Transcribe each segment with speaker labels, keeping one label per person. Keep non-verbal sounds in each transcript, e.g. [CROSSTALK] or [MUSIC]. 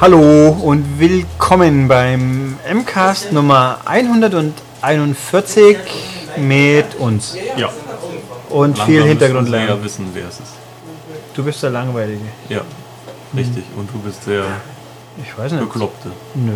Speaker 1: Hallo und willkommen beim MCAST Nummer 141 mit uns.
Speaker 2: Ja.
Speaker 1: Und
Speaker 2: Langsam
Speaker 1: viel.
Speaker 2: Sie ja wissen, wer es ist.
Speaker 1: Du bist der Langweilige.
Speaker 2: Ja, richtig. Und du bist der
Speaker 1: Ich weiß nicht.
Speaker 2: Bekloppte.
Speaker 1: Nö.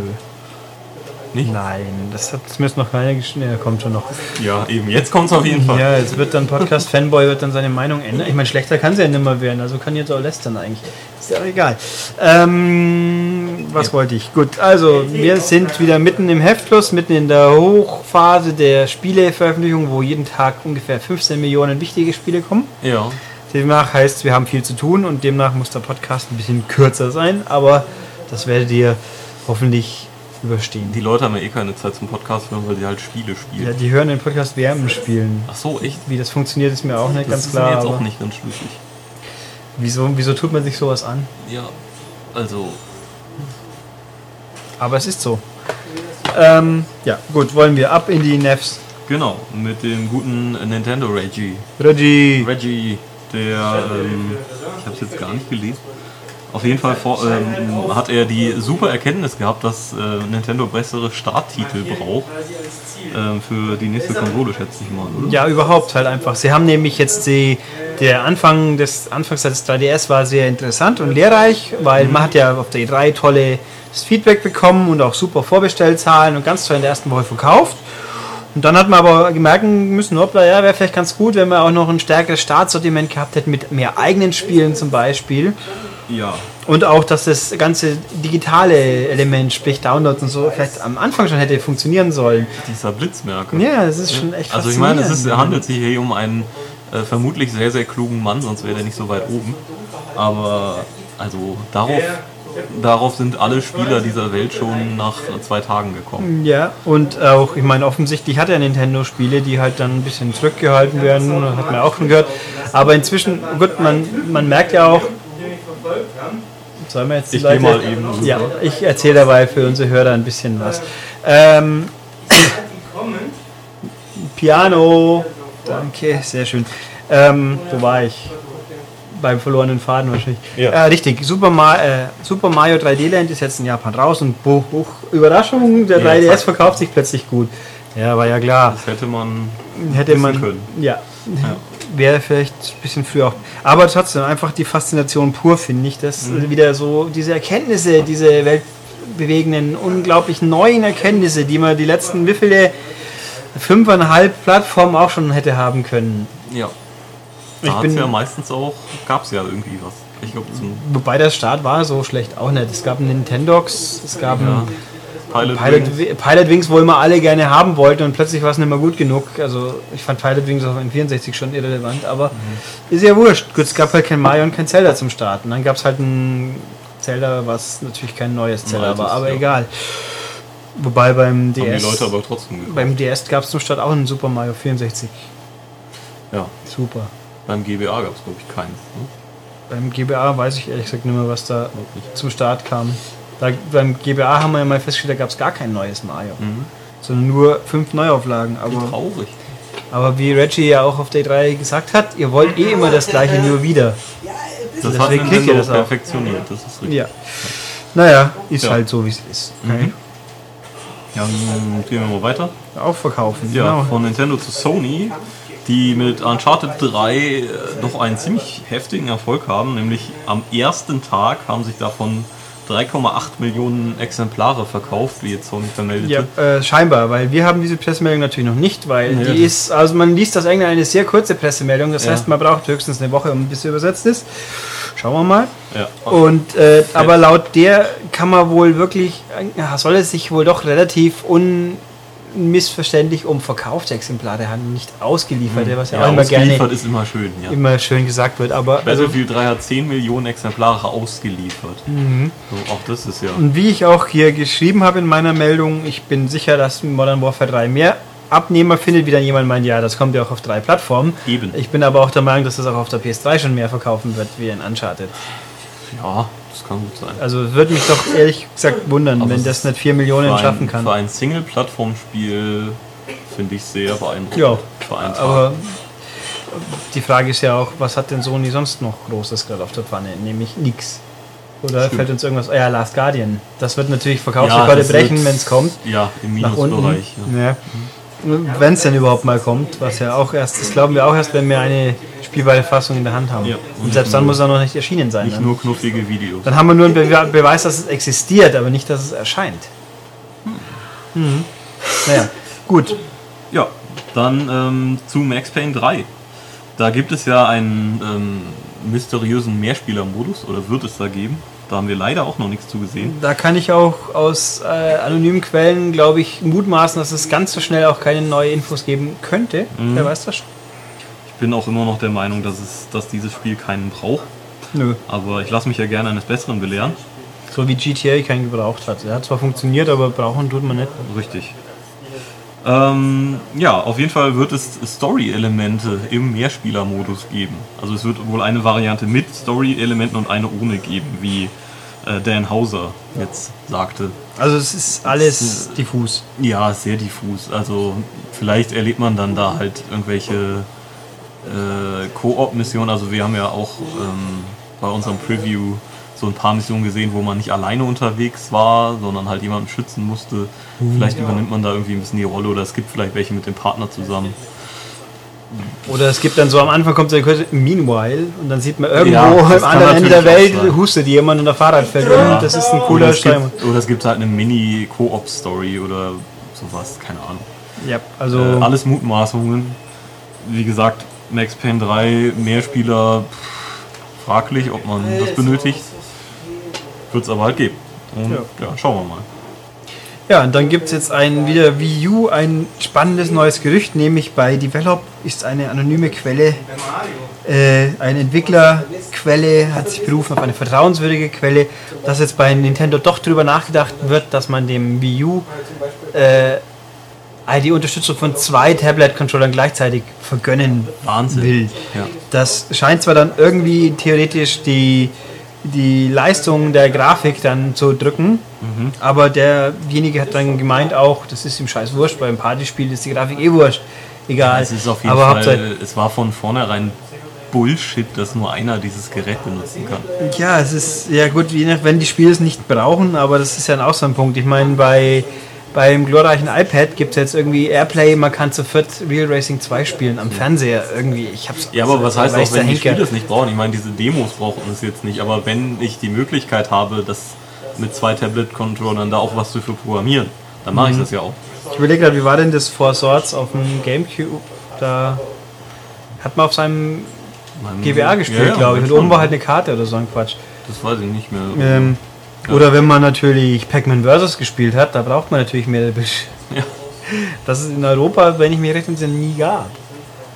Speaker 2: Nicht?
Speaker 1: Nein, das hat das noch keiner geschnitten. Ja, kommt schon noch.
Speaker 2: Ja, eben. Jetzt kommt es auf jeden Fall.
Speaker 1: Ja, jetzt wird dann Podcast [LAUGHS] Fanboy wird dann seine Meinung ändern. Ich meine, schlechter kann sie ja nicht mehr werden, also kann jetzt auch lästern eigentlich. Ist ja auch egal. Ähm, was wollte ich? Gut, also wir sind wieder mitten im Heftfluss, mitten in der Hochphase der Spieleveröffentlichung, wo jeden Tag ungefähr 15 Millionen wichtige Spiele kommen.
Speaker 2: Ja.
Speaker 1: Demnach heißt, wir haben viel zu tun und demnach muss der Podcast ein bisschen kürzer sein, aber das werdet ihr hoffentlich überstehen.
Speaker 2: Die Leute haben ja eh keine Zeit zum Podcast hören, weil die halt Spiele spielen.
Speaker 1: Ja, die hören den Podcast während Spielen.
Speaker 2: Ach so, echt?
Speaker 1: Wie das funktioniert, ist mir auch nicht
Speaker 2: Das
Speaker 1: ganz
Speaker 2: ist
Speaker 1: klar.
Speaker 2: mir jetzt auch nicht ganz schlüssig.
Speaker 1: Wieso, wieso tut man sich sowas an?
Speaker 2: Ja, also,
Speaker 1: Aber es ist so. Ähm, ja, gut, wollen wir ab in die Nefs.
Speaker 2: genau, mit dem guten Nintendo Reggie.
Speaker 1: Reggie.
Speaker 2: Reggie, der, ähm, ich habe es jetzt gar nicht gelesen. Auf jeden Fall vor, ähm, hat er die super Erkenntnis gehabt, dass äh, Nintendo bessere Starttitel braucht ähm, für die nächste Konsole, schätze ich mal, oder?
Speaker 1: Ja, überhaupt halt einfach. Sie haben nämlich jetzt die, der Anfang des Anfangs des 3DS war sehr interessant und lehrreich, weil man hat ja auf der E3 tolles Feedback bekommen und auch super Vorbestellzahlen und ganz toll in der ersten Woche verkauft. Und dann hat man aber merken müssen, hoppla, ja, wäre vielleicht ganz gut, wenn wir auch noch ein stärkeres Startsortiment gehabt hätten mit mehr eigenen Spielen zum Beispiel.
Speaker 2: Ja.
Speaker 1: Und auch, dass das ganze digitale Element, sprich Downloads und so, vielleicht am Anfang schon hätte funktionieren sollen.
Speaker 2: Dieser Blitzmerker.
Speaker 1: Ja, das ist schon echt
Speaker 2: Also ich meine, es ist, handelt sich hier um einen äh, vermutlich sehr, sehr klugen Mann, sonst wäre der nicht so weit oben. Aber also darauf, darauf sind alle Spieler dieser Welt schon nach zwei Tagen gekommen.
Speaker 1: Ja, und auch, ich meine, offensichtlich hat er Nintendo Spiele, die halt dann ein bisschen zurückgehalten werden, hat man auch schon gehört. Aber inzwischen, gut, man, man merkt ja auch, sollen wir jetzt die
Speaker 2: Ich
Speaker 1: Leute,
Speaker 2: mal eben rüber.
Speaker 1: Ja, ich erzähle dabei für unsere Hörer ein bisschen was. Ähm, Piano, danke, sehr schön. Ähm, wo war ich? Beim verlorenen Faden wahrscheinlich.
Speaker 2: Ja.
Speaker 1: Äh, richtig, Super, Ma äh, Super Mario 3D Land ist jetzt in Japan raus und buch, buch, Überraschung, der
Speaker 2: Ja,
Speaker 1: 3DS
Speaker 2: zack.
Speaker 1: verkauft sich plötzlich gut. Ja, war ja klar.
Speaker 2: Das hätte man
Speaker 1: Hätte man.
Speaker 2: können.
Speaker 1: Ja. Wäre vielleicht ein bisschen früher auch. Aber trotzdem, einfach die Faszination pur, finde ich. Das
Speaker 2: Mhm.
Speaker 1: wieder so, diese Erkenntnisse, diese weltbewegenden, unglaublich neuen Erkenntnisse, die man die letzten wie viele fünfeinhalb Plattformen auch schon hätte haben können.
Speaker 2: Ja.
Speaker 1: Ich bin-
Speaker 2: ja meistens auch, gab es ja irgendwie was. Ich glaube zum
Speaker 1: Wobei der Start war so schlecht auch nicht. Es gab einen Nintendox, es gab
Speaker 2: ja,
Speaker 1: einen
Speaker 2: Pilot,
Speaker 1: Pilot,
Speaker 2: Wings.
Speaker 1: Wi- Pilot Wings, wo immer alle gerne haben wollten und plötzlich war es nicht mehr gut genug. Also ich fand Pilot Wings auf dem 64 schon irrelevant, aber ist ja wurscht. Gut, es gab halt kein Mario und kein Zelda zum Starten. Dann gab es halt ein Zelda, was natürlich kein neues Zelda
Speaker 2: altes,
Speaker 1: war, aber
Speaker 2: ja.
Speaker 1: egal. Wobei beim DS, beim DS gab es zum Start auch einen Super Mario 64.
Speaker 2: Ja.
Speaker 1: Super.
Speaker 2: Beim GBA gab es glaube ich keins. Ne?
Speaker 1: Beim GBA weiß ich ehrlich gesagt nicht mehr, was da
Speaker 2: nicht.
Speaker 1: zum Start kam. Da, beim GBA haben wir ja mal festgestellt, da gab es gar kein neues Mario.
Speaker 2: Mhm.
Speaker 1: Sondern nur fünf Neuauflagen.
Speaker 2: Wie
Speaker 1: Aber
Speaker 2: traurig.
Speaker 1: Aber wie Reggie ja auch auf Day 3 gesagt hat, ihr wollt eh immer das gleiche nur wieder.
Speaker 2: Das
Speaker 1: Deswegen
Speaker 2: hat Nintendo
Speaker 1: das auch.
Speaker 2: perfektioniert, das ist richtig.
Speaker 1: Ja. Naja, ist
Speaker 2: Ja.
Speaker 1: halt so wie es ist.
Speaker 2: Mhm. Ja, dann gehen wir mal weiter.
Speaker 1: Auch verkaufen.
Speaker 2: Ja,
Speaker 1: genau.
Speaker 2: von Nintendo zu Sony, die mit Uncharted 3 äh, doch einen ziemlich heftigen Erfolg haben, nämlich am ersten Tag haben sich davon 3,8 Millionen Exemplare verkauft, wie jetzt Sony vermeldete.
Speaker 1: Ja, äh, scheinbar, weil wir haben diese Pressemeldung natürlich noch nicht, weil
Speaker 2: Nee,
Speaker 1: die
Speaker 2: das-
Speaker 1: ist, also man liest aus England eine sehr kurze Pressemeldung, das
Speaker 2: Ja.
Speaker 1: heißt, man braucht höchstens eine Woche, um bis sie übersetzt ist. Schauen wir mal.
Speaker 2: Ja.
Speaker 1: Und äh, aber laut der kann man wohl wirklich, ja, soll es sich wohl doch relativ unmissverständlich um verkaufte Exemplare handeln, nicht ausgelieferte, was ja,
Speaker 2: ja,
Speaker 1: auch immer gerne
Speaker 2: ausgeliefert ist immer schön. Ja.
Speaker 1: immer schön gesagt wird. Aber also,
Speaker 2: Battlefield 3 hat 10 Millionen Exemplare ausgeliefert.
Speaker 1: Mhm.
Speaker 2: So, auch das ist ja.
Speaker 1: und wie ich auch hier geschrieben habe in meiner Meldung, ich bin sicher, dass Modern Warfare 3 mehr Abnehmer findet, wie dann jemand meint, ja, das kommt ja auch auf drei Plattformen.
Speaker 2: Eben.
Speaker 1: Ich bin aber auch der Meinung, dass das auch auf der PS3 schon mehr verkaufen wird wie in Uncharted.
Speaker 2: Ja, das kann gut sein.
Speaker 1: Also würde mich doch ehrlich gesagt wundern,
Speaker 2: Aber
Speaker 1: wenn
Speaker 2: es
Speaker 1: das nicht 4 Millionen
Speaker 2: Für
Speaker 1: schaffen
Speaker 2: ein,
Speaker 1: kann.
Speaker 2: für ein Single-Plattform-Spiel finde ich sehr beeindruckend.
Speaker 1: Ja,
Speaker 2: für einen Tag.
Speaker 1: Aber die Frage ist ja auch, was hat denn Sony sonst noch Großes gerade auf der Pfanne? Nämlich nix. Oder
Speaker 2: Stimmt.
Speaker 1: fällt uns irgendwas? Ah ja, Last Guardian. Das wird natürlich
Speaker 2: Ja,
Speaker 1: Verkaufsrekorde
Speaker 2: das
Speaker 1: brechen, wenn es kommt.
Speaker 2: Ja, im. Minusbereich. Ja.
Speaker 1: Ja. Wenn es denn überhaupt mal kommt, was ja auch erst, das glauben wir auch erst, wenn wir eine spielbare Fassung in der Hand haben.
Speaker 2: Ja.
Speaker 1: Und selbst dann muss er noch nicht erschienen sein.
Speaker 2: Nicht
Speaker 1: Dann.
Speaker 2: nur knuffige Videos.
Speaker 1: dann haben wir nur einen Bewe Beweis, dass es existiert, aber nicht, dass es erscheint. Mhm. Naja, gut.
Speaker 2: Ja, dann ähm, zu Max Payne 3. Da gibt es ja einen ähm, mysteriösen Mehrspieler-Modus, oder wird es da geben. Da haben wir leider auch noch nichts zu gesehen.
Speaker 1: Da kann ich auch aus äh, anonymen Quellen, glaube ich, mutmaßen, dass es ganz so schnell auch keine neuen Infos geben könnte. Wer weiß das schon?
Speaker 2: Ich bin auch immer noch der Meinung, dass, es, dass dieses Spiel keinen braucht.
Speaker 1: Nö.
Speaker 2: Aber ich lasse mich ja gerne eines Besseren belehren.
Speaker 1: So wie GTA keinen gebraucht hat. Er hat zwar funktioniert, aber brauchen tut man nicht.
Speaker 2: Richtig. Ähm, ja, auf jeden Fall wird es Story-Elemente im Mehrspieler-Modus geben. Also es wird wohl eine Variante mit Story-Elementen und eine ohne geben, wie äh, Dan Hauser jetzt sagte.
Speaker 1: Also es ist alles diffus.
Speaker 2: Ja, sehr diffus. Also vielleicht erlebt man dann da halt irgendwelche äh, Koop-Missionen. Also wir haben ja auch ähm, bei unserem Preview so ein paar Missionen gesehen, wo man nicht alleine unterwegs war, sondern halt jemanden schützen musste. Vielleicht übernimmt man da irgendwie ein bisschen die Rolle oder es gibt vielleicht welche mit dem Partner zusammen.
Speaker 1: Oder es gibt dann so am Anfang kommt so eine kurze Meanwhile und dann sieht man irgendwo
Speaker 2: Ja,
Speaker 1: am anderen Ende der Welt hustet jemand und der Fahrrad fällt um. Das ist ein cooler
Speaker 2: gibt, oder es gibt halt eine Mini-Koop-Story oder sowas, keine Ahnung.
Speaker 1: Ja, also
Speaker 2: Äh, alles Mutmaßungen. Wie gesagt, Max Payne 3, Mehrspieler, pff, fraglich, ob man das benötigt. Wird es aber halt geben. Und
Speaker 1: Ja.
Speaker 2: ja, schauen wir mal.
Speaker 1: Ja, und dann gibt es jetzt ein, wieder Wii U, ein spannendes neues Gerücht, nämlich bei Develop ist eine anonyme Quelle, äh, eine Entwicklerquelle hat sich berufen auf eine vertrauenswürdige Quelle, dass jetzt bei Nintendo doch darüber nachgedacht wird, dass man dem Wii U äh, die Unterstützung von zwei Tablet-Controllern gleichzeitig vergönnen
Speaker 2: Wahnsinn.
Speaker 1: will.
Speaker 2: Ja.
Speaker 1: Das scheint zwar dann irgendwie theoretisch die, die Leistung der Grafik dann zu drücken,
Speaker 2: Mhm.
Speaker 1: aber derjenige hat dann gemeint auch, das ist ihm scheiß wurscht, beim Partyspiel ist die Grafik eh wurscht. Egal.
Speaker 2: Es ist auf jeden
Speaker 1: aber
Speaker 2: Fall, es war von vornherein Bullshit, dass nur einer dieses Gerät benutzen kann.
Speaker 1: Ja, es ist ja gut, je nach, wenn die Spiele es nicht brauchen, aber das ist ja auch so ein Punkt. Ich meine, bei beim glorreichen iPad gibt es jetzt irgendwie Airplay, man kann zu viert Real Racing 2 spielen am Fernseher irgendwie. Ich hab's
Speaker 2: Ja, aber was heißt auch, wenn die. Spiele es nicht brauchen? Ich meine, diese Demos brauchen es jetzt nicht, aber wenn ich die Möglichkeit habe, das mit zwei Tablet-Controllern da auch was zu programmieren, dann mache
Speaker 1: Mhm.
Speaker 2: ich das ja auch.
Speaker 1: Ich überlege gerade, wie war denn das Four Swords auf dem Gamecube? Da hat man auf seinem GBA gespielt,
Speaker 2: Ja, ja,
Speaker 1: glaube ich. Und oben war halt eine Karte oder so ein Quatsch.
Speaker 2: Das weiß ich nicht mehr.
Speaker 1: Ähm, Oder wenn man natürlich Pac-Man Vs. gespielt hat, da braucht man natürlich mehr Bildschirm. [LAUGHS]
Speaker 2: Ja.
Speaker 1: Das es in Europa, wenn ich mich recht entsinne, nie gab.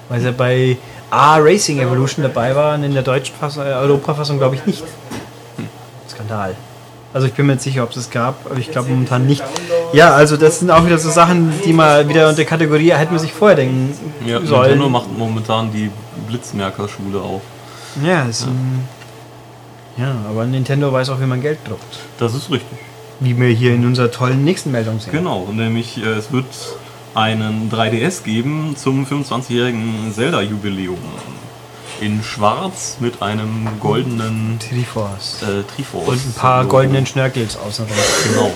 Speaker 1: Weil es ja bei A Racing Evolution dabei war und in der deutschen Fassung, äh, Europafassung glaube ich nicht. Skandal. Also ich bin mir nicht sicher, ob es es gab, aber ich glaube momentan nicht. Ja, also das sind auch wieder so Sachen, die mal wieder unter Kategorie hätte man sich vorher denken
Speaker 2: Ja,
Speaker 1: sollen.
Speaker 2: Nintendo macht momentan die Blitzmerker-Schule auf.
Speaker 1: Ja, ist, ähm, ja, aber Nintendo weiß auch, wie man Geld druckt.
Speaker 2: Das ist richtig.
Speaker 1: Wie wir hier in unserer tollen nächsten Meldung sehen.
Speaker 2: Genau, nämlich äh, es wird einen 3DS geben zum 25-jährigen Zelda-Jubiläum. In schwarz mit einem goldenen
Speaker 1: Triforce.
Speaker 2: äh, Triforce.
Speaker 1: Und ein paar
Speaker 2: Logo.
Speaker 1: goldenen Schnörkels außenrum.
Speaker 2: Genau.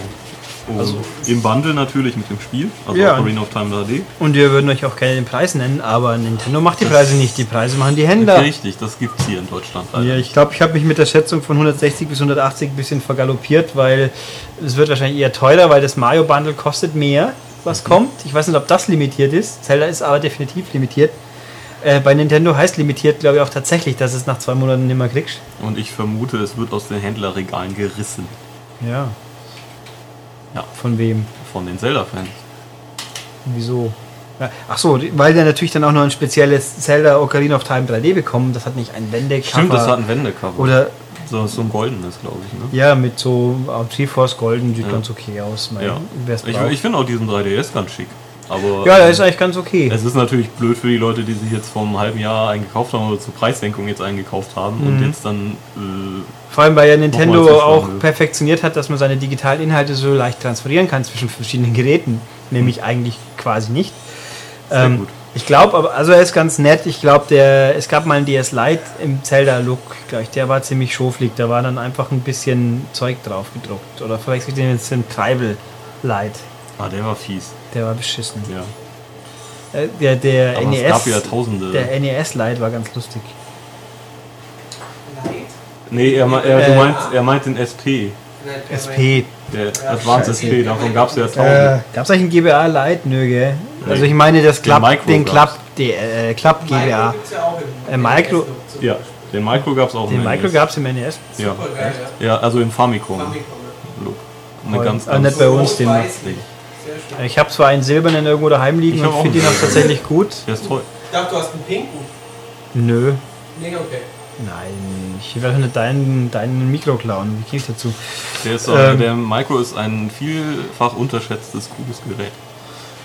Speaker 2: Und im Bundle natürlich mit dem Spiel, also
Speaker 1: Ja.
Speaker 2: Ocarina of Time 3D.
Speaker 1: Und wir würden euch auch gerne den Preis nennen, aber Nintendo macht die Preise nicht. Die Preise machen die Händler.
Speaker 2: Richtig, das gibt's hier in Deutschland leider.
Speaker 1: Ja, ich glaube, ich habe mich mit der Schätzung von 160 bis 180 ein bisschen vergaloppiert, weil es wird wahrscheinlich eher teurer, weil das Mario Bundle kostet mehr, was kommt. Ich weiß nicht, ob das limitiert ist. Zelda ist aber definitiv limitiert. Äh, bei Nintendo heißt limitiert, glaube ich, auch tatsächlich, dass es nach zwei Monaten nicht mehr kriegst.
Speaker 2: Und ich vermute, es wird aus den Händlerregalen gerissen.
Speaker 1: Ja.
Speaker 2: Ja.
Speaker 1: Von wem?
Speaker 2: Von den Zelda-Fans.
Speaker 1: Wieso? Ja, ach so, weil der natürlich dann auch noch ein spezielles Zelda Ocarina of Time 3D bekommen. Das hat nicht ein Wendecover.
Speaker 2: Stimmt, das hat ein Wendecover.
Speaker 1: Oder
Speaker 2: so, so ein goldenes, glaube ich. Ne?
Speaker 1: ja, mit so Triforce Golden sieht
Speaker 2: Ja.
Speaker 1: ganz okay aus. Mein,
Speaker 2: Ja. Ich, ich finde auch diesen 3DS ganz schick. Aber
Speaker 1: Ja, der
Speaker 2: ähm,
Speaker 1: ist eigentlich ganz okay.
Speaker 2: es ist natürlich blöd für die Leute, die sich jetzt vor einem halben Jahr eingekauft haben oder zur Preissenkung jetzt eingekauft haben und
Speaker 1: Mhm.
Speaker 2: jetzt dann äh,
Speaker 1: Vor allem, weil ja Nintendo auch
Speaker 2: will.
Speaker 1: perfektioniert hat, dass man seine digitalen Inhalte so leicht transferieren kann zwischen verschiedenen Geräten. Nämlich eigentlich quasi nicht.
Speaker 2: Sehr
Speaker 1: Ähm,
Speaker 2: gut.
Speaker 1: Ich glaube, aber also er ist ganz nett. Ich glaube, der es gab mal einen DS Lite im Zelda-Look, gleich. Der war ziemlich schoflig. Da war dann einfach ein bisschen Zeug drauf gedruckt. Oder verwechsel ich den jetzt den Tribal Lite.
Speaker 2: ah, der war fies.
Speaker 1: Der war beschissen.
Speaker 2: Ja.
Speaker 1: Äh, Der, der
Speaker 2: Aber
Speaker 1: NES.
Speaker 2: es gab ja tausende.
Speaker 1: Der NES Lite war ganz lustig.
Speaker 2: nee, er, er,
Speaker 1: Äh,
Speaker 2: du meinst, er meint den SP.
Speaker 1: SP.
Speaker 2: Der Advanced SP, davon gab es ja tausende.
Speaker 1: Äh, Gab es eigentlich einen GBA Lite? Nö, gell? Also ich meine das Club,
Speaker 2: Micro
Speaker 1: den Club, die, äh, Club GBA. Äh, Micro,
Speaker 2: Ja, den Micro gab es auch
Speaker 1: den
Speaker 2: im
Speaker 1: Micro
Speaker 2: NES.
Speaker 1: gab es im NES.
Speaker 2: Ja. ja, also im Famicom. Look. Eine ganz,
Speaker 1: Ah,
Speaker 2: ganz
Speaker 1: nicht bei uns, den.
Speaker 2: Nee,
Speaker 1: Ich habe zwar einen silbernen irgendwo daheim liegen
Speaker 2: Ich
Speaker 1: und
Speaker 2: auch
Speaker 1: finde ihn auch tatsächlich gut.
Speaker 2: Der ist toll.
Speaker 3: Ich dachte, du hast einen pinken.
Speaker 1: Nö.
Speaker 3: Nee, okay.
Speaker 1: Nein, ich werde nicht deinen, deinen Mikro klauen. Wie gehe ich dazu?
Speaker 2: Der, ist, äh,
Speaker 1: Ähm.
Speaker 2: der Micro ist ein vielfach unterschätztes, cooles Gerät.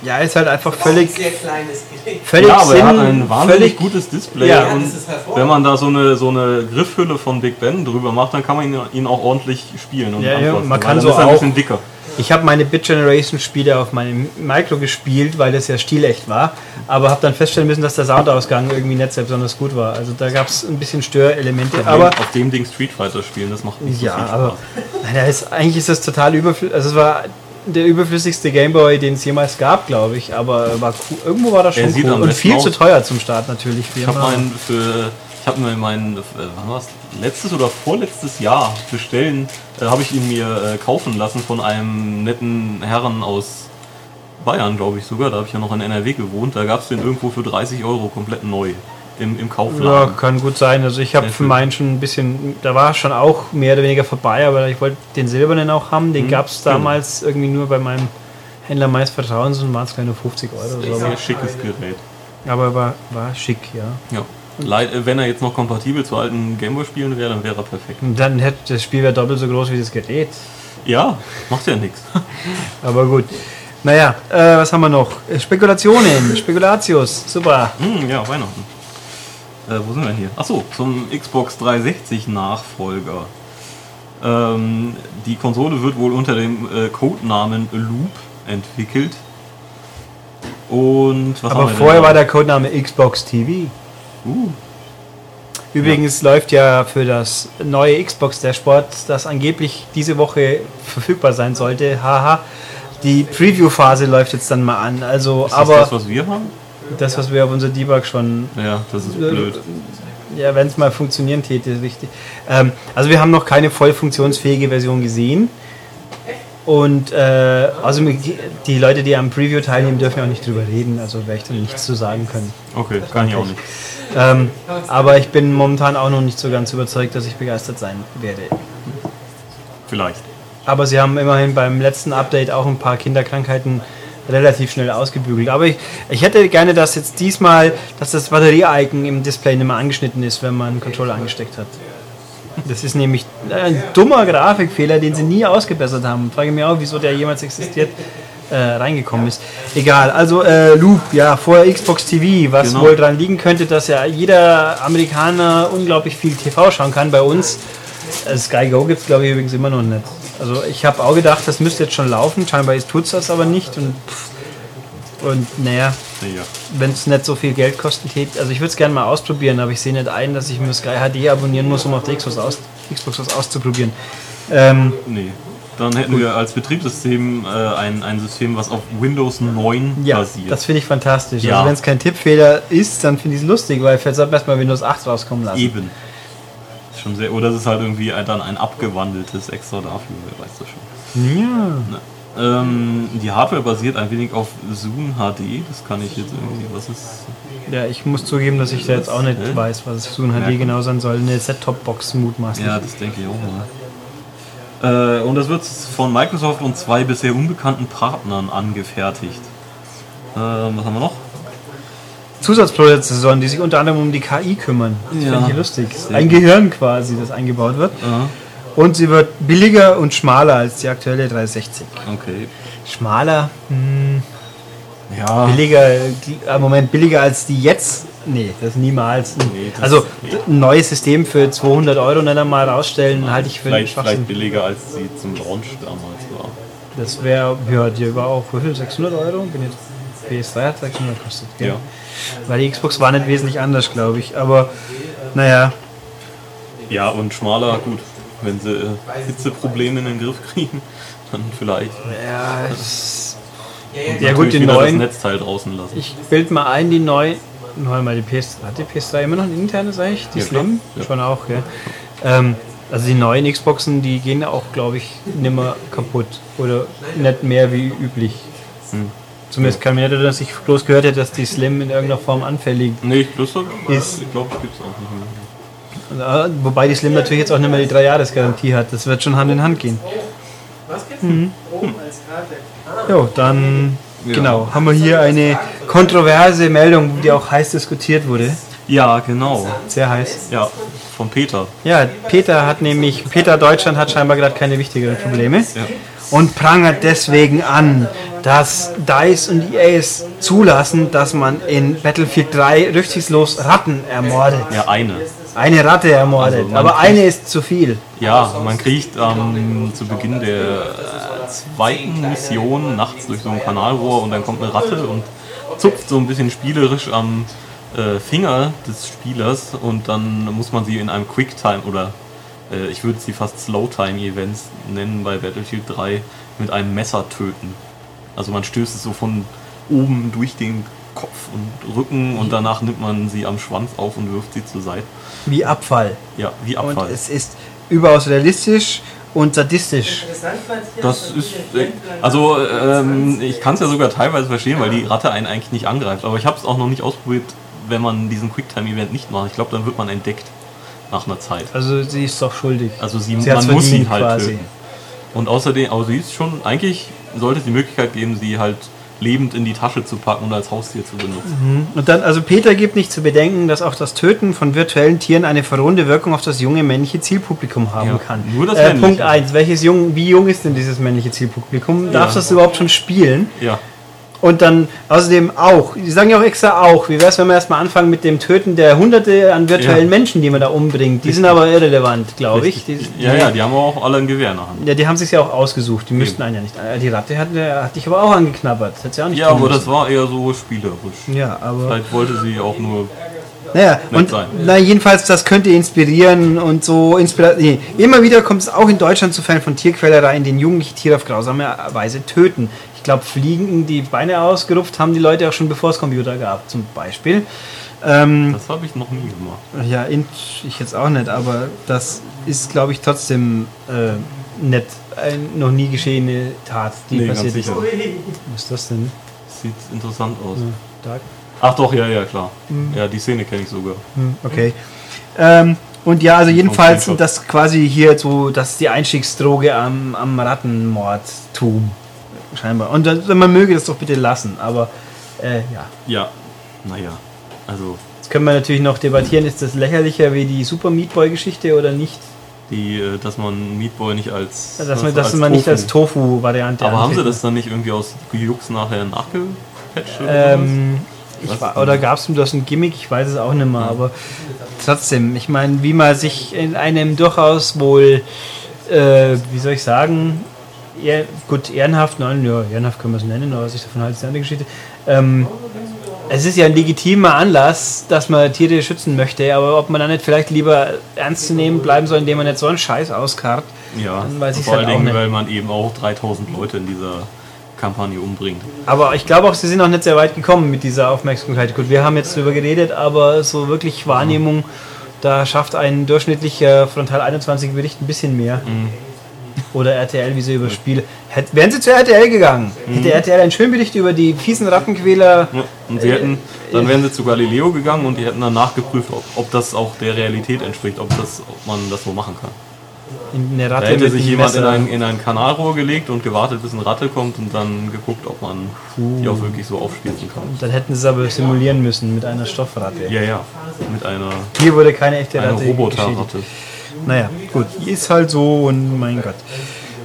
Speaker 1: Ja, ist halt einfach
Speaker 3: Auch ein
Speaker 1: völlig,
Speaker 3: sehr kleines Gerät.
Speaker 1: völlig
Speaker 2: ja, aber er hat
Speaker 1: Sinn,
Speaker 2: ein wahnsinnig
Speaker 1: völlig
Speaker 2: gutes Display
Speaker 1: Ja,
Speaker 3: das
Speaker 2: und wenn man da so eine, so eine Griffhülle von Big Ben drüber macht, dann kann man ihn, ihn auch ordentlich spielen. Und
Speaker 1: Ja, ja, man kann so
Speaker 2: ist er ein
Speaker 1: auch-
Speaker 2: bisschen dicker.
Speaker 1: Ich habe meine Bit Generation Spiele auf meinem Micro gespielt, weil das ja stilecht war, aber habe dann feststellen müssen, dass der Soundausgang irgendwie nicht sehr besonders gut war. Also da gab es ein bisschen Störelemente, aber
Speaker 2: auf dem Ding Street Fighter spielen, das macht nicht
Speaker 1: ja,
Speaker 2: so viel Spaß.
Speaker 1: aber nein, ist, eigentlich ist das total überflüssig. Also es war der überflüssigste Gameboy, den es jemals gab, glaube ich, aber war cool. irgendwo war das schon cool und viel
Speaker 2: aus.
Speaker 1: zu teuer zum Start natürlich.
Speaker 2: Ich habe meinen für, ich habe mir meinen, äh, wann war's? Letztes oder vorletztes Jahr bestellen, äh, habe ich ihn mir äh, kaufen lassen von einem netten Herren aus Bayern, glaube ich sogar. Da habe ich ja noch in NRW gewohnt. Da gab es den irgendwo für 30 Euro komplett neu im, im
Speaker 1: Ja,
Speaker 2: Kaufladen.
Speaker 1: kann gut sein. Also ich habe für meinen schon ein bisschen, da war schon auch mehr oder weniger vorbei, aber ich wollte den silbernen auch haben. Den
Speaker 2: Mhm,
Speaker 1: gab es damals irgendwie nur bei meinem Händler meines Vertrauens und waren es nur 50 Euro oder so.
Speaker 2: Sehr schickes Gerät.
Speaker 1: Aber war, war schick, ja.
Speaker 2: Ja. Äh, wenn er jetzt noch kompatibel zu alten Gameboy-Spielen wäre, dann wäre er perfekt.
Speaker 1: Dann hätte das Spiel wäre doppelt so groß wie das Gerät.
Speaker 2: Ja, macht ja nichts. [LAUGHS]
Speaker 1: Aber gut. Naja, äh, was haben wir noch? Spekulationen, Spekulatius, super.
Speaker 2: Hm, ja, Weihnachten. Äh, wo sind wir denn hier? Achso, zum Xbox 360 Nachfolger. Ähm, die Konsole wird wohl unter dem äh, Codenamen Loop entwickelt. Und was haben
Speaker 1: Aber vorher war der Codename Xbox TV.
Speaker 2: Uh,
Speaker 1: Übrigens läuft ja für das neue Xbox Dashboard, das angeblich diese Woche verfügbar sein sollte, haha, die Preview-Phase läuft jetzt dann mal an. Also,
Speaker 2: ist das
Speaker 1: aber
Speaker 2: das, was wir haben?
Speaker 1: das, was wir auf unser Debug schon,
Speaker 2: Ja, das ist blöd.
Speaker 1: ja, wenn es mal funktionieren täte, ist richtig. Ähm, also wir haben noch keine voll funktionsfähige Version gesehen. Und äh, also die Leute, die am Preview teilnehmen, dürfen ja auch nicht drüber reden, also werde ich dann nichts zu sagen können.
Speaker 2: Okay, kann ich auch nicht.
Speaker 1: Ähm, aber ich bin momentan auch noch nicht so ganz überzeugt, dass ich begeistert sein werde.
Speaker 2: Vielleicht.
Speaker 1: Aber sie haben immerhin beim letzten Update auch ein paar Kinderkrankheiten relativ schnell ausgebügelt. Aber ich, ich hätte gerne, dass jetzt diesmal, dass das Batterie-Icon im Display nicht mehr angeschnitten ist, wenn man einen Controller angesteckt hat. Das ist nämlich ein dummer Grafikfehler, den sie nie ausgebessert haben. Frage ich mich auch, wieso der jemals existiert, äh, reingekommen ist. Egal, also äh, Loop, ja, vor Xbox TV, was
Speaker 2: Genau.
Speaker 1: wohl daran liegen könnte, dass ja jeder Amerikaner unglaublich viel TV schauen kann. Bei uns, äh, Sky Go gibt es glaube ich übrigens immer noch nicht. Also ich habe auch gedacht, das müsste jetzt schon laufen, scheinbar tut es das aber nicht. Und, und naja,
Speaker 2: Ja.
Speaker 1: wenn es nicht so viel Geld kostet, also ich würde es gerne mal ausprobieren, aber ich sehe nicht ein, dass ich mir Sky HD abonnieren muss, um auf der Xbox, aus, Xbox was auszuprobieren. Ähm,
Speaker 2: Nee. Dann hätten wir als Betriebssystem äh, ein, ein System, was auf Windows 9
Speaker 1: ja,
Speaker 2: basiert.
Speaker 1: das finde ich fantastisch.
Speaker 2: Ja.
Speaker 1: Also wenn es kein Tippfehler ist, dann finde ich es lustig, weil jetzt hat erstmal Windows 8 rauskommen lassen.
Speaker 2: Eben. Ist Schon sehr, oder es ist halt irgendwie dann ein abgewandeltes extra dafür, wer weiß das schon.
Speaker 1: Ja.
Speaker 2: Ne. Ähm, die Hardware basiert ein wenig auf Zoom HD, das kann ich jetzt irgendwie, was ist.
Speaker 1: ja, ich muss zugeben, dass ich da jetzt auch nicht
Speaker 2: Hä?
Speaker 1: weiß, was Zoom HD genau sein soll. Eine Set-Top-Box mutmaßlich.
Speaker 2: Ja, das denke ich auch mal. Äh, und das wird von Microsoft und zwei bisher unbekannten Partnern angefertigt. Ähm, was haben wir noch?
Speaker 1: Zusatzprozessoren, die sich unter anderem um die KI kümmern. Das
Speaker 2: Ja.
Speaker 1: finde ich lustig. Ein. Gehirn quasi, das eingebaut wird.
Speaker 2: Ja,
Speaker 1: Und sie wird billiger und schmaler als die aktuelle 360.
Speaker 2: okay.
Speaker 1: Schmaler? Hm,
Speaker 2: Ja,
Speaker 1: Billiger, äh, Moment, billiger als die jetzt? Nee, das niemals.
Speaker 2: Nee, das-
Speaker 1: also
Speaker 2: nee.
Speaker 1: ein neues System für 200 Euro nicht einmal rausstellen, halte ich für
Speaker 2: vielleicht, vielleicht billiger als sie zum Launch damals war.
Speaker 1: Das wäre, ja, die war auch, wie viel? 600 Euro? Bin jetzt, PS3 hat 600 gekostet.
Speaker 2: Ja.
Speaker 1: Weil die Xbox war nicht wesentlich anders, glaube ich. Aber, naja,
Speaker 2: Ja, und schmaler, gut. Wenn sie äh, Hitzeprobleme in den Griff kriegen, [LAUGHS] dann vielleicht.
Speaker 1: ja, es,
Speaker 2: Und
Speaker 1: Ja, gut,
Speaker 2: natürlich
Speaker 1: die neuen-
Speaker 2: das Netzteil draußen lassen.
Speaker 1: ich bild mal ein, die neuen, neu mal die PS, hat die PS3 immer noch ein internes eigentlich? Die
Speaker 2: Ja.
Speaker 1: Slim?
Speaker 2: Ja.
Speaker 1: Schon auch, gell? Ähm, also die neuen Xboxen, die gehen auch, glaube ich, nimmer kaputt. Oder nicht mehr wie üblich.
Speaker 2: Hm.
Speaker 1: Zumindest kann mir nicht, dass ich bloß gehört hätte, dass die Slim in irgendeiner Form anfällig
Speaker 2: Nee, das
Speaker 1: Ist-
Speaker 2: ich glaube, das gibt es auch nicht mehr.
Speaker 1: Ja, Wobei die Slim natürlich jetzt auch nicht mehr die 3-Jahres-Garantie hat. Das wird schon Hand in Hand gehen.
Speaker 3: Was gibt's denn? Oben als Karte.
Speaker 1: Jo, dann
Speaker 2: Ja.
Speaker 1: genau, haben wir hier eine kontroverse Meldung, die auch heiß diskutiert wurde.
Speaker 2: Ja, genau.
Speaker 1: Sehr heiß.
Speaker 2: Ja, von Peter.
Speaker 1: Ja, Peter hat nämlich, Peter Deutschland hat scheinbar gerade keine wichtigeren Probleme
Speaker 2: Ja.
Speaker 1: und prangert deswegen an, dass DICE und EA es zulassen, dass man in Battlefield 3 rücksichtslos Ratten ermordet.
Speaker 2: Ja, eine.
Speaker 1: Eine Ratte ermordet,
Speaker 2: Also
Speaker 1: aber
Speaker 2: kriegt-
Speaker 1: eine ist zu viel.
Speaker 2: Ja, man kriegt ähm, zu Beginn der äh, zweiten Mission nachts durch so ein Kanalrohr und dann kommt eine Ratte und zupft so ein bisschen spielerisch am äh, Finger des Spielers und dann muss man sie in einem Quicktime oder äh, ich würde sie fast Slowtime-Events nennen bei Battlefield 3 mit einem Messer töten. Also man stößt es so von oben durch den Kopf und Rücken und danach nimmt man sie am Schwanz auf und wirft sie zur Seite.
Speaker 1: Wie Abfall.
Speaker 2: Ja, wie
Speaker 1: Und
Speaker 2: Abfall.
Speaker 1: es ist überaus realistisch und sadistisch.
Speaker 2: Das ist, äh, also ähm, ich kann es ja sogar teilweise verstehen, weil die Ratte einen eigentlich nicht angreift. Aber ich habe es auch noch nicht ausprobiert, wenn man diesen Quicktime-Event nicht macht. Ich glaube, dann wird man entdeckt nach einer Zeit.
Speaker 1: Also sie ist doch schuldig.
Speaker 2: Also sie,
Speaker 1: Sie
Speaker 2: man muss sie
Speaker 1: verdient
Speaker 2: halt
Speaker 1: quasi.
Speaker 2: töten. Und außerdem, aber sie ist schon, eigentlich sollte es die Möglichkeit geben, sie halt lebend in die Tasche zu packen und als Haustier zu benutzen.
Speaker 1: Und dann, also Peter gibt nicht zu bedenken, dass auch das Töten von virtuellen Tieren eine verrohende Wirkung auf das junge männliche Zielpublikum haben
Speaker 2: Ja,
Speaker 1: kann.
Speaker 2: nur das
Speaker 1: äh. Punkt 1. Welches jung, wie jung ist denn dieses männliche Zielpublikum? Darfst du das überhaupt schon spielen?
Speaker 2: Ja,
Speaker 1: Und dann außerdem auch, die sagen ja auch extra auch, wie wäre es, wenn wir erstmal anfangen mit dem Töten der Hunderte an virtuellen
Speaker 2: Ja.
Speaker 1: Menschen, die man da umbringt. Die sind aber irrelevant, glaube ich. Die,
Speaker 2: ja, ja, die haben auch alle ein Gewehr Hand.
Speaker 1: Ja, die haben sich ja auch ausgesucht. Die müssten einen ja nicht. äh, Die Ratte hat, hat dich aber auch angeknabbert. Das hat sie auch nicht
Speaker 2: Ja, aber das war eher so spielerisch.
Speaker 1: Ja, aber.
Speaker 2: Vielleicht wollte sie auch nur
Speaker 1: Naja,
Speaker 2: nett
Speaker 1: und
Speaker 2: sein.
Speaker 1: na, jedenfalls, das könnte inspirieren und so inspirieren. Nee, immer wieder kommt es auch in Deutschland zu Fällen von Tierquälerei, in denen jugendliche Tiere auf grausame Weise töten. Ich glaube, Fliegen, die Beine ausgerupft, haben die Leute auch schon bevor es Computer gab, zum Beispiel. Ähm,
Speaker 2: Das habe ich noch nie gemacht.
Speaker 1: ja, ich jetzt auch nicht, aber das ist, glaube ich, trotzdem äh, nicht eine noch nie geschehene Tat, die
Speaker 2: Nee,
Speaker 1: passiert ist. Was ist das denn?
Speaker 2: Sieht interessant aus.
Speaker 1: Dark?
Speaker 2: Ach doch, ja, ja, klar.
Speaker 1: Mhm.
Speaker 2: Ja, die Szene kenne ich sogar.
Speaker 1: Hm, Okay. Ähm, und ja, also jedenfalls das quasi hier so, das ist die Einstiegsdroge am, am Rattenmordtum. Scheinbar. Und das, man möge das doch bitte lassen, aber äh, ja.
Speaker 2: Ja, naja. Also,
Speaker 1: Jetzt können wir natürlich noch debattieren, ist das lächerlicher wie die Super Meat Boy Geschichte oder nicht?
Speaker 2: die, äh, dass man Meatball nicht als.
Speaker 1: Also, dass man,
Speaker 2: als
Speaker 1: dass man nicht
Speaker 2: Tofu-
Speaker 1: als Tofu-Variante
Speaker 2: Aber haben sie das dann nicht irgendwie aus Jux nachher nachgepatcht? oder
Speaker 1: Ähm, war, oder gab es das ein Gimmick? Ich weiß es auch nicht mehr, aber trotzdem, ich meine, wie man sich in einem durchaus wohl, äh, wie soll ich sagen, eher, gut, ehrenhaft, nein, ja, ehrenhaft können wir es nennen, aber was ich davon halte, ist eine andere Geschichte. Ähm, es ist ja ein legitimer Anlass, dass man Tiere schützen möchte, aber ob man dann nicht vielleicht lieber ernst zu nehmen bleiben soll, indem man nicht so einen Scheiß auskarrt?
Speaker 2: Ja,
Speaker 1: Dann weiß ich's
Speaker 2: vor
Speaker 1: halt
Speaker 2: allen Dingen,
Speaker 1: nicht.
Speaker 2: weil man eben auch 3000 Leute in dieser Kampagne umbringt.
Speaker 1: Aber ich glaube auch, sie sind noch nicht sehr weit gekommen mit dieser Aufmerksamkeit. Gut, wir haben jetzt darüber geredet, aber so wirklich Wahrnehmung, da schafft ein durchschnittlicher Frontal 21 Bericht ein bisschen mehr. Oder RTL, wie sie über Spiele. Hätt, wären sie zu RTL gegangen, hätte RTL einen schönen Bericht über die fiesen Rattenquäler.
Speaker 2: Ja, und sie hätten, dann wären sie zu Galileo gegangen und die hätten dann nachgeprüft, ob, ob das auch der Realität entspricht, ob, das, ob man das so machen kann.
Speaker 1: In eine
Speaker 2: Da
Speaker 1: Ratte
Speaker 2: hätte
Speaker 1: mit
Speaker 2: sich jemand in ein, in ein Kanalrohr gelegt und gewartet, bis eine Ratte kommt und dann geguckt, ob man die auch wirklich so aufspießen kann.
Speaker 1: Dann hätten sie es aber simulieren müssen mit einer Stoffratte.
Speaker 2: Ja, ja. Mit einer,
Speaker 1: Hier wurde keine echte Ratte geschädigt.
Speaker 2: Roboterratte.
Speaker 1: Naja, gut, ist halt so und mein Gott.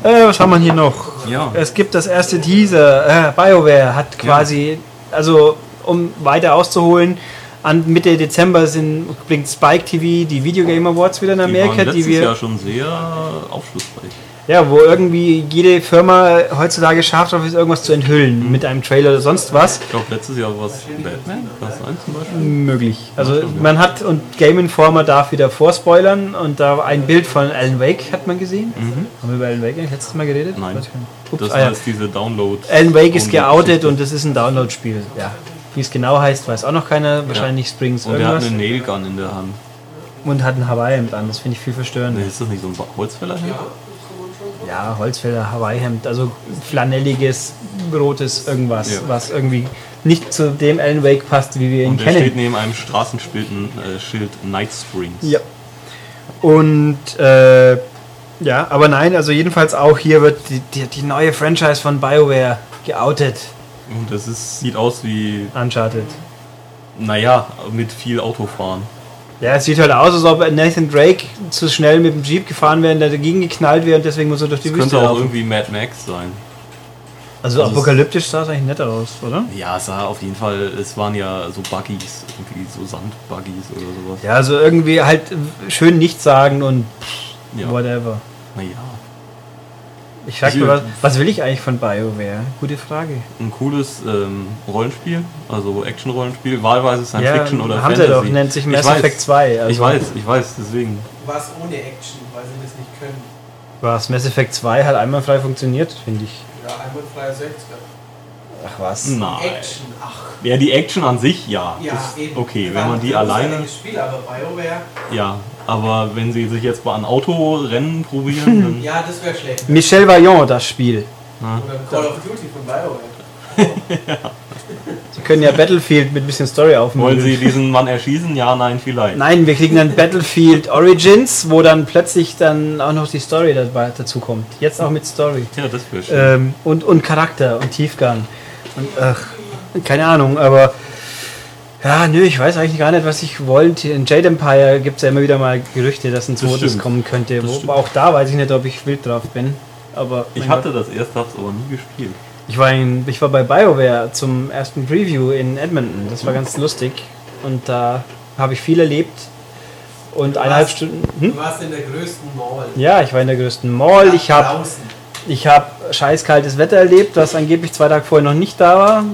Speaker 1: Äh, was haben wir hier noch?
Speaker 2: Ja.
Speaker 1: Es gibt das erste Teaser. Äh, BioWare hat quasi also um weiter auszuholen, an Mitte Dezember sind, bringt Spike TV die Video Game Awards wieder in
Speaker 2: Die
Speaker 1: Amerika,
Speaker 2: waren
Speaker 1: die, wir
Speaker 2: Jahr schon sehr aufschlussreich.
Speaker 1: ja, wo irgendwie jede Firma heutzutage scharf drauf ist, irgendwas zu enthüllen mit einem Trailer oder sonst was.
Speaker 2: Ich glaube, letztes Jahr war es Batman, das sein zum Beispiel?
Speaker 1: Möglich. Also man hat und Game Informer darf wieder vorspoilern und da ein Bild von Alan Wake hat man gesehen. Haben wir über Alan Wake letztes Mal geredet?
Speaker 2: Mhm. Nein.
Speaker 1: Ups,
Speaker 2: Das
Speaker 1: ah, ja.
Speaker 2: heißt diese Download.
Speaker 1: Alan Wake ist geoutet und es ist ein Download-Spiel. Ja. Wie es genau heißt, weiß auch noch keiner. Wahrscheinlich Springs
Speaker 2: Und er hat
Speaker 1: irgendwas.
Speaker 2: eine Nailgun in der Hand.
Speaker 1: Und hat ein Hawaii-Hemd an. Das finde ich viel verstörender.
Speaker 2: Nee, ist das nicht so ein Holzfäller hier?
Speaker 1: Ja, Holzfäller, Hawaii-Hemd. Also flanelliges, rotes irgendwas,
Speaker 2: Ja.
Speaker 1: was irgendwie nicht zu dem Alan Wake passt, wie wir ihn
Speaker 2: Und er
Speaker 1: kennen.
Speaker 2: steht neben einem Straßenschild äh, Schild Night Springs.
Speaker 1: Ja. Und äh, ja, aber nein, also jedenfalls auch hier wird die, die, die neue Franchise von BioWare geoutet.
Speaker 2: Und das ist, sieht aus wie,
Speaker 1: Uncharted.
Speaker 2: naja, mit viel Autofahren.
Speaker 1: Ja, es sieht halt aus, als ob Nathan Drake zu schnell mit dem Jeep gefahren wäre und dagegen geknallt wäre und deswegen muss er durch die
Speaker 2: Das
Speaker 1: Wüste
Speaker 2: könnte auch
Speaker 1: laufen.
Speaker 2: irgendwie Mad Max sein.
Speaker 1: Also,
Speaker 2: also es-
Speaker 1: apokalyptisch sah es eigentlich netter aus, oder?
Speaker 2: Ja, es sah auf jeden Fall, es waren ja so Buggies, irgendwie so Sandbuggies oder sowas.
Speaker 1: Ja, also irgendwie halt schön nichts sagen und
Speaker 2: Ja,
Speaker 1: whatever.
Speaker 2: naja.
Speaker 1: Ich frag
Speaker 2: Also-
Speaker 1: mir, was, was will ich eigentlich von BioWare? Gute Frage.
Speaker 2: Ein cooles ähm, Rollenspiel, also Action-Rollenspiel, wahlweise Science Fiction oder
Speaker 1: haben
Speaker 2: Fantasy.
Speaker 1: sie doch, nennt sich
Speaker 2: Ich
Speaker 1: Mass
Speaker 2: weiß,
Speaker 1: Effect 2. Also
Speaker 2: Ich weiß, ich weiß, deswegen.
Speaker 3: Was ohne Action, weil sie das nicht können.
Speaker 1: Was, Mass Effect 2 hat einmal frei funktioniert, finde ich.
Speaker 3: Ja, einmal freier 60er.
Speaker 1: Ach was.
Speaker 2: Nein.
Speaker 3: Action, ach.
Speaker 2: Ja, die Action an sich, ja.
Speaker 3: Ja,
Speaker 2: ist
Speaker 3: eben.
Speaker 2: okay,
Speaker 3: War
Speaker 2: wenn man
Speaker 3: ein
Speaker 2: die alleine.
Speaker 3: Spiel, aber BioWare,
Speaker 2: Ja, aber wenn sie sich jetzt mal an Autorennen probieren, [LAUGHS] dann.
Speaker 3: ja, das wäre schlecht.
Speaker 1: Michel Vaillant, das Spiel.
Speaker 3: Oder Call of Duty von BioWare. [LAUGHS]
Speaker 1: Sie können ja Battlefield mit ein bisschen Story
Speaker 2: Wollen
Speaker 1: aufmachen.
Speaker 2: sie diesen Mann erschießen? Ja, nein, vielleicht.
Speaker 1: Nein, wir kriegen dann Battlefield Origins, wo dann plötzlich dann auch noch die Story dabei dazu kommt. Jetzt auch mit Story.
Speaker 2: Ja, das wäre schön.
Speaker 1: Ähm, und, und Charakter und Tiefgang. Und ach, keine Ahnung, aber ja, nö, ich weiß eigentlich gar nicht, was ich wollte. In Jade Empire gibt es ja immer wieder mal Gerüchte, dass ein zweites kommen könnte. Wo, auch da weiß ich nicht, ob ich wild drauf bin. Aber
Speaker 2: ich hatte
Speaker 1: Gott.
Speaker 2: das erst, hab's aber nie gespielt.
Speaker 1: ich war, in, ich war bei BioWare zum ersten Preview in Edmonton. Das war ganz lustig. Und da habe ich viel erlebt. Und eineinhalb Stunden. Hm?
Speaker 3: Du warst in der größten Mall.
Speaker 1: Ja, ich war in der größten Mall. Ich habe. Ich habe scheißkaltes Wetter erlebt, das angeblich zwei Tage vorher noch nicht da war,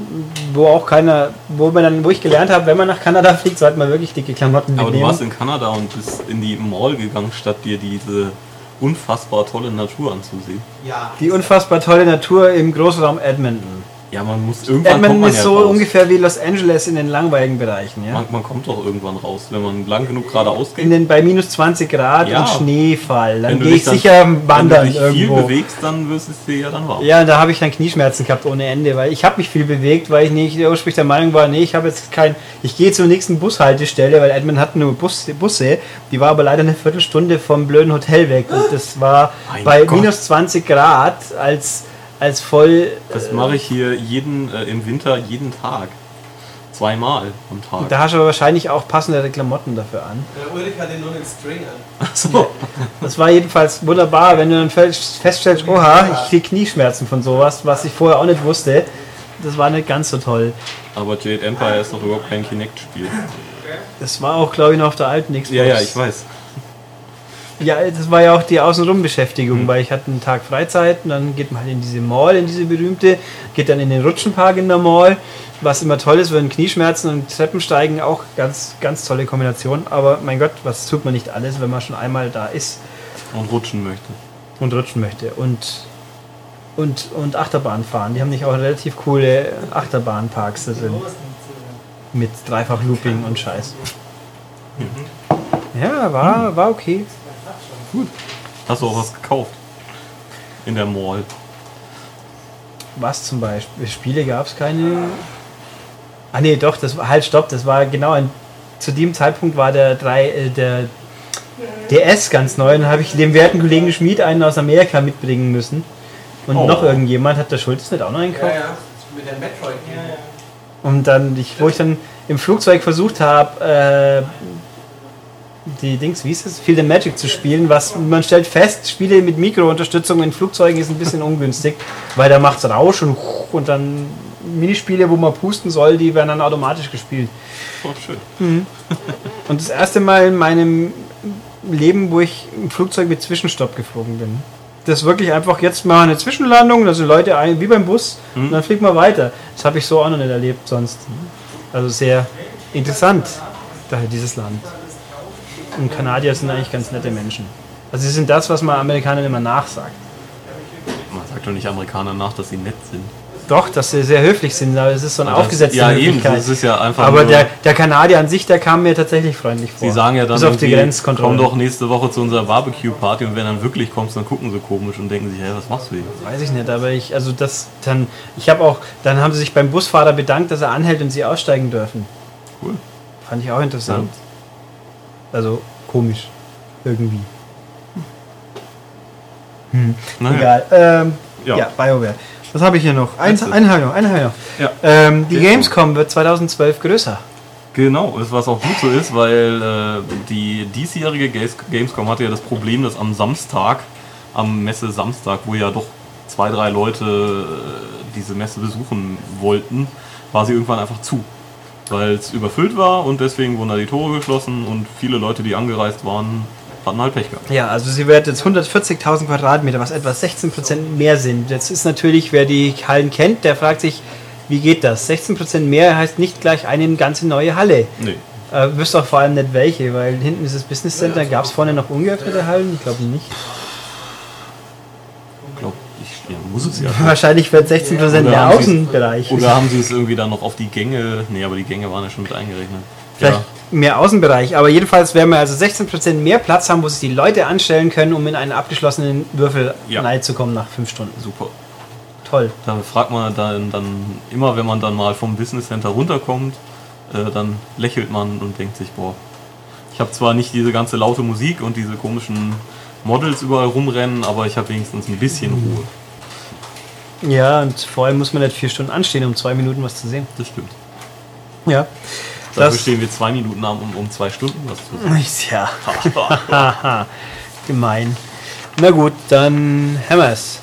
Speaker 1: wo auch keiner, wo man dann, wo ich gelernt habe, wenn man nach Kanada [LAUGHS] fliegt, sollte man wirklich dicke Klamotten
Speaker 2: Aber du
Speaker 1: mitnehmen.
Speaker 2: warst in Kanada und bist in die Mall gegangen, statt dir diese unfassbar tolle Natur anzusehen.
Speaker 3: Ja.
Speaker 1: Die unfassbar tolle Natur im Großraum Edmonton.
Speaker 2: Ja, man muss irgendwann kommt
Speaker 1: Edmonton
Speaker 2: man
Speaker 1: ist so
Speaker 2: raus.
Speaker 1: ungefähr wie Los Angeles in den langweiligen Bereichen, ja.
Speaker 2: Man, man kommt doch irgendwann raus, wenn man lang genug geradeaus geht.
Speaker 1: In den bei minus 20 Grad
Speaker 2: Ja.
Speaker 1: und Schneefall. Dann
Speaker 2: du
Speaker 1: gehe ich
Speaker 2: dann-
Speaker 1: sicher wandern
Speaker 2: Wenn du dich
Speaker 1: irgendwo.
Speaker 2: viel bewegst, dann wirst es dir ja dann warm.
Speaker 1: Ja, und da habe ich dann Knieschmerzen gehabt ohne Ende, weil ich habe mich viel bewegt, weil ich nicht ursprünglich der Meinung war, nee, ich habe jetzt kein, ich gehe zur nächsten Bushaltestelle, weil Edmund hat nur Bus, Busse, die war aber leider eine Viertelstunde vom blöden Hotel weg und das war
Speaker 2: Mein
Speaker 1: bei
Speaker 2: Gott.
Speaker 1: minus 20 Grad als, als voll,
Speaker 2: Das mache ich hier jeden äh, im Winter jeden Tag. Zweimal am Tag.
Speaker 1: da hast du aber wahrscheinlich auch passende Klamotten dafür an.
Speaker 3: Der Ulrich hatte nur einen String an.
Speaker 2: so.
Speaker 1: Das war jedenfalls wunderbar, wenn du dann fest- feststellst, oha, ich kriege Knieschmerzen von sowas, was ich vorher auch nicht wusste. Das war nicht ganz so toll.
Speaker 2: Aber Jade Empire ist doch überhaupt kein Kinect-Spiel.
Speaker 1: Das war auch, glaube ich, noch auf der alten Xbox.
Speaker 2: Ja, ja, ich weiß.
Speaker 1: Ja, das war ja auch die Außenrum-Beschäftigung,
Speaker 2: Mhm.
Speaker 1: weil ich hatte einen Tag Freizeit und dann geht man halt in diese Mall, in diese berühmte, geht dann in den Rutschenpark in der Mall, was immer toll ist, wenn Knieschmerzen und Treppensteigen auch ganz, ganz tolle Kombination. Aber mein Gott, was tut man nicht alles, wenn man schon einmal da ist
Speaker 2: Und rutschen möchte.
Speaker 1: und rutschen möchte und, und, und Achterbahn fahren. Die haben nicht auch relativ coole Achterbahnparks da drin. Mit Dreifach-Looping und Scheiß. Ja, war, war okay.
Speaker 2: Hast du auch was gekauft? In der Mall.
Speaker 1: Was zum Beispiel? Spiele gab es keine. Ah nee, doch, das war halt stopp, das war genau ein, zu dem Zeitpunkt war der drei äh, der DS ganz neu und habe ich dem werten Kollegen Schmied einen aus Amerika mitbringen müssen. Und
Speaker 2: Oh.
Speaker 1: noch irgendjemand hat der Schulz nicht auch noch einen
Speaker 3: Ja,
Speaker 1: gekauft.
Speaker 3: ja. Mit der Metroid. Ja,
Speaker 1: Und dann, ich, wo ich dann im Flugzeug versucht habe, äh, die Dings, wie hieß es, Feel the Magic zu spielen, was man stellt fest, Spiele mit Mikrounterstützung in Flugzeugen ist ein bisschen [LAUGHS] ungünstig, weil da macht's Rausch und, und dann Minispiele, wo man pusten soll, die werden dann automatisch gespielt.
Speaker 2: Oh, schön.
Speaker 1: Und das erste Mal in meinem Leben, wo ich im Flugzeug mit Zwischenstopp geflogen bin. Das ist wirklich einfach jetzt mal eine Zwischenlandung, da sind Leute ein, wie beim Bus, und dann fliegt man weiter. Das habe ich so auch noch nicht erlebt sonst. Also sehr interessant, daher dieses Land. Und Kanadier sind eigentlich ganz nette Menschen. Also sie sind das, was man Amerikanern immer nachsagt.
Speaker 2: Man sagt doch nicht Amerikanern nach, dass sie nett sind.
Speaker 1: Doch, dass sie sehr höflich sind, aber es ist so eine
Speaker 2: Das-
Speaker 1: aufgesetzte
Speaker 2: ja, eben,
Speaker 1: Höflichkeit.
Speaker 2: das ist ja einfach
Speaker 1: aber der, der Kanadier an sich, der kam mir tatsächlich freundlich vor.
Speaker 2: Sie sagen ja dann,
Speaker 1: Bis auf die Grenzkontrolle.
Speaker 2: komm doch nächste Woche zu unserer Barbecue-Party und wenn dann wirklich kommst, dann gucken sie komisch und denken sich, hey, was machst du hier?
Speaker 1: Weiß ich nicht, aber ich, also das, dann, ich habe auch, dann haben sie sich beim Busfahrer bedankt, dass er anhält und sie aussteigen dürfen.
Speaker 2: Cool.
Speaker 1: Fand ich auch interessant. Also komisch. Irgendwie.
Speaker 2: Naja.
Speaker 1: Egal. Ähm, ja.
Speaker 2: Ja.
Speaker 1: BioWare. Was habe ich hier noch? Eins, habe ich noch, ich noch.
Speaker 2: Ja.
Speaker 1: Ähm, die
Speaker 2: Gamescom.
Speaker 1: Gamescom wird 2012 größer.
Speaker 2: Genau, was auch gut so ist, weil äh, die diesjährige Games- Gamescom hatte ja das Problem, dass am Samstag, am Messe Samstag, wo ja doch zwei, drei Leute äh, diese Messe besuchen wollten, war sie irgendwann einfach zu. Weil es überfüllt war und deswegen wurden da die Tore geschlossen und viele Leute, die angereist waren, hatten halt Pech gehabt.
Speaker 1: Ja, also sie wird jetzt 140.000 Quadratmeter, was etwa 16% mehr sind. Jetzt ist natürlich, wer die Hallen kennt, der fragt sich, wie geht das? 16% mehr heißt nicht gleich eine ganze neue Halle.
Speaker 2: Nee.
Speaker 1: Äh, wüsste auch vor allem nicht welche, weil hinten ist das Business Center. Gab es vorne noch ungeöffnete Hallen? Ich glaube nicht.
Speaker 2: Ja, muss es ja. [LAUGHS]
Speaker 1: Wahrscheinlich wird 16%
Speaker 2: Oder
Speaker 1: der Außenbereich.
Speaker 2: Oder haben sie es irgendwie dann noch auf die Gänge? Nee, aber die Gänge waren ja schon mit eingerechnet.
Speaker 1: Vielleicht mehr Außenbereich, aber jedenfalls werden wir also 16% mehr Platz haben, wo sich die Leute anstellen können, um in einen abgeschlossenen Würfel
Speaker 2: Ja.
Speaker 1: reinzukommen nach 5 Stunden.
Speaker 2: super.
Speaker 1: Toll.
Speaker 2: Da fragt man dann, dann immer, wenn man dann mal vom Business Center runterkommt, äh, dann lächelt man und denkt sich, boah, ich habe zwar nicht diese ganze laute Musik und diese komischen Models überall rumrennen, aber ich habe wenigstens ein bisschen Ruhe.
Speaker 1: Ja, und vor allem muss man nicht vier Stunden anstehen, um zwei Minuten was zu sehen.
Speaker 2: Das stimmt.
Speaker 1: Ja.
Speaker 2: Dafür
Speaker 1: Das
Speaker 2: stehen wir zwei Minuten an, um, um zwei Stunden was zu sehen.
Speaker 1: ja [LAUGHS] gemein. Na gut, dann Hammers.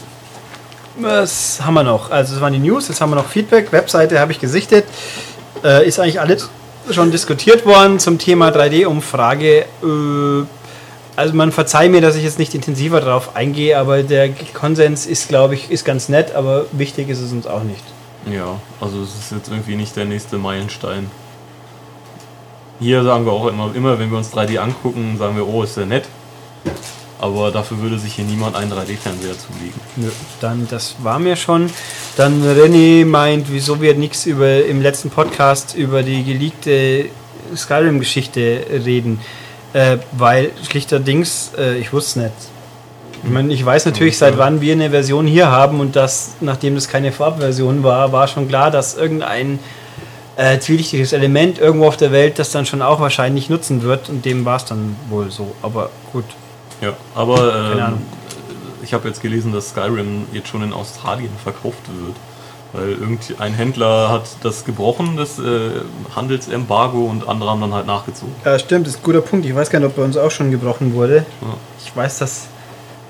Speaker 1: Was haben wir noch? Also das waren die News, jetzt haben wir noch Feedback. Webseite habe ich gesichtet. Äh, ist eigentlich alles schon diskutiert worden zum Thema 3D-Umfrage. Äh, also man verzeiht mir, dass ich jetzt nicht intensiver darauf eingehe, aber der Konsens ist, glaube ich, ist ganz nett, aber wichtig ist es uns auch nicht.
Speaker 2: Ja, also es ist jetzt irgendwie nicht der nächste Meilenstein. Hier sagen wir auch immer, immer wenn wir uns 3D angucken, sagen wir, oh, ist der nett. Aber dafür würde sich hier niemand einen 3D-Fernseher zulegen.
Speaker 1: Nö, dann das war mir schon. Dann René meint, wieso wir nichts über im letzten Podcast über die geleakte Skyrim-Geschichte reden. Äh, weil schlichterdings, äh, ich wusste es nicht. Ich meine, ich weiß natürlich, seit wann wir eine Version hier haben und das, nachdem das keine Farbversion war, war schon klar, dass irgendein äh, zwielichtiges Element irgendwo auf der Welt das dann schon auch wahrscheinlich nutzen wird und dem war es dann wohl so. Aber gut.
Speaker 2: Ja, aber ähm, ich habe jetzt gelesen, dass Skyrim jetzt schon in Australien verkauft wird. Weil irgendein Händler hat das gebrochen, das äh, Handelsembargo, und andere haben dann halt nachgezogen.
Speaker 1: Ja, stimmt, das ist ein guter Punkt. Ich weiß gar nicht, ob bei uns auch schon gebrochen wurde.
Speaker 2: Ja.
Speaker 1: Ich weiß, dass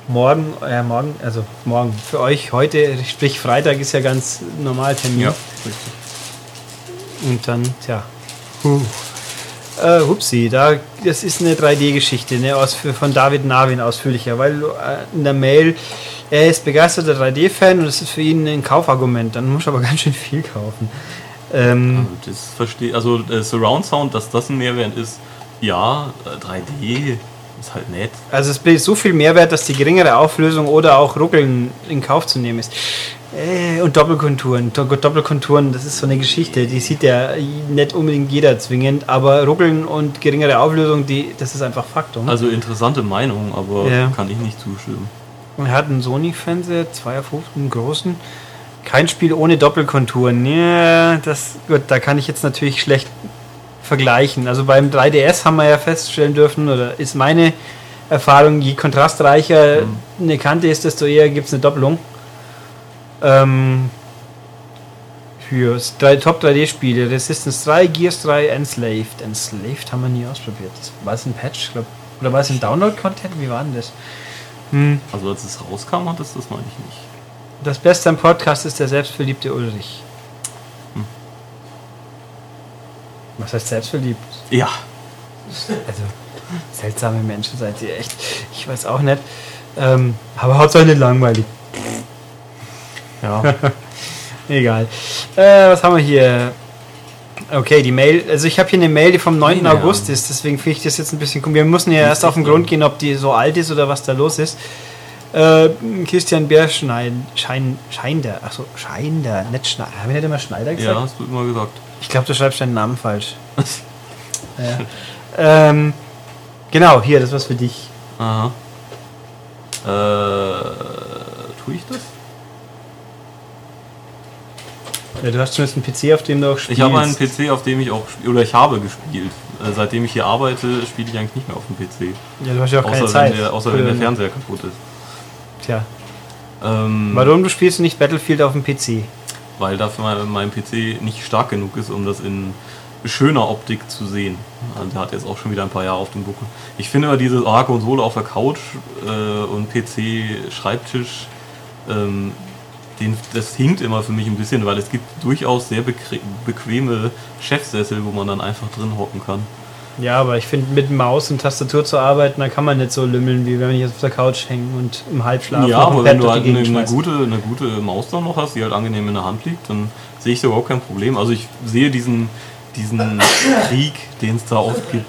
Speaker 1: morgen, äh, morgen, also morgen für euch heute, sprich Freitag ist ja ganz normal Termin.
Speaker 2: richtig.
Speaker 1: Und dann, tja. Huh. Äh, hupsi, da, das ist eine 3D-Geschichte ne, aus, von David Navin ausführlicher, weil äh, in der Mail, er ist begeisterter 3D-Fan und das ist für ihn ein Kaufargument. Dann muss er aber [LAUGHS] ganz schön viel kaufen. Ähm,
Speaker 2: Also das verstehe also äh, Surround Sound, dass das ein Mehrwert ist, ja, äh, 3D ist halt nett.
Speaker 1: Also es bietet so viel Mehrwert, dass die geringere Auflösung oder auch Ruckeln in Kauf zu nehmen ist. Äh, und Doppelkonturen. Do- Doppelkonturen, das ist so eine Geschichte, die sieht ja nicht unbedingt jeder zwingend, aber Ruckeln und geringere Auflösung, die, das ist einfach Faktum.
Speaker 2: Also interessante Meinung, aber
Speaker 1: Ja.
Speaker 2: kann ich nicht zustimmen.
Speaker 1: Er hat einen Sony-Fernseher, 2,5, einen großen. Kein Spiel ohne Doppelkonturen. Ja, das, gut, da kann ich jetzt natürlich schlecht vergleichen. Also beim 3DS haben wir ja feststellen dürfen, oder ist meine Erfahrung, je kontrastreicher eine Kante ist, desto eher gibt es eine Doppelung. Ähm, für drei Top 3D-Spiele, Resistance 3, Gears 3, Enslaved. Enslaved haben wir nie ausprobiert. War es ein Patch? Ich glaub, oder war es ein Download-Content? Wie war denn das? Hm.
Speaker 2: Also als es rauskam, hat es das meine ich nicht.
Speaker 1: Das Beste am Podcast ist der selbstverliebte Ulrich. Was heißt selbstverliebt?
Speaker 2: Ja.
Speaker 1: Also, seltsame Menschen seid ihr echt. Ich weiß auch nicht. Ähm, aber Hauptsache nicht langweilig.
Speaker 2: Ja. [LAUGHS]
Speaker 1: Egal. Äh, was haben wir hier? Okay, die Mail. Also ich habe hier eine Mail, die vom 9.
Speaker 2: Ja.
Speaker 1: August ist, deswegen finde ich das jetzt ein bisschen komisch. Wir müssen ja erst auf den Grund gehen, ob die so alt ist oder was da los ist. Äh, Christian Bärschneid, Schein, Scheinder, achso, Scheinder, nicht Schneider. Haben wir nicht immer Schneider gesagt?
Speaker 2: ja, hast du immer gesagt.
Speaker 1: Ich glaube, du schreibst deinen Namen falsch. [LAUGHS] ja. ähm, genau, hier, das war's für dich.
Speaker 2: Aha. Äh, tue ich das?
Speaker 1: Ja, du hast zumindest einen PC, auf dem du auch spielst.
Speaker 2: Ich habe einen PC, auf dem ich auch oder ich habe gespielt. Äh, seitdem ich hier arbeite, spiele ich eigentlich nicht mehr auf dem PC.
Speaker 1: Ja, du hast ja auch keine
Speaker 2: Außer,
Speaker 1: Zeit.
Speaker 2: wenn der, außer wenn der Fernseher kaputt ist.
Speaker 1: Tja.
Speaker 2: Ähm,
Speaker 1: Warum du spielst du nicht Battlefield auf dem PC?
Speaker 2: Weil dafür mein, PC nicht stark genug ist, um das in schöner Optik zu sehen. Also der hat jetzt auch schon wieder ein paar Jahre auf dem Buckel. Ich finde aber diese ah, Konsole auf der Couch äh, und PC-Schreibtisch, ähm, den, das hinkt immer für mich ein bisschen, weil es gibt durchaus sehr bequem- bequeme Chefsessel, wo man dann einfach drin hocken kann.
Speaker 1: Ja, aber ich finde, mit Maus und Tastatur zu arbeiten, da kann man nicht so lümmeln, wie wenn ich jetzt auf der Couch hänge und im Halbschlaf
Speaker 2: ja, aber wenn du halt eine, eine, gute, eine gute Maus dann noch hast, die halt angenehm in der Hand liegt, dann sehe ich da überhaupt kein Problem. Also ich sehe diesen, diesen [COUGHS] Krieg, den es da oft gibt.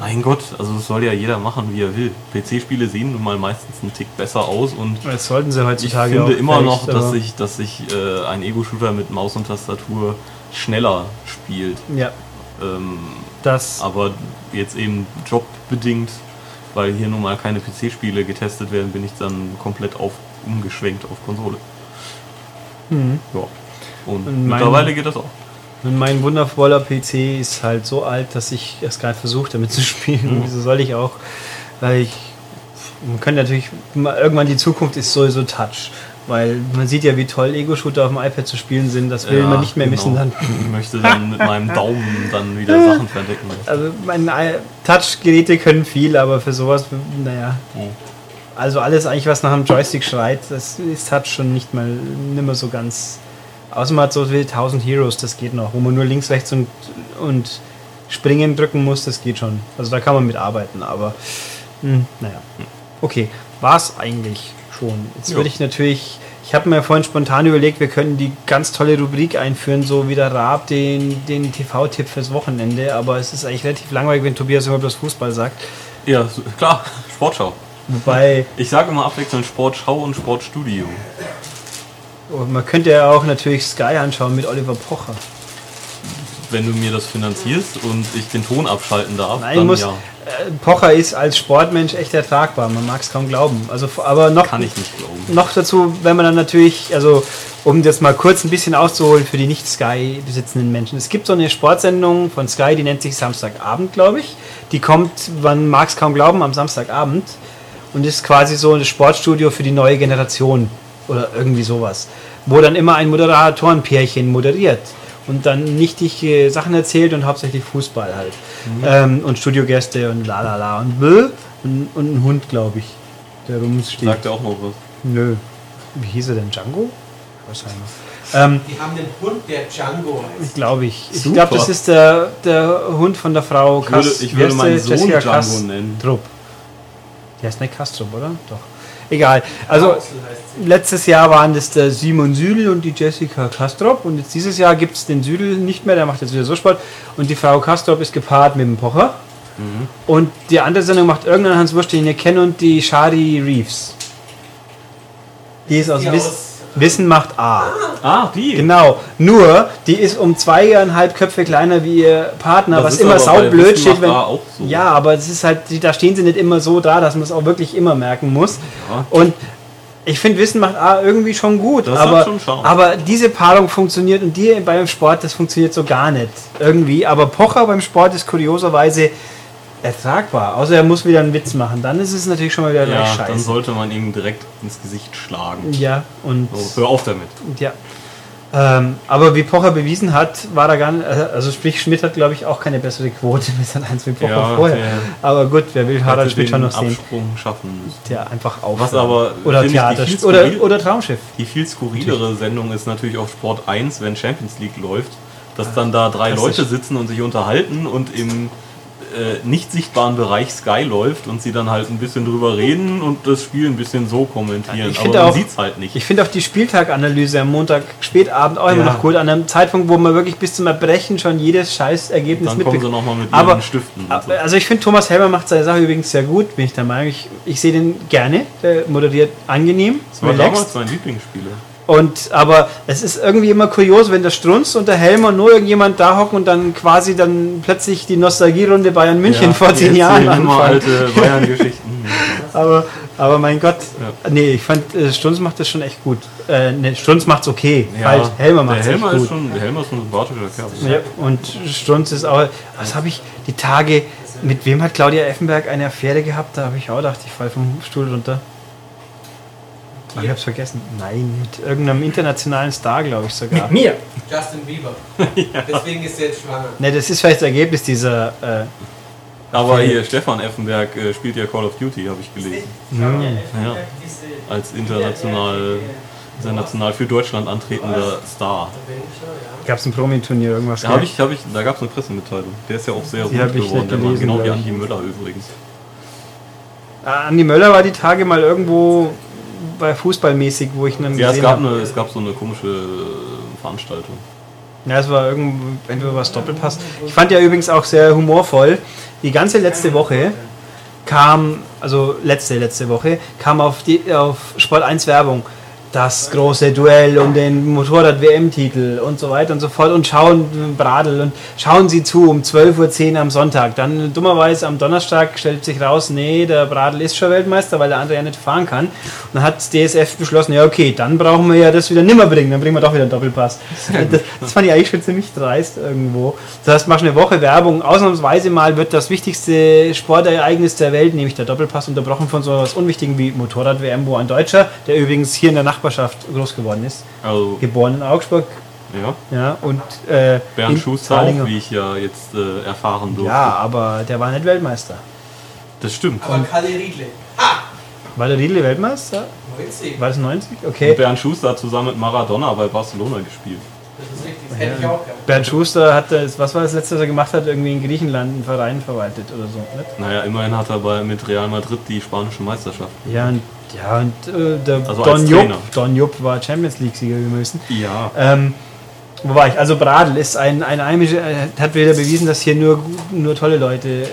Speaker 2: Mein Gott, also das soll ja jeder machen, wie er will. PC-Spiele sehen nun mal meistens einen Tick besser aus und
Speaker 1: Das sollten sie
Speaker 2: ich
Speaker 1: heutzutage
Speaker 2: finde
Speaker 1: auch
Speaker 2: immer noch, dass sich, dass sich äh, ein Ego-Shooter mit Maus und Tastatur schneller spielt.
Speaker 1: Ja,
Speaker 2: Ähm,
Speaker 1: das.
Speaker 2: aber jetzt eben jobbedingt, weil hier nun mal keine PC-Spiele getestet werden, bin ich dann komplett auf, umgeschwenkt auf Konsole.
Speaker 1: Mhm.
Speaker 2: Ja. Und,
Speaker 1: Und
Speaker 2: mittlerweile geht das auch.
Speaker 1: Und mein wundervoller PC ist halt so alt, dass ich erst gar nicht versucht damit zu [LAUGHS] spielen.
Speaker 2: Mhm.
Speaker 1: Wieso soll ich auch? Weil ich. Man könnte natürlich. Irgendwann die Zukunft ist sowieso Touch. Weil man sieht ja, wie toll Ego-Shooter auf dem iPad zu spielen sind. Das will
Speaker 2: Ja,
Speaker 1: man nicht mehr
Speaker 2: genau.
Speaker 1: missen dann.
Speaker 2: Ich möchte dann mit meinem Daumen dann wieder Sachen verdecken.
Speaker 1: Also meine I- Touch-Geräte können viel, aber für sowas, naja.
Speaker 2: Mhm.
Speaker 1: Also alles eigentlich, was nach einem Joystick schreit, das ist Touch schon nicht mal nimmer so ganz. Außer man hat so wie 1000 Heroes, das geht noch, wo man nur links, rechts und, und springen drücken muss, das geht schon. Also da kann man mit arbeiten, aber hm, naja. Okay, war es eigentlich schon. Jetzt würde ich natürlich, ich habe mir vorhin spontan überlegt, wir können die ganz tolle Rubrik einführen, so wie der Raab den, den TV-Tipp fürs Wochenende, aber es ist eigentlich relativ langweilig, wenn Tobias immer bloß Fußball sagt.
Speaker 2: Ja, klar, Sportschau.
Speaker 1: Wobei,
Speaker 2: Ich sage immer abwechselnd Sportschau und Sportstudio.
Speaker 1: Oh, man könnte ja auch natürlich Sky anschauen mit Oliver Pocher.
Speaker 2: Wenn du mir das finanzierst und ich den Ton abschalten darf,
Speaker 1: Nein,
Speaker 2: dann
Speaker 1: muss,
Speaker 2: ja,
Speaker 1: äh, Pocher ist als Sportmensch echt ertragbar, man mag es kaum glauben. Also, aber noch,
Speaker 2: kann ich nicht glauben.
Speaker 1: noch dazu, wenn man dann natürlich, also um das mal kurz ein bisschen auszuholen für die nicht Sky besitzenden Menschen. Es gibt so eine Sportsendung von Sky, die nennt sich Samstagabend, glaube ich. Die kommt, man mag es kaum glauben, am Samstagabend und ist quasi so ein Sportstudio für die neue Generation oder irgendwie sowas, wo dann immer ein Moderatorenpärchen moderiert und dann nichtige Sachen erzählt und hauptsächlich Fußball halt. Ähm, und Studiogäste und la la la und bö und, und ein Hund, glaube ich, der rumsteht.
Speaker 2: Sagt er auch noch was?
Speaker 1: Nö. Wie hieß er denn? Django? Wahrscheinlich. Ähm,
Speaker 3: Die haben den Hund, der Django heißt.
Speaker 1: glaube ich. Ich
Speaker 2: Super.
Speaker 1: glaube, das ist der, der Hund von der Frau
Speaker 2: Ich würde,
Speaker 1: Kass-
Speaker 2: ich
Speaker 1: wie
Speaker 2: würde meinen? Sohn
Speaker 1: Jessica
Speaker 2: Django
Speaker 1: Kastrup.
Speaker 2: nennen.
Speaker 1: Die heißt nicht Kastrup, oder? Doch. Egal. Also letztes Jahr waren das der Simon Südel und die Jessica Kastrop und jetzt dieses Jahr gibt es den Südel nicht mehr, der macht jetzt wieder so Sport und die Frau Kastrop ist gepaart mit dem Pocher.
Speaker 2: Mhm.
Speaker 1: Und die andere Sendung macht irgendein Hans Wurst, den ihr kennt und die Shari Reeves. Die ist aus
Speaker 3: Die
Speaker 1: Wiss
Speaker 3: aus-
Speaker 1: Wissen macht A.
Speaker 2: Ah, die.
Speaker 1: Genau. Nur, die ist um zweieinhalb Köpfe kleiner wie ihr Partner,
Speaker 2: Das
Speaker 1: was immer saublöd steht, wenn.
Speaker 2: So.
Speaker 1: Ja, aber es ist halt, da stehen sie nicht immer so da, dass man es auch wirklich immer merken muss.
Speaker 2: Ja.
Speaker 1: Und ich finde, Wissen macht A irgendwie schon gut,
Speaker 2: Das
Speaker 1: aber,
Speaker 2: schon
Speaker 1: aber diese Paarung funktioniert und die beim Sport, das funktioniert so gar nicht. Irgendwie. Aber Pocher beim Sport ist kurioserweise ertragbar. Außer er muss wieder einen Witz machen. Dann ist es natürlich schon mal wieder gleich
Speaker 2: Ja, dann
Speaker 1: scheiße.
Speaker 2: sollte man ihm direkt ins Gesicht schlagen.
Speaker 1: Ja, und.
Speaker 2: So, hör auf damit.
Speaker 1: Ja. Ähm, aber wie Pocher bewiesen hat, war da gar nicht, also sprich Schmidt hat glaube ich auch keine bessere Quote [LAUGHS] mit seinem 1 wie Pocher
Speaker 2: Ja,
Speaker 1: vorher.
Speaker 2: der
Speaker 1: Aber gut, wer will Harald Schmidt schon noch sehen?
Speaker 2: Absprung schaffen müssen.
Speaker 1: Der einfach auf.
Speaker 2: Was aber,
Speaker 1: oder Theater oder, oder Traumschiff.
Speaker 2: Die viel skurrilere Sendung ist natürlich auf Sport 1, wenn Champions League läuft, dass dann da drei
Speaker 1: Das
Speaker 2: Leute sitzen und sich unterhalten und im äh, nicht sichtbaren Bereich Sky läuft und sie dann halt ein bisschen drüber reden und das Spiel ein bisschen so kommentieren.
Speaker 1: Ich
Speaker 2: Aber
Speaker 1: finde
Speaker 2: man
Speaker 1: auch-
Speaker 2: sieht es halt nicht.
Speaker 1: Ich finde auch die Spieltaganalyse am Montag spätabend auch immer
Speaker 2: Ja.
Speaker 1: noch gut, an einem Zeitpunkt, wo man wirklich bis zum Erbrechen schon jedes Scheißergebnis
Speaker 2: dann kommen sie
Speaker 1: mitbekommt.
Speaker 2: nochmal mit ihren
Speaker 1: Aber-
Speaker 2: Stiften. und so.
Speaker 1: Also ich finde, Thomas Helmer macht seine Sache übrigens sehr gut, bin ich der Meinung. Ich, ich sehe den gerne, der moderiert angenehm,
Speaker 2: Das war
Speaker 1: relaxed.
Speaker 2: damals mein Lieblingsspieler.
Speaker 1: Und, aber es ist irgendwie immer kurios, wenn der Strunz und der Helmer nur irgendjemand da hocken und dann quasi dann plötzlich die Nostalgierunde Bayern München vor
Speaker 2: die
Speaker 1: zehn Jahren
Speaker 2: erzählen immer
Speaker 1: anfangen.
Speaker 2: alte Bayern-Geschichten. [LAUGHS]
Speaker 1: Aber, aber mein Gott,
Speaker 2: Ja.
Speaker 1: nee, ich fand, äh, Strunz macht das schon echt gut. Äh, nee, Strunz macht's okay.
Speaker 2: Ja,
Speaker 1: halt, Helmer macht
Speaker 2: der
Speaker 1: es echt
Speaker 2: Helmer
Speaker 1: gut.
Speaker 2: ist schon, der Helmer ist schon ein sympathischer Kerl.
Speaker 1: Ja, und Strunz ist auch. Was habe ich die Tage. Mit wem hat Claudia Effenberg eine Affäre gehabt? Da habe ich auch gedacht, ich falle vom Stuhl runter. Aber ich habe es vergessen. Nein, mit irgendeinem internationalen Star, glaube ich sogar.
Speaker 4: Mir.
Speaker 3: Justin Bieber. [LAUGHS] Deswegen ist er jetzt schwanger.
Speaker 1: Ne, das ist vielleicht das Ergebnis dieser. Äh,
Speaker 2: Aber hier, Stefan Effenberg äh, spielt ja Call of Duty, habe ich gelesen.
Speaker 1: hm,
Speaker 2: Ja. Als international, international für Deutschland antretender Star.
Speaker 1: Gab es ein Promi-Turnier, irgendwas?
Speaker 2: Da, ich, hab ich, da gab es eine Pressemitteilung. Der ist ja auch sehr
Speaker 1: Die
Speaker 2: rund geworden, der
Speaker 1: gelesen,
Speaker 2: Genau wie Andi Müller übrigens.
Speaker 1: Ah, Andi Möller war die Tage mal irgendwo bei Fußballmäßig, wo ich dann
Speaker 2: Ja, es
Speaker 1: gesehen
Speaker 2: gab,
Speaker 1: habe.
Speaker 2: eine, es gab so eine komische äh, Veranstaltung.
Speaker 1: Ja, es war irgendwo, entweder was Doppelpass. Ich fand ja übrigens auch sehr humorvoll. Die ganze letzte Woche kam, also letzte, letzte Woche, kam auf, die, auf Sport 1 Werbung. Das große Duell um den Motorrad-WM-Titel und so weiter und so fort und schauen Bradel und schauen Sie zu um 12.10 Uhr am Sonntag. Dann dummerweise am Donnerstag stellt sich raus, nee, der Bradel ist schon Weltmeister, weil der andere ja nicht fahren kann. Und dann hat DSF beschlossen, ja okay, dann brauchen wir ja das wieder nimmer bringen, dann bringen wir doch wieder einen Doppelpass. Das, das fand ich eigentlich schon ziemlich dreist irgendwo. Das heißt, machst eine Woche Werbung, ausnahmsweise mal wird das wichtigste Sportereignis der Welt, nämlich der Doppelpass, unterbrochen von so etwas Unwichtigem wie Motorrad-WM, wo ein Deutscher, der übrigens hier in der Nachbarschaft groß geworden ist,
Speaker 2: Also,
Speaker 1: geboren in Augsburg,
Speaker 2: ja.
Speaker 1: ja, und äh,
Speaker 2: Bernd Schuster auch, wie ich ja jetzt äh, erfahren durfte.
Speaker 1: Ja, aber der war nicht Weltmeister.
Speaker 2: Das stimmt.
Speaker 3: Aber Kalle Riedle.
Speaker 1: War der Riedle Weltmeister?
Speaker 3: 90.
Speaker 1: War das 90?
Speaker 2: Und
Speaker 1: Okay.
Speaker 2: Bernd Schuster hat zusammen mit Maradona bei Barcelona gespielt.
Speaker 3: Das ist richtig. Das hätte ich auch gehabt.
Speaker 1: Bernd Schuster hat das, was war das letzte, was er gemacht hat? Irgendwie in Griechenland einen Verein verwaltet oder so. Nicht?
Speaker 2: Naja, immerhin hat er bei, mit Real Madrid die spanische Meisterschaft.
Speaker 1: Ja, und, ja, und äh, der
Speaker 2: Also als
Speaker 1: Don Jupp. Don Jupp war Champions League-Sieger gewesen.
Speaker 2: Ja.
Speaker 1: Ähm, wo war ich? Also Bradl ist ein, ein Heimischer, äh, hat wieder bewiesen, dass hier nur, nur tolle Leute.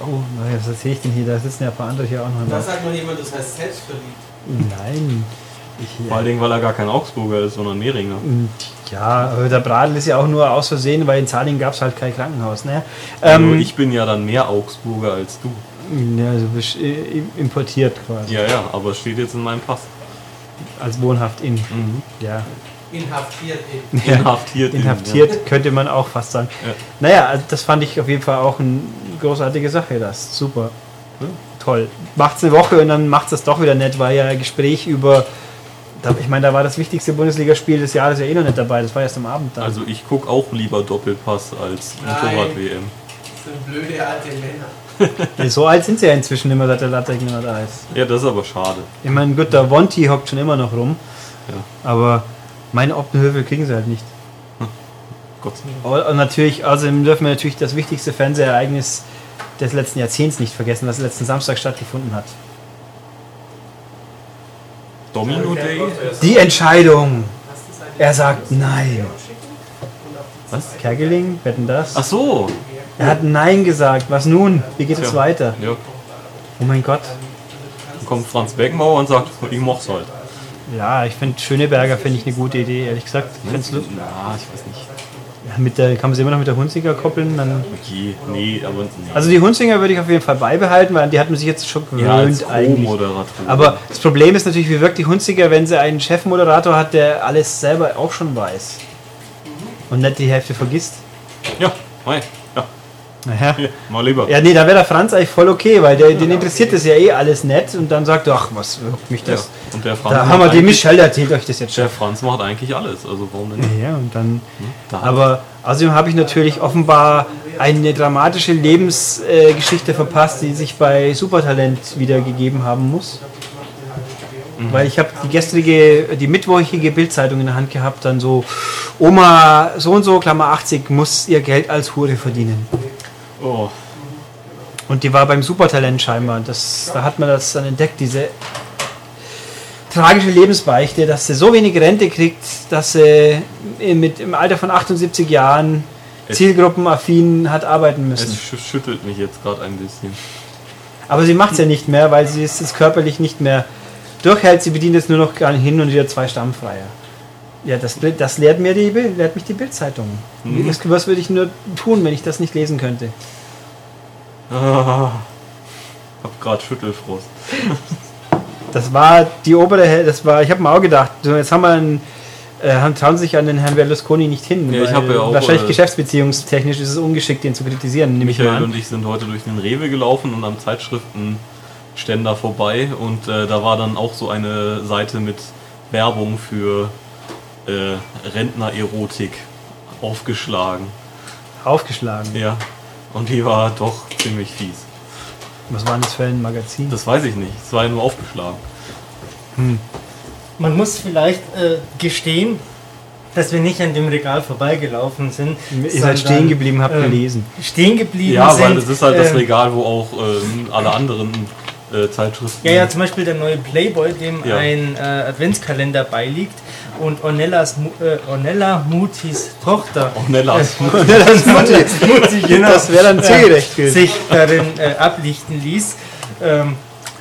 Speaker 1: Oh, naja, was erzähle ich denn hier? Da sitzen ja ein paar andere hier auch noch.
Speaker 3: Da sagt noch jemand, das heißt selbstverliebt.
Speaker 1: Nein. Ich,
Speaker 2: Vor allen Dingen, weil er gar kein Augsburger ist, sondern Mehringer.
Speaker 1: ja, aber der Bradl ist ja auch nur aus Versehen, weil in Zahling gab es halt kein Krankenhaus. Ne?
Speaker 2: Nur
Speaker 1: Ähm,
Speaker 2: ich bin ja dann mehr Augsburger als du.
Speaker 1: Ja, also bist, importiert quasi.
Speaker 2: Ja, ja, aber es steht jetzt in meinem Pass.
Speaker 1: Als wohnhaft in.
Speaker 2: Mhm.
Speaker 1: Ja.
Speaker 3: Inhaftiert eben.
Speaker 2: Inhaftiert. in,
Speaker 1: Inhaftiert könnte man auch fast sagen.
Speaker 2: Ja.
Speaker 1: Naja, also das fand ich auf jeden Fall auch eine großartige Sache, das. Super.
Speaker 2: Ja.
Speaker 1: Toll. Macht's eine Woche und dann macht's das doch wieder nett, weil ja ein Gespräch über. da- Ich meine, da war das wichtigste Bundesligaspiel des Jahres ja eh noch nicht dabei. Das war erst am Abend dann.
Speaker 2: Also ich gucke auch lieber Doppelpass als. Motorrad-WM.
Speaker 3: Das sind blöde alte Männer.
Speaker 1: So alt sind sie ja inzwischen immer, seit der Latte nicht mehr da ist.
Speaker 2: Ja, das ist aber schade.
Speaker 1: Ich meine, gut, der Wonti hockt schon immer noch rum.
Speaker 2: Ja.
Speaker 1: Aber meine Optenhöfe kriegen sie halt nicht.
Speaker 2: Gott sei Dank.
Speaker 1: Und natürlich, außerdem dürfen wir natürlich das wichtigste Fernsehereignis des letzten Jahrzehnts nicht vergessen, was letzten Samstag stattgefunden hat.
Speaker 2: Domino Day?
Speaker 1: Die Entscheidung. Er sagt nein.
Speaker 2: Was?
Speaker 1: Kerkeling, wetten das?
Speaker 2: Ach so.
Speaker 1: Er hat nein gesagt. Was nun? Wie geht es
Speaker 2: Tja.
Speaker 1: weiter?
Speaker 2: Ja.
Speaker 1: Oh mein Gott.
Speaker 2: Dann kommt Franz Beckenbauer und sagt, ich moch's halt.
Speaker 1: Ja, ich finde Schöneberger finde ich eine gute Idee, ehrlich gesagt. Ich find's lu-
Speaker 2: Ja, ich weiß nicht.
Speaker 1: ja, mit der, kann man sie immer noch mit der Hunziger koppeln? Dann,
Speaker 2: Okay, nee, aber nee.
Speaker 1: also die Hunzinger würde ich auf jeden Fall beibehalten, weil an die hat man sich jetzt schon gewöhnt
Speaker 2: ja, als
Speaker 1: eigentlich. Aber das Problem ist natürlich, wie wirkt die Hunziger, wenn sie einen Chefmoderator hat, der alles selber auch schon weiß. Und nicht die Hälfte vergisst.
Speaker 2: Ja, mei. Ja,
Speaker 1: Naja.
Speaker 2: hier, mal lieber.
Speaker 1: Ja, nee, da wäre der Franz eigentlich voll okay, weil der, den interessiert das ja eh alles nett und dann sagt er, ach, was wirkt mich das?
Speaker 2: Ja, Und der Franz,
Speaker 1: Da haben wir dem Michel erzählt euch das jetzt schon.
Speaker 2: der Franz macht eigentlich alles, also warum denn nicht?
Speaker 1: Ja, und dann.
Speaker 2: Da hat-
Speaker 1: Aber außerdem habe ich natürlich offenbar eine dramatische Lebensgeschichte verpasst, die sich bei Supertalent wiedergegeben haben muss. Weil ich habe die gestrige, die mittwochige Bildzeitung in der Hand gehabt, dann so, Oma so und so, Klammer 80, muss ihr Geld als Hure verdienen.
Speaker 2: Oh,
Speaker 1: Und die war beim Supertalent scheinbar. Das, da hat man das dann entdeckt, diese tragische Lebensbeichte, dass sie so wenig Rente kriegt, dass sie mit, im Alter von 78 Jahren
Speaker 2: Es-
Speaker 1: zielgruppenaffin hat arbeiten müssen.
Speaker 2: es sch- schüttelt mich jetzt gerade ein bisschen.
Speaker 1: Aber sie macht es ja nicht mehr, weil sie es körperlich nicht mehr durchhält. Sie bedient jetzt nur noch hin und wieder zwei Stammfreier. Ja, das, das lehrt, mir die, lehrt mich die Bildzeitung.
Speaker 2: Mhm.
Speaker 1: Was, was würde ich nur tun, wenn ich das nicht lesen könnte?
Speaker 2: Ah, hab gerade Schüttelfrost. [LAUGHS]
Speaker 1: Das war die obere Hälfte, das war, ich habe mir auch gedacht, so, jetzt haben wir einen, äh, trauen sich an den Herrn Berlusconi nicht hin.
Speaker 2: Ja, ich ja auch,
Speaker 1: wahrscheinlich
Speaker 2: äh,
Speaker 1: geschäftsbeziehungstechnisch ist es ungeschickt, den zu kritisieren, ich
Speaker 2: Michael
Speaker 1: an.
Speaker 2: und ich sind heute durch den Rewe gelaufen und am Zeitschriftenständer vorbei und äh, da war dann auch so eine Seite mit Werbung für äh, Rentner-Erotik aufgeschlagen.
Speaker 1: Aufgeschlagen.
Speaker 2: Ja, und die war doch ziemlich fies.
Speaker 1: Was war denn das für ein Magazin?
Speaker 2: Das weiß ich nicht, es war ja nur aufgeschlagen.
Speaker 4: Man muss vielleicht äh, gestehen, dass wir nicht an dem Regal vorbeigelaufen sind.
Speaker 1: Ihr seid stehen geblieben, habt
Speaker 4: ähm,
Speaker 1: gelesen.
Speaker 4: Stehen geblieben
Speaker 2: Ja,
Speaker 4: sind.
Speaker 2: weil das ist halt das
Speaker 4: ähm,
Speaker 2: Regal, wo auch ähm, alle anderen äh, Zeitschriften.
Speaker 4: Ja, ja, zum Beispiel der neue Playboy, dem
Speaker 2: Ja.
Speaker 4: ein äh, Adventskalender beiliegt und Ornellas, äh, Ornella Mutis Tochter
Speaker 2: Ornellas. [LAUGHS]
Speaker 1: das
Speaker 4: Mutti, genau,
Speaker 1: Das wäre dann zielgerecht gewesen.
Speaker 4: sich darin äh, ablichten ließ. Ähm,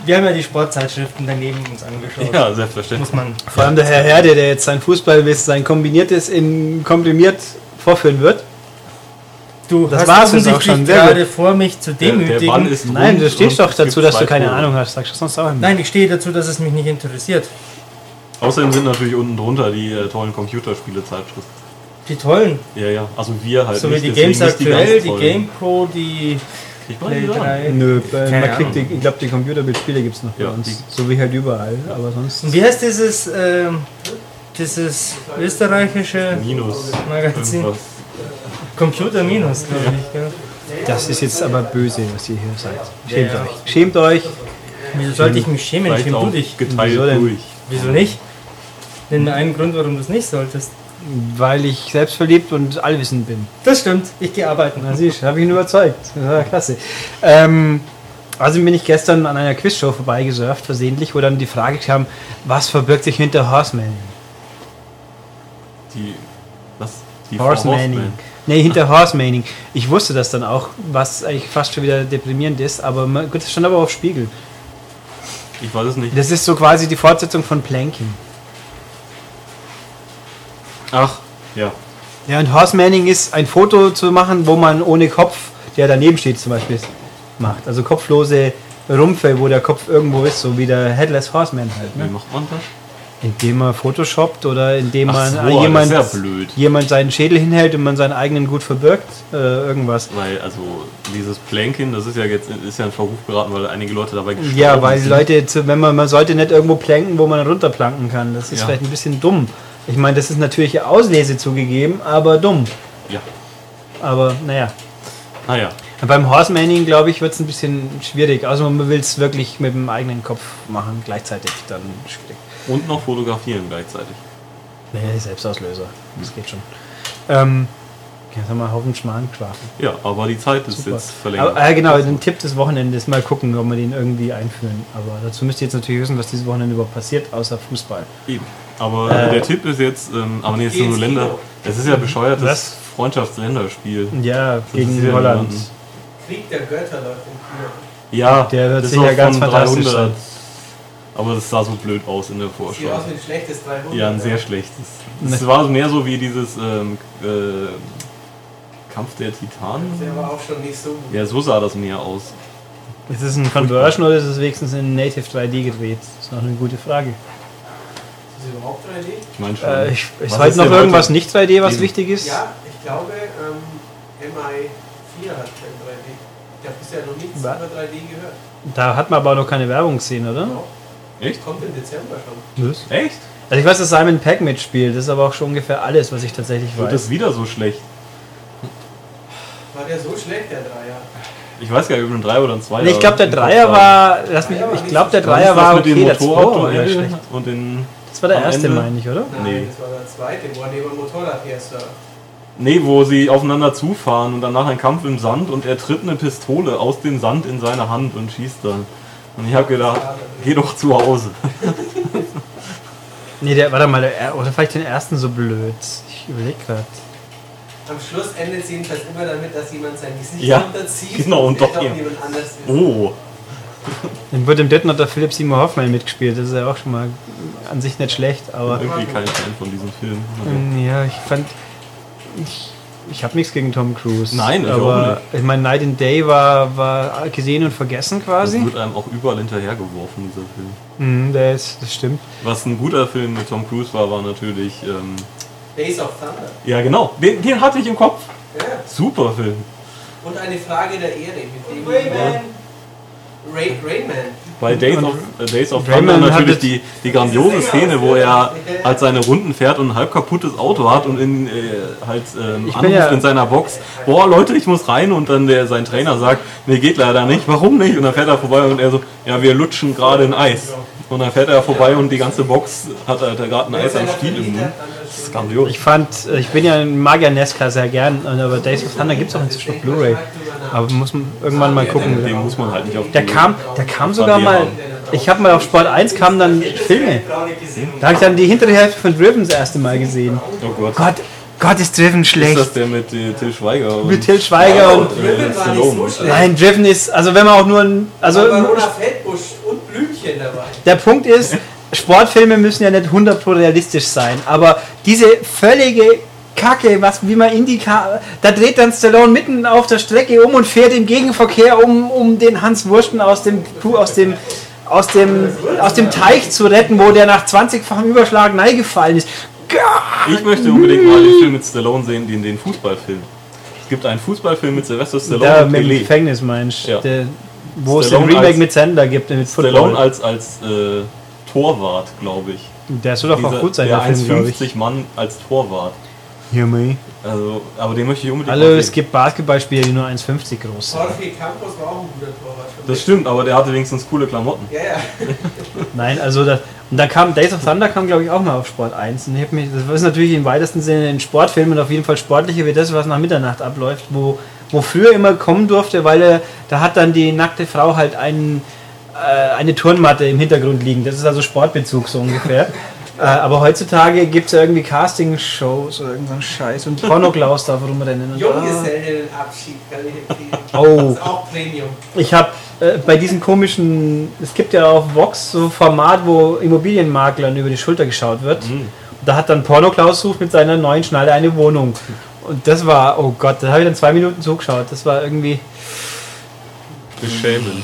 Speaker 4: wir haben ja die Sportzeitschriften daneben uns angeschaut.
Speaker 2: Ja, selbstverständlich.
Speaker 4: Muss man.
Speaker 1: Vor allem der Herr Herde, der jetzt sein Fußballwissen, sein kombiniertes in komprimiert vorführen wird.
Speaker 4: Du
Speaker 1: Das
Speaker 4: hast
Speaker 1: war's jetzt auch
Speaker 4: offensichtlich
Speaker 1: schon, sehr
Speaker 4: gerade vor, mich zu demütigen.
Speaker 2: der Ball ist
Speaker 1: Nein, du stehst doch dazu, dass du keine. Ahnung hast. Sagst du sonst auch immer.
Speaker 4: Nein, ich stehe dazu, dass es mich nicht interessiert.
Speaker 2: Außerdem sind natürlich unten drunter die äh, tollen Computerspiele-Zeitschriften.
Speaker 4: Die tollen,
Speaker 2: Ja, ja. Also wir halt
Speaker 4: so wie
Speaker 2: nicht,
Speaker 4: die
Speaker 2: deswegen
Speaker 4: Games aktuell,
Speaker 2: ganz
Speaker 4: die
Speaker 2: tollen.
Speaker 4: GamePro, die
Speaker 2: Kriegt man
Speaker 4: Play
Speaker 2: die da?
Speaker 4: 3.
Speaker 1: Nö, äh,
Speaker 4: Keine
Speaker 1: man kriegt die, ich glaube, die Computerbildspiele gibt es noch bei
Speaker 2: Ja,
Speaker 1: uns.
Speaker 2: die-
Speaker 1: So wie halt überall. Aber sonst.
Speaker 4: Und wie heißt dieses, ähm, dieses österreichische
Speaker 2: Minus.
Speaker 4: Magazin?
Speaker 2: Irgendwas.
Speaker 4: Computer Minus, glaube ich. Gell?
Speaker 1: Das ist jetzt aber böse, was ihr hier seid. Schämt
Speaker 4: Ja, ja.
Speaker 1: euch. Schämt euch.
Speaker 4: Wieso sollte ich mich schämen?
Speaker 2: Vielleicht
Speaker 4: Schäm du
Speaker 2: auch
Speaker 4: dich.
Speaker 2: geteilt
Speaker 1: Wieso denn?
Speaker 2: durch.
Speaker 4: Wieso nicht? Nenn mir einen Grund, warum du es nicht solltest.
Speaker 1: Weil ich selbstverliebt und allwissend bin.
Speaker 4: Das stimmt, ich gehe arbeiten.
Speaker 1: Na siehst du, habe ich ihn überzeugt. War klasse. Ähm, also bin ich gestern an einer Quizshow vorbeigesurft, versehentlich, wo dann die Frage kam, was verbirgt sich hinter Horseman?
Speaker 2: Die. Was? Die
Speaker 1: Horsemaning.
Speaker 2: Horseman.
Speaker 1: Nee, hinter Horsemaning. Ich wusste das dann auch, was eigentlich fast schon wieder deprimierend ist, aber gut, das stand aber auf Spiegel.
Speaker 2: Ich weiß es nicht.
Speaker 1: Das ist so quasi die Fortsetzung von Planking.
Speaker 2: Ach, ja.
Speaker 1: Ja, und Horsemaning ist ein Foto zu machen, wo man ohne Kopf, der daneben steht zum Beispiel, macht. Also kopflose Rumpfe, wo der Kopf irgendwo ist, so wie der Headless Horseman halt.
Speaker 2: Wie
Speaker 1: Ne?
Speaker 2: macht man das?
Speaker 1: Indem man photoshoppt oder indem
Speaker 2: Ach
Speaker 1: man
Speaker 2: so,
Speaker 1: jemand,
Speaker 2: ja blöd.
Speaker 1: jemand seinen Schädel hinhält und man seinen eigenen gut verbirgt. Äh, irgendwas.
Speaker 2: Weil, also, dieses Planking, das ist ja jetzt ist ja in Verruf geraten, weil einige Leute dabei gestorben
Speaker 1: Ja, weil die
Speaker 2: sind.
Speaker 1: Leute, wenn man, man sollte nicht irgendwo planken, wo man runterplanken kann. Das ist
Speaker 2: Ja.
Speaker 1: vielleicht ein bisschen dumm. Ich meine, das ist natürlich Auslese zugegeben, aber dumm.
Speaker 2: Ja.
Speaker 1: Aber naja.
Speaker 2: Naja.
Speaker 1: Beim Horsemaning, glaube ich, wird es ein bisschen schwierig. Also man will es wirklich mit dem eigenen Kopf machen, gleichzeitig dann schwierig.
Speaker 2: Und noch fotografieren gleichzeitig.
Speaker 1: Nee, Selbstauslöser. Das geht schon. Ähm, jetzt haben wir einen Haufen Schmarrn geschlafen.
Speaker 2: Ja, aber die Zeit ist
Speaker 1: Super.
Speaker 2: jetzt verlängert.
Speaker 1: Aber, äh, genau, den Tipp des Wochenendes. Mal gucken, ob wir den irgendwie einführen. Aber dazu müsst ihr jetzt natürlich wissen, was dieses Wochenende überhaupt passiert, außer Fußball.
Speaker 2: Eben. Aber
Speaker 1: Äh,
Speaker 2: der Tipp ist jetzt, ähm, aber nee, es sind nur
Speaker 3: ins
Speaker 2: Länder. Es ist ja bescheuertes
Speaker 1: Was?
Speaker 2: Freundschaftsländerspiel.
Speaker 1: Ja,
Speaker 2: Das
Speaker 1: gegen
Speaker 2: interessiert
Speaker 1: Holland.
Speaker 2: niemanden.
Speaker 3: Krieg der Götter läuft im Kino.
Speaker 2: Ja,
Speaker 1: Der sicher
Speaker 2: ist auch
Speaker 1: ganz
Speaker 2: von
Speaker 1: fantastisch
Speaker 2: 300. Aber das sah so blöd aus in der
Speaker 3: Sieht
Speaker 2: Vorschau.
Speaker 3: aus wie ein schlechtes 300.
Speaker 2: Ja, ein sehr schlechtes. Es war mehr so wie dieses ähm, äh, Kampf der Titanen.
Speaker 3: Der war auch schon nicht so gut.
Speaker 2: Ja, so sah das mehr aus.
Speaker 1: Ist es ein Conversion oder ist es wenigstens in Native 3D gedreht? Das ist noch eine gute Frage.
Speaker 3: Überhaupt 3D?
Speaker 2: Ich meine schon.
Speaker 1: Äh, ich, ist
Speaker 2: Was
Speaker 1: heute
Speaker 2: ist
Speaker 1: noch irgendwas
Speaker 2: heute?
Speaker 1: nicht 3D, was
Speaker 2: Eben.
Speaker 1: wichtig ist?
Speaker 3: Ja, ich glaube, ähm, MI4 hat kein 3D. Ich habe bisher noch nichts über 3D gehört.
Speaker 1: Da hat man aber noch keine Werbung gesehen, oder?
Speaker 3: Doch.
Speaker 2: Echt?
Speaker 3: Kommt im Dezember schon.
Speaker 1: Was?
Speaker 2: Echt?
Speaker 1: Also ich weiß, dass Simon Peck mitspielt. Das ist aber auch schon ungefähr alles, was ich tatsächlich
Speaker 2: Wird
Speaker 1: weiß.
Speaker 2: das wieder so schlecht?
Speaker 3: War der so schlecht, der Dreier?
Speaker 2: Ich weiß gar nicht, ob ein 3 oder ein 2
Speaker 1: Nee, ich glaube, der Dreier war. Lass mich, ich glaube, der Dreier war
Speaker 2: mit dem
Speaker 1: okay. Der schlecht.
Speaker 2: und den.
Speaker 1: Das war der
Speaker 2: am
Speaker 1: erste,
Speaker 2: Ende-
Speaker 1: meine ich, oder?
Speaker 3: Nein,
Speaker 2: Nee.
Speaker 3: das war der zweite, wo er neben dem Motorradhersteller.
Speaker 2: Nee, wo sie aufeinander zufahren und danach ein Kampf im Sand und er tritt eine Pistole aus dem Sand in seine Hand und schießt dann. Und ich habe gedacht, geh doch zu Hause. [LAUGHS]
Speaker 1: Nee, der, warte mal, der, er- oder vielleicht den ersten so blöd. Ich überlege gerade.
Speaker 3: Am Schluss endet es jedenfalls immer damit, dass jemand sein Gesicht
Speaker 2: Ja,
Speaker 3: runterzieht.
Speaker 2: genau, und
Speaker 3: der
Speaker 2: doch jemand-
Speaker 3: jemand anders ist.
Speaker 2: Oh,
Speaker 1: Dann wird im dritten hat der Philipp Seymour Hoffmann mitgespielt. Das ist ja auch schon mal an sich nicht schlecht, aber
Speaker 2: irgendwie kein Fan von diesem Film.
Speaker 1: ähm, ja, ich fand. Ich, ich habe nichts gegen Tom Cruise.
Speaker 2: Nein, ich auch
Speaker 1: aber ich meine, Night and Day war, war gesehen und vergessen
Speaker 2: Das
Speaker 1: quasi.
Speaker 2: wird einem auch überall hinterhergeworfen, dieser Film.
Speaker 1: Mhm, der ist, das stimmt.
Speaker 2: Was ein guter Film mit Tom Cruise war, war natürlich. Ähm,
Speaker 3: Days of Thunder.
Speaker 2: ja, genau, den, den hatte ich im Kopf.
Speaker 3: Ja.
Speaker 2: Super Film.
Speaker 3: Und eine Frage der Ehre mit dem
Speaker 4: Rayman.
Speaker 3: Ray, Rayman.
Speaker 2: Bei Days of, äh, Days of
Speaker 1: Rayman
Speaker 2: Thunder natürlich die, die grandiose Szene, wo er halt seine Runden fährt und ein halb kaputtes Auto hat und in, äh, halt ähm, anruft
Speaker 1: ja-
Speaker 2: in seiner Box, boah Leute, ich muss rein und dann der sein Trainer sagt, nee geht leider nicht, warum nicht? Und dann fährt er vorbei und er so, ja wir lutschen gerade in Eis. Und dann fährt er vorbei und die ganze Box hat halt gerade ein Eis am Stiel im Mund. Das ist grandios.
Speaker 1: Ich fand, äh, ich bin ja ein Magier Nesca sehr gern, aber Days of Thunder gibt es auch inzwischen auf Blu-ray. Aber muss man irgendwann mal gucken.
Speaker 2: Den muss man halt nicht auf
Speaker 1: Der kam, der kam sogar mal. Ich habe mal auf Sport 1 kamen dann Filme. Da habe ich dann die hintere Hälfte von Driven das erste Mal gesehen.
Speaker 2: Oh Gott.
Speaker 1: Gott, Gott ist Driven
Speaker 2: Ist das
Speaker 1: schlecht.
Speaker 2: der mit äh, Till Schweiger? Und,
Speaker 1: Mit Till Schweiger und.
Speaker 2: äh, Stallone.
Speaker 1: Nein, Driven ist, also wenn man auch nur ein. Also
Speaker 3: Feldbusch und Blümchen dabei.
Speaker 1: Der Punkt ist, Sportfilme müssen ja nicht 100% realistisch sein, aber diese völlige Kacke, was wie man Indica, da dreht dann Stallone mitten auf der Strecke um und fährt im Gegenverkehr, um, um den Hans Wursten aus dem aus dem aus dem aus dem Teich zu retten, wo der nach 20-fachem Überschlag gefallen ist.
Speaker 2: Ich möchte unbedingt mal den Film mit Stallone sehen, den, den Fußballfilm. Es gibt einen Fußballfilm mit Sylvester Stallone
Speaker 1: Da
Speaker 2: und
Speaker 1: mit dem. Gefängnis meinst
Speaker 2: Ja.
Speaker 1: Der, wo es den Remake
Speaker 2: als-
Speaker 1: mit Sender gibt mit
Speaker 2: Stallone
Speaker 1: Football.
Speaker 2: als, als äh, Torwart, glaube ich.
Speaker 1: Der soll doch auch gut sein,
Speaker 2: der
Speaker 1: der Film, glaube ich.
Speaker 2: 1,50 Mann als Torwart.
Speaker 1: Hier, mei.
Speaker 2: Also, aber den möchte ich unbedingt
Speaker 1: Hallo, es gibt Basketballspieler, die nur 1,50 groß sind.
Speaker 3: Jorge Campos war auch ein guter Torwart.
Speaker 2: Das stimmt, aber der hatte wenigstens coole Klamotten.
Speaker 3: Ja, ja. [LAUGHS]
Speaker 1: Nein, also das, und dann kam Days of Thunder kam glaube ich auch mal auf Sport 1 und ich hab mich, das ist natürlich im weitesten Sinne ein Sportfilm und auf jeden Fall sportlicher wie das, was nach Mitternacht abläuft, wo, wo früher immer kommen durfte, weil er, da hat dann die nackte Frau halt einen, äh, eine Turnmatte im Hintergrund liegen. Das ist also Sportbezug so ungefähr. [LAUGHS] äh, aber heutzutage gibt es ja irgendwie Casting-Shows oder irgendeinen Scheiß und Pornoklaus darf rumrennen. Ah.
Speaker 3: Junggesellenabschied empfehlen. [LAUGHS]
Speaker 1: Oh.
Speaker 3: Das ist auch Premium.
Speaker 1: Ich habe äh, bei diesen komischen, es gibt ja auf Vox so Format, wo Immobilienmaklern über die Schulter geschaut wird.
Speaker 2: Mhm.
Speaker 1: Da hat dann Porno-Klaus sucht mit seiner neuen Schnalle eine Wohnung. Und das war, oh Gott, da habe ich dann zwei Minuten zugeschaut. Das war irgendwie,
Speaker 2: Beschämend.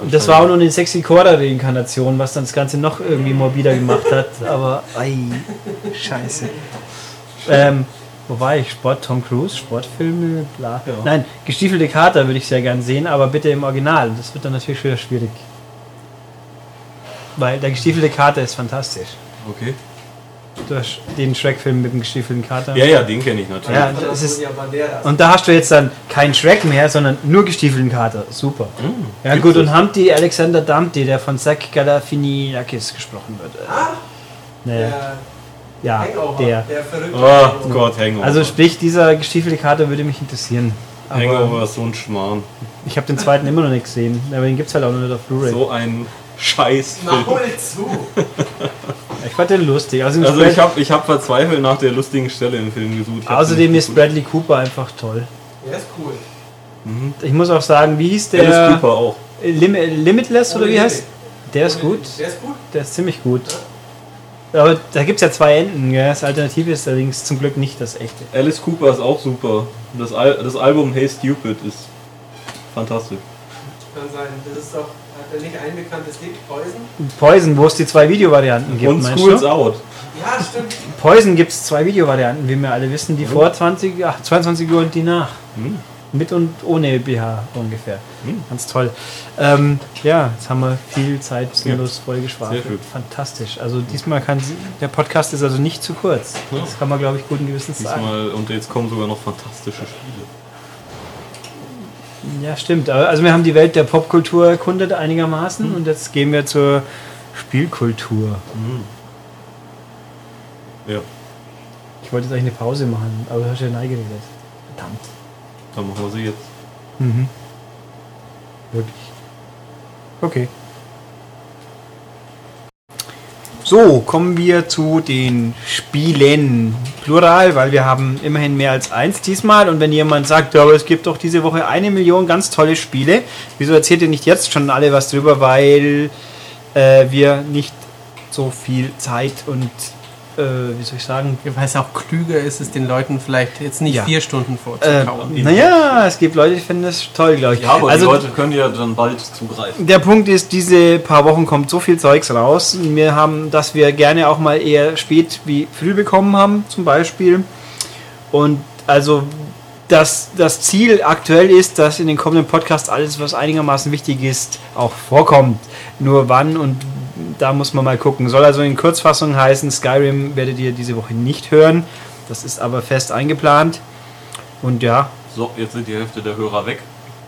Speaker 1: und das war auch nur eine sexy Cora-Reinkarnation, was dann das Ganze noch irgendwie morbider gemacht hat. [LAUGHS] Aber, ei, scheiße. Ähm, wo war ich? Sport, Tom Cruise, Sportfilme, bla.
Speaker 2: Ja.
Speaker 1: Nein, gestiefelte Kater würde ich sehr gern sehen, aber bitte im Original. Das wird dann natürlich wieder schwierig. Weil der gestiefelte Kater ist fantastisch.
Speaker 2: Okay.
Speaker 1: Du hast den Shrek-Film mit dem gestiefelten Kater.
Speaker 2: Ja, ja, den kenne ich natürlich.
Speaker 1: Ja, das ist, und da hast du jetzt dann keinen Shrek mehr, sondern nur gestiefelten Kater. Super. ja
Speaker 2: gibt's
Speaker 1: gut,
Speaker 2: das?
Speaker 1: und Humpty Alexander Dumpty, der von Zach Galifianakis gesprochen wird.
Speaker 3: Ah,
Speaker 1: nee,
Speaker 3: der
Speaker 1: ja,
Speaker 3: Hangover.
Speaker 1: der.
Speaker 3: Der verrückte
Speaker 2: Oh
Speaker 3: Hangover.
Speaker 2: Gott, Hangover.
Speaker 1: Also sprich, dieser gestiefelte Kater würde mich interessieren. Aber
Speaker 2: Hangover ist so ein Schmarrn.
Speaker 1: ich habe den zweiten immer noch nicht gesehen. Aber den gibt es halt auch noch nicht auf Blu-ray.
Speaker 2: So ein Scheißfilm.
Speaker 3: Maul zu. [LAUGHS]
Speaker 1: Ich fand den lustig.
Speaker 2: Also
Speaker 1: ist,
Speaker 2: ich habe ich hab verzweifelt nach der lustigen Stelle im Film gesucht.
Speaker 1: Außerdem ist Bradley Cooper einfach toll.
Speaker 3: Der ist cool.
Speaker 1: Ich muss auch sagen, wie hieß
Speaker 2: gefunden. Alice
Speaker 1: der?
Speaker 2: Cooper auch.
Speaker 1: Lim Limitless oder wie heißt? Der ist gut.
Speaker 3: Der ist gut.
Speaker 1: Der ist ziemlich gut. Aber da gibt es ja zwei Enden. Gell? Das Alternative ist allerdings zum Glück nicht das echte.
Speaker 2: Alice Cooper ist auch super. Das, Al das Album Hey Stupid ist fantastisch.
Speaker 3: Kann sein. Das ist doch, er nicht ein bekanntes Lied? Poison?
Speaker 1: Poison, wo es die zwei Videovarianten gibt,
Speaker 2: Und
Speaker 1: meinst
Speaker 2: School's
Speaker 1: du?
Speaker 2: Out.
Speaker 3: Ja, stimmt.
Speaker 1: Poison gibt es zwei Videovarianten, wie wir alle wissen. Die vor 20, ach, 22 Uhr und die nach.
Speaker 2: Hm.
Speaker 1: Mit und ohne BH ungefähr.
Speaker 2: Hm.
Speaker 1: Ganz toll. Ähm, ja, jetzt haben wir viel Zeit sinnlos voll geschwafelt. Fantastisch. Also diesmal kann der Podcast ist also nicht zu kurz.
Speaker 2: Ja.
Speaker 1: Das kann man, glaube ich, guten Gewissens sagen.
Speaker 2: Diesmal, und jetzt kommen sogar noch fantastische Spiele.
Speaker 1: Ja, stimmt. Also wir haben die Welt der Popkultur erkundet einigermaßen und jetzt gehen wir zur Spielkultur.
Speaker 2: Ja,
Speaker 1: Ich wollte jetzt eigentlich eine Pause machen, aber du hast ja Nein geredet. Verdammt.
Speaker 2: dann machen wir sie jetzt.
Speaker 1: Mhm. Wirklich. Okay. So, kommen wir zu den Spielen. Plural, weil wir haben immerhin mehr als eins diesmal. Und wenn jemand sagt, ja, aber es gibt doch diese Woche eine Million ganz tolle Spiele, wieso erzählt ihr nicht jetzt schon alle was drüber? Weil äh, wir nicht so viel Zeit und, äh, wie soll ich sagen,
Speaker 3: Weil es auch klüger ist, es den Leuten vielleicht jetzt nicht
Speaker 1: Ja.
Speaker 3: vier Stunden
Speaker 1: äh,
Speaker 3: vorzukauen.
Speaker 1: naja, es gibt Leute, die finden das toll, glaube ich.
Speaker 2: Ja, aber
Speaker 1: also,
Speaker 2: die Leute können ja dann bald zugreifen.
Speaker 1: Der Punkt ist, diese paar Wochen kommt so viel Zeugs raus. Wir haben, dass wir gerne auch mal eher spät wie früh bekommen haben, zum Beispiel. Und also das, das Ziel aktuell ist, dass in den kommenden Podcasts alles, was einigermaßen wichtig ist, auch vorkommt. Nur wann und da muss man mal gucken. Soll also in Kurzfassung heißen, Skyrim werdet ihr diese Woche nicht hören. Das ist aber fest eingeplant. Und ja,
Speaker 2: So, jetzt sind die Hälfte der Hörer weg.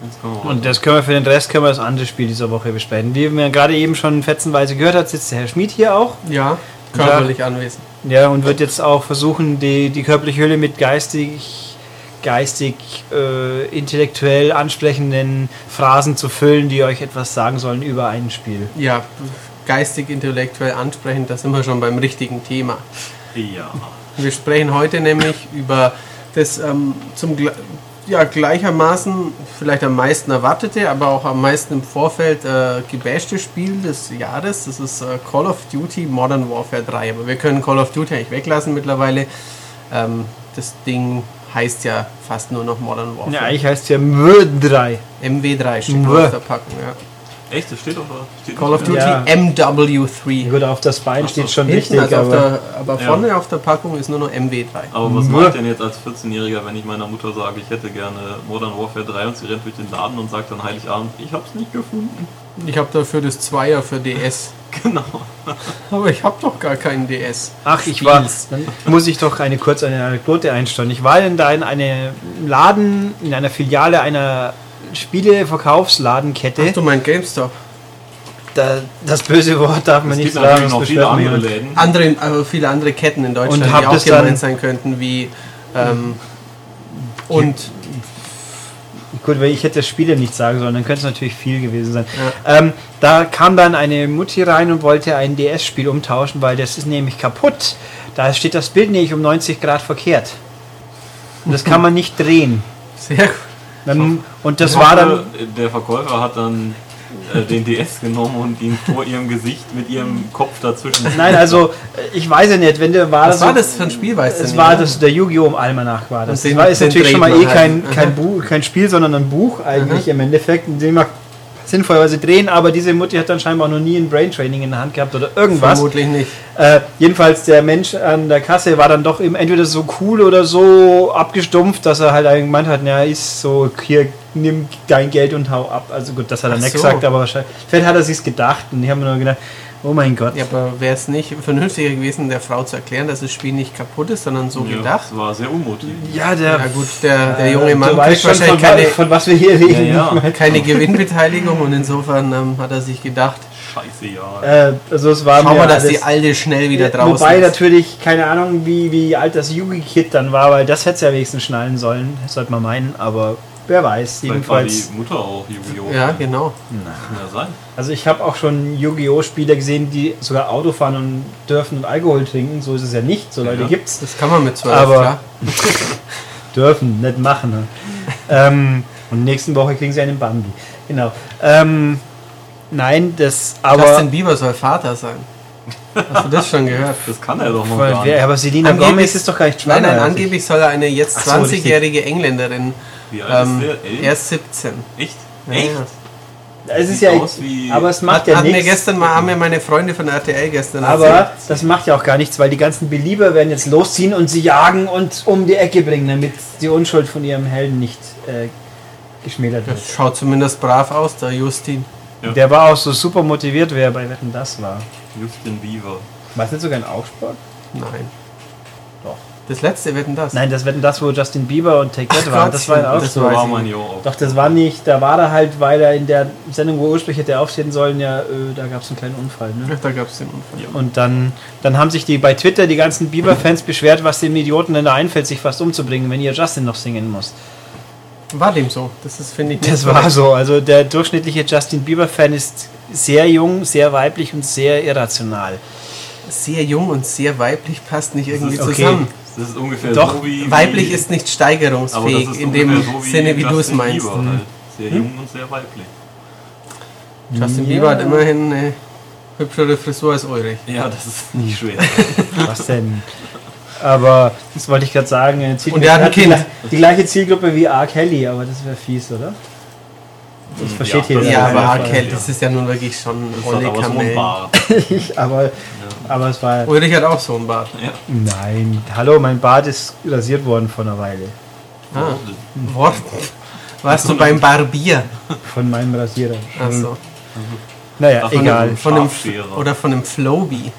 Speaker 2: Jetzt können wir
Speaker 1: und das können wir für den Rest können wir das andere Spiel dieser Woche besprechen. Wie man gerade eben schon fetzenweise gehört hat, sitzt der Herr Schmid hier auch.
Speaker 3: Ja, körperlich anwesend.
Speaker 1: Ja, und wird jetzt auch versuchen, die, die körperliche Hülle mit geistig, geistig, äh, intellektuell ansprechenden Phrasen zu füllen, die euch etwas sagen sollen über ein Spiel.
Speaker 3: Ja, geistig, intellektuell ansprechend, da sind wir schon beim richtigen Thema.
Speaker 2: Ja.
Speaker 3: Wir sprechen heute nämlich über das ähm, zum ja, gleichermaßen vielleicht am meisten erwartete, aber auch am meisten im Vorfeld äh, gebashte Spiel des Jahres. Das ist äh, Call of Duty Modern Warfare 3. Aber wir können Call of Duty eigentlich weglassen mittlerweile. Ähm, das Ding heißt ja fast nur noch Modern Warfare.
Speaker 1: Ja, eigentlich heißt ja MW3.
Speaker 3: MW3 steht auf der Packung. Ja.
Speaker 2: Echt, das steht da. Steht
Speaker 3: Call of Duty
Speaker 1: Ja.
Speaker 3: MW3.
Speaker 1: Gut, auf das Bein
Speaker 2: Ach
Speaker 1: steht schon richtig,
Speaker 3: also auf
Speaker 1: aber
Speaker 3: der, aber
Speaker 2: Ja.
Speaker 3: vorne auf der Packung ist nur noch MW3.
Speaker 2: Aber was mache ich denn jetzt als 14-Jähriger, wenn ich meiner Mutter sage, ich hätte gerne Modern Warfare 3 und sie rennt durch den Laden und sagt dann Heiligabend, ich hab's nicht gefunden.
Speaker 3: Ich habe dafür das Zweier für DS. [LAUGHS]
Speaker 2: Genau.
Speaker 3: Aber ich habe doch gar keinen DS.
Speaker 1: Ach, ich war. Dann muss ich doch eine kurze eine Anekdote einstellen. Ich war in da in einem Laden, in einer Filiale einer Spieleverkaufsladenkette.
Speaker 3: Ach du mein GameStop.
Speaker 1: Da, das böse Wort darf man
Speaker 2: Es
Speaker 1: nicht
Speaker 2: gibt
Speaker 1: sagen.
Speaker 2: noch viele andere. Läden.
Speaker 3: Andere, also viele andere Ketten in Deutschland,
Speaker 1: Und
Speaker 3: die auch gemeint sein könnten, wie ähm, und
Speaker 1: Gut, weil ich hätte das Spiele nicht sagen sollen, dann könnte es natürlich viel gewesen sein. Ähm, da kam dann eine Mutti rein und wollte ein DS-Spiel umtauschen, weil das ist nämlich kaputt. Da steht das Bild nämlich um 90 Grad verkehrt. Und das kann man nicht drehen. [LAUGHS]
Speaker 3: sehr gut.
Speaker 1: Dann, und das war dann.
Speaker 2: Der Verkäufer hat dann äh, den DS genommen und ihn vor ihrem Gesicht mit ihrem Kopf dazwischen. [LAUGHS]
Speaker 1: Nein, also äh, ich weiß ja nicht, wenn der war
Speaker 3: Was war das für ein Spiel, weißt du
Speaker 1: Es war das, der Yu-Gi-Oh! Almanach war das.
Speaker 3: Und den-
Speaker 1: das war, ist natürlich schon mal eh
Speaker 3: man
Speaker 1: kein,
Speaker 3: halt.
Speaker 1: kein, Buch, kein Spiel, sondern ein Buch eigentlich im Endeffekt, in dem man sinnvollerweise drehen, aber diese Mutti hat dann scheinbar noch nie ein Brain-Training in der Hand gehabt oder irgendwas.
Speaker 3: Vermutlich nicht.
Speaker 1: Äh, jedenfalls der Mensch an der Kasse war dann doch eben entweder so cool oder so abgestumpft, dass er halt eigentlich gemeint hat, na ist so, hier nimm dein Geld und hau ab. Also gut, das hat er
Speaker 3: Ach
Speaker 1: nicht
Speaker 3: so.
Speaker 1: gesagt, aber wahrscheinlich, vielleicht hat er sich's gedacht und ich habe mir nur gedacht, oh mein Gott.
Speaker 3: Ja, aber wäre es nicht vernünftiger gewesen, der Frau zu erklären, dass das Spiel nicht kaputt ist, sondern so
Speaker 2: Ja,
Speaker 3: gedacht?
Speaker 2: Das war sehr unmotiviert.
Speaker 1: Ja, der,
Speaker 3: Ja gut, der, der
Speaker 1: äh,
Speaker 3: junge Mann
Speaker 1: du
Speaker 3: kriegt wahrscheinlich
Speaker 1: von,
Speaker 3: keine,
Speaker 1: von was wir hier reden.
Speaker 2: Ja, ja. [LAUGHS]
Speaker 3: keine Gewinnbeteiligung und insofern ähm, hat er sich gedacht,
Speaker 2: Scheiße, ja.
Speaker 1: Äh, also es war
Speaker 3: schau mal, dass die alte schnell wieder draußen
Speaker 1: Wobei
Speaker 3: ist.
Speaker 1: natürlich, keine Ahnung, wie, wie alt das Yugi-Kit dann war, weil das hätte es ja wenigstens schnallen sollen, sollte man meinen, aber wer weiß.
Speaker 2: Vielleicht war
Speaker 1: Jedenfalls,
Speaker 2: die Mutter auch Yu-Gi-Oh!
Speaker 3: Ja, genau.
Speaker 2: Kann ja sein.
Speaker 1: also ich habe auch schon Yu-Gi-Oh! Spieler gesehen, die sogar Auto fahren und dürfen und Alkohol trinken, so ist es ja nicht, so Leute
Speaker 2: Ja.
Speaker 1: gibt's.
Speaker 3: Das kann man mit zwölf,
Speaker 1: Aber-
Speaker 3: klar. [LAUGHS]
Speaker 1: Dürfen, nicht machen. Ne? ähm, und nächsten Woche kriegen sie einen Bambi. Genau. Ähm, nein, das aber...
Speaker 3: Justin Bieber soll Vater sein. Hast du das schon gehört?
Speaker 2: Das kann er doch noch
Speaker 1: Weil
Speaker 2: gar nicht.
Speaker 1: aber Selina
Speaker 3: Angeblich-
Speaker 1: Gomez ist doch gar nicht
Speaker 3: Nein,
Speaker 1: schwanger.
Speaker 3: nein, angeblich soll er eine jetzt
Speaker 1: Ach so, richtig.
Speaker 3: 20-jährige Engländerin.
Speaker 2: Wie alt
Speaker 3: Ähm,
Speaker 2: ist der?
Speaker 3: Er ist 17.
Speaker 2: Echt?
Speaker 3: Ja,
Speaker 2: Echt?
Speaker 3: ja.
Speaker 1: Es ist
Speaker 2: Sieht
Speaker 1: ja,
Speaker 2: aus wie-
Speaker 1: aber es macht
Speaker 3: Hat,
Speaker 1: ja
Speaker 3: hat mir
Speaker 1: nichts.
Speaker 3: gestern mal, haben mir meine Freunde von RTL gestern
Speaker 1: Aber
Speaker 3: erzählt.
Speaker 1: das macht ja auch gar nichts, weil die ganzen Belieber werden jetzt losziehen und sie jagen und um die Ecke bringen, damit die Unschuld von ihrem Helden nicht äh, geschmälert wird.
Speaker 3: Das schaut zumindest brav aus, der Justin.
Speaker 2: Ja.
Speaker 1: Der war auch so super motiviert, wer bei Wetten das war.
Speaker 2: Justin Bieber.
Speaker 1: War es nicht sogar ein Aufsport?
Speaker 3: Nein. Das letzte Wetten das?
Speaker 1: Nein, das Wetten das, wo Justin Bieber und Take That waren. Das war ja auch
Speaker 3: das
Speaker 2: war. Jahr auch.
Speaker 1: Doch, das war nicht, da war er halt, weil er in der Sendung, wo ursprünglich hätte aufstehen sollen, ja, äh, da gab es einen kleinen Unfall. Ne?
Speaker 3: Da gab es den Unfall.
Speaker 1: Und dann, dann haben sich die bei Twitter die ganzen Bieber-Fans beschwert, was den Idioten denn da einfällt, sich fast umzubringen, wenn ihr Justin noch singen muss.
Speaker 3: War dem so. Das ist, finde ich,
Speaker 1: Das war so. Also der durchschnittliche Justin Bieber-Fan ist sehr jung, sehr weiblich und sehr irrational.
Speaker 3: Sehr jung und sehr weiblich passt nicht irgendwie
Speaker 1: okay.
Speaker 3: zusammen.
Speaker 2: Das ist ungefähr
Speaker 1: Doch,
Speaker 2: so wie.
Speaker 3: Weiblich
Speaker 2: wie,
Speaker 3: ist nicht steigerungsfähig
Speaker 2: ist
Speaker 3: in dem
Speaker 2: so
Speaker 3: Sinne, wie du es
Speaker 2: Justin
Speaker 3: meinst.
Speaker 2: Bieber halt. Sehr jung und sehr weiblich.
Speaker 3: Justin
Speaker 1: Ja.
Speaker 3: Bieber hat immerhin eine hübschere Frisur als Ulrich.
Speaker 2: Ja, das ist nicht schwer. [LAUGHS]
Speaker 1: Was denn? Aber das wollte ich gerade sagen.
Speaker 3: Und er hat ein
Speaker 1: die,
Speaker 3: Kind.
Speaker 1: die gleiche Zielgruppe wie R. Kelly, aber das wäre fies, oder? Das versteht
Speaker 2: Ja,
Speaker 1: jeder.
Speaker 2: das
Speaker 3: Ja, aber R.
Speaker 2: ja.
Speaker 3: Kelly, das ist ja nun wirklich schon
Speaker 2: Das
Speaker 3: Rolle
Speaker 2: hat aber [LAUGHS] so ein
Speaker 1: aber, es war.
Speaker 3: Ulrich hat auch so einen Bart.
Speaker 2: Ja.
Speaker 1: Nein, hallo, mein Bart ist rasiert worden vor einer Weile.
Speaker 3: Ah, Wort. Warst du beim Barbier?
Speaker 1: Von meinem Rasierer.
Speaker 3: Achso.
Speaker 1: Naja,
Speaker 2: Ach, von
Speaker 1: egal.
Speaker 2: dem-
Speaker 3: Von dem oder von dem Flowbee.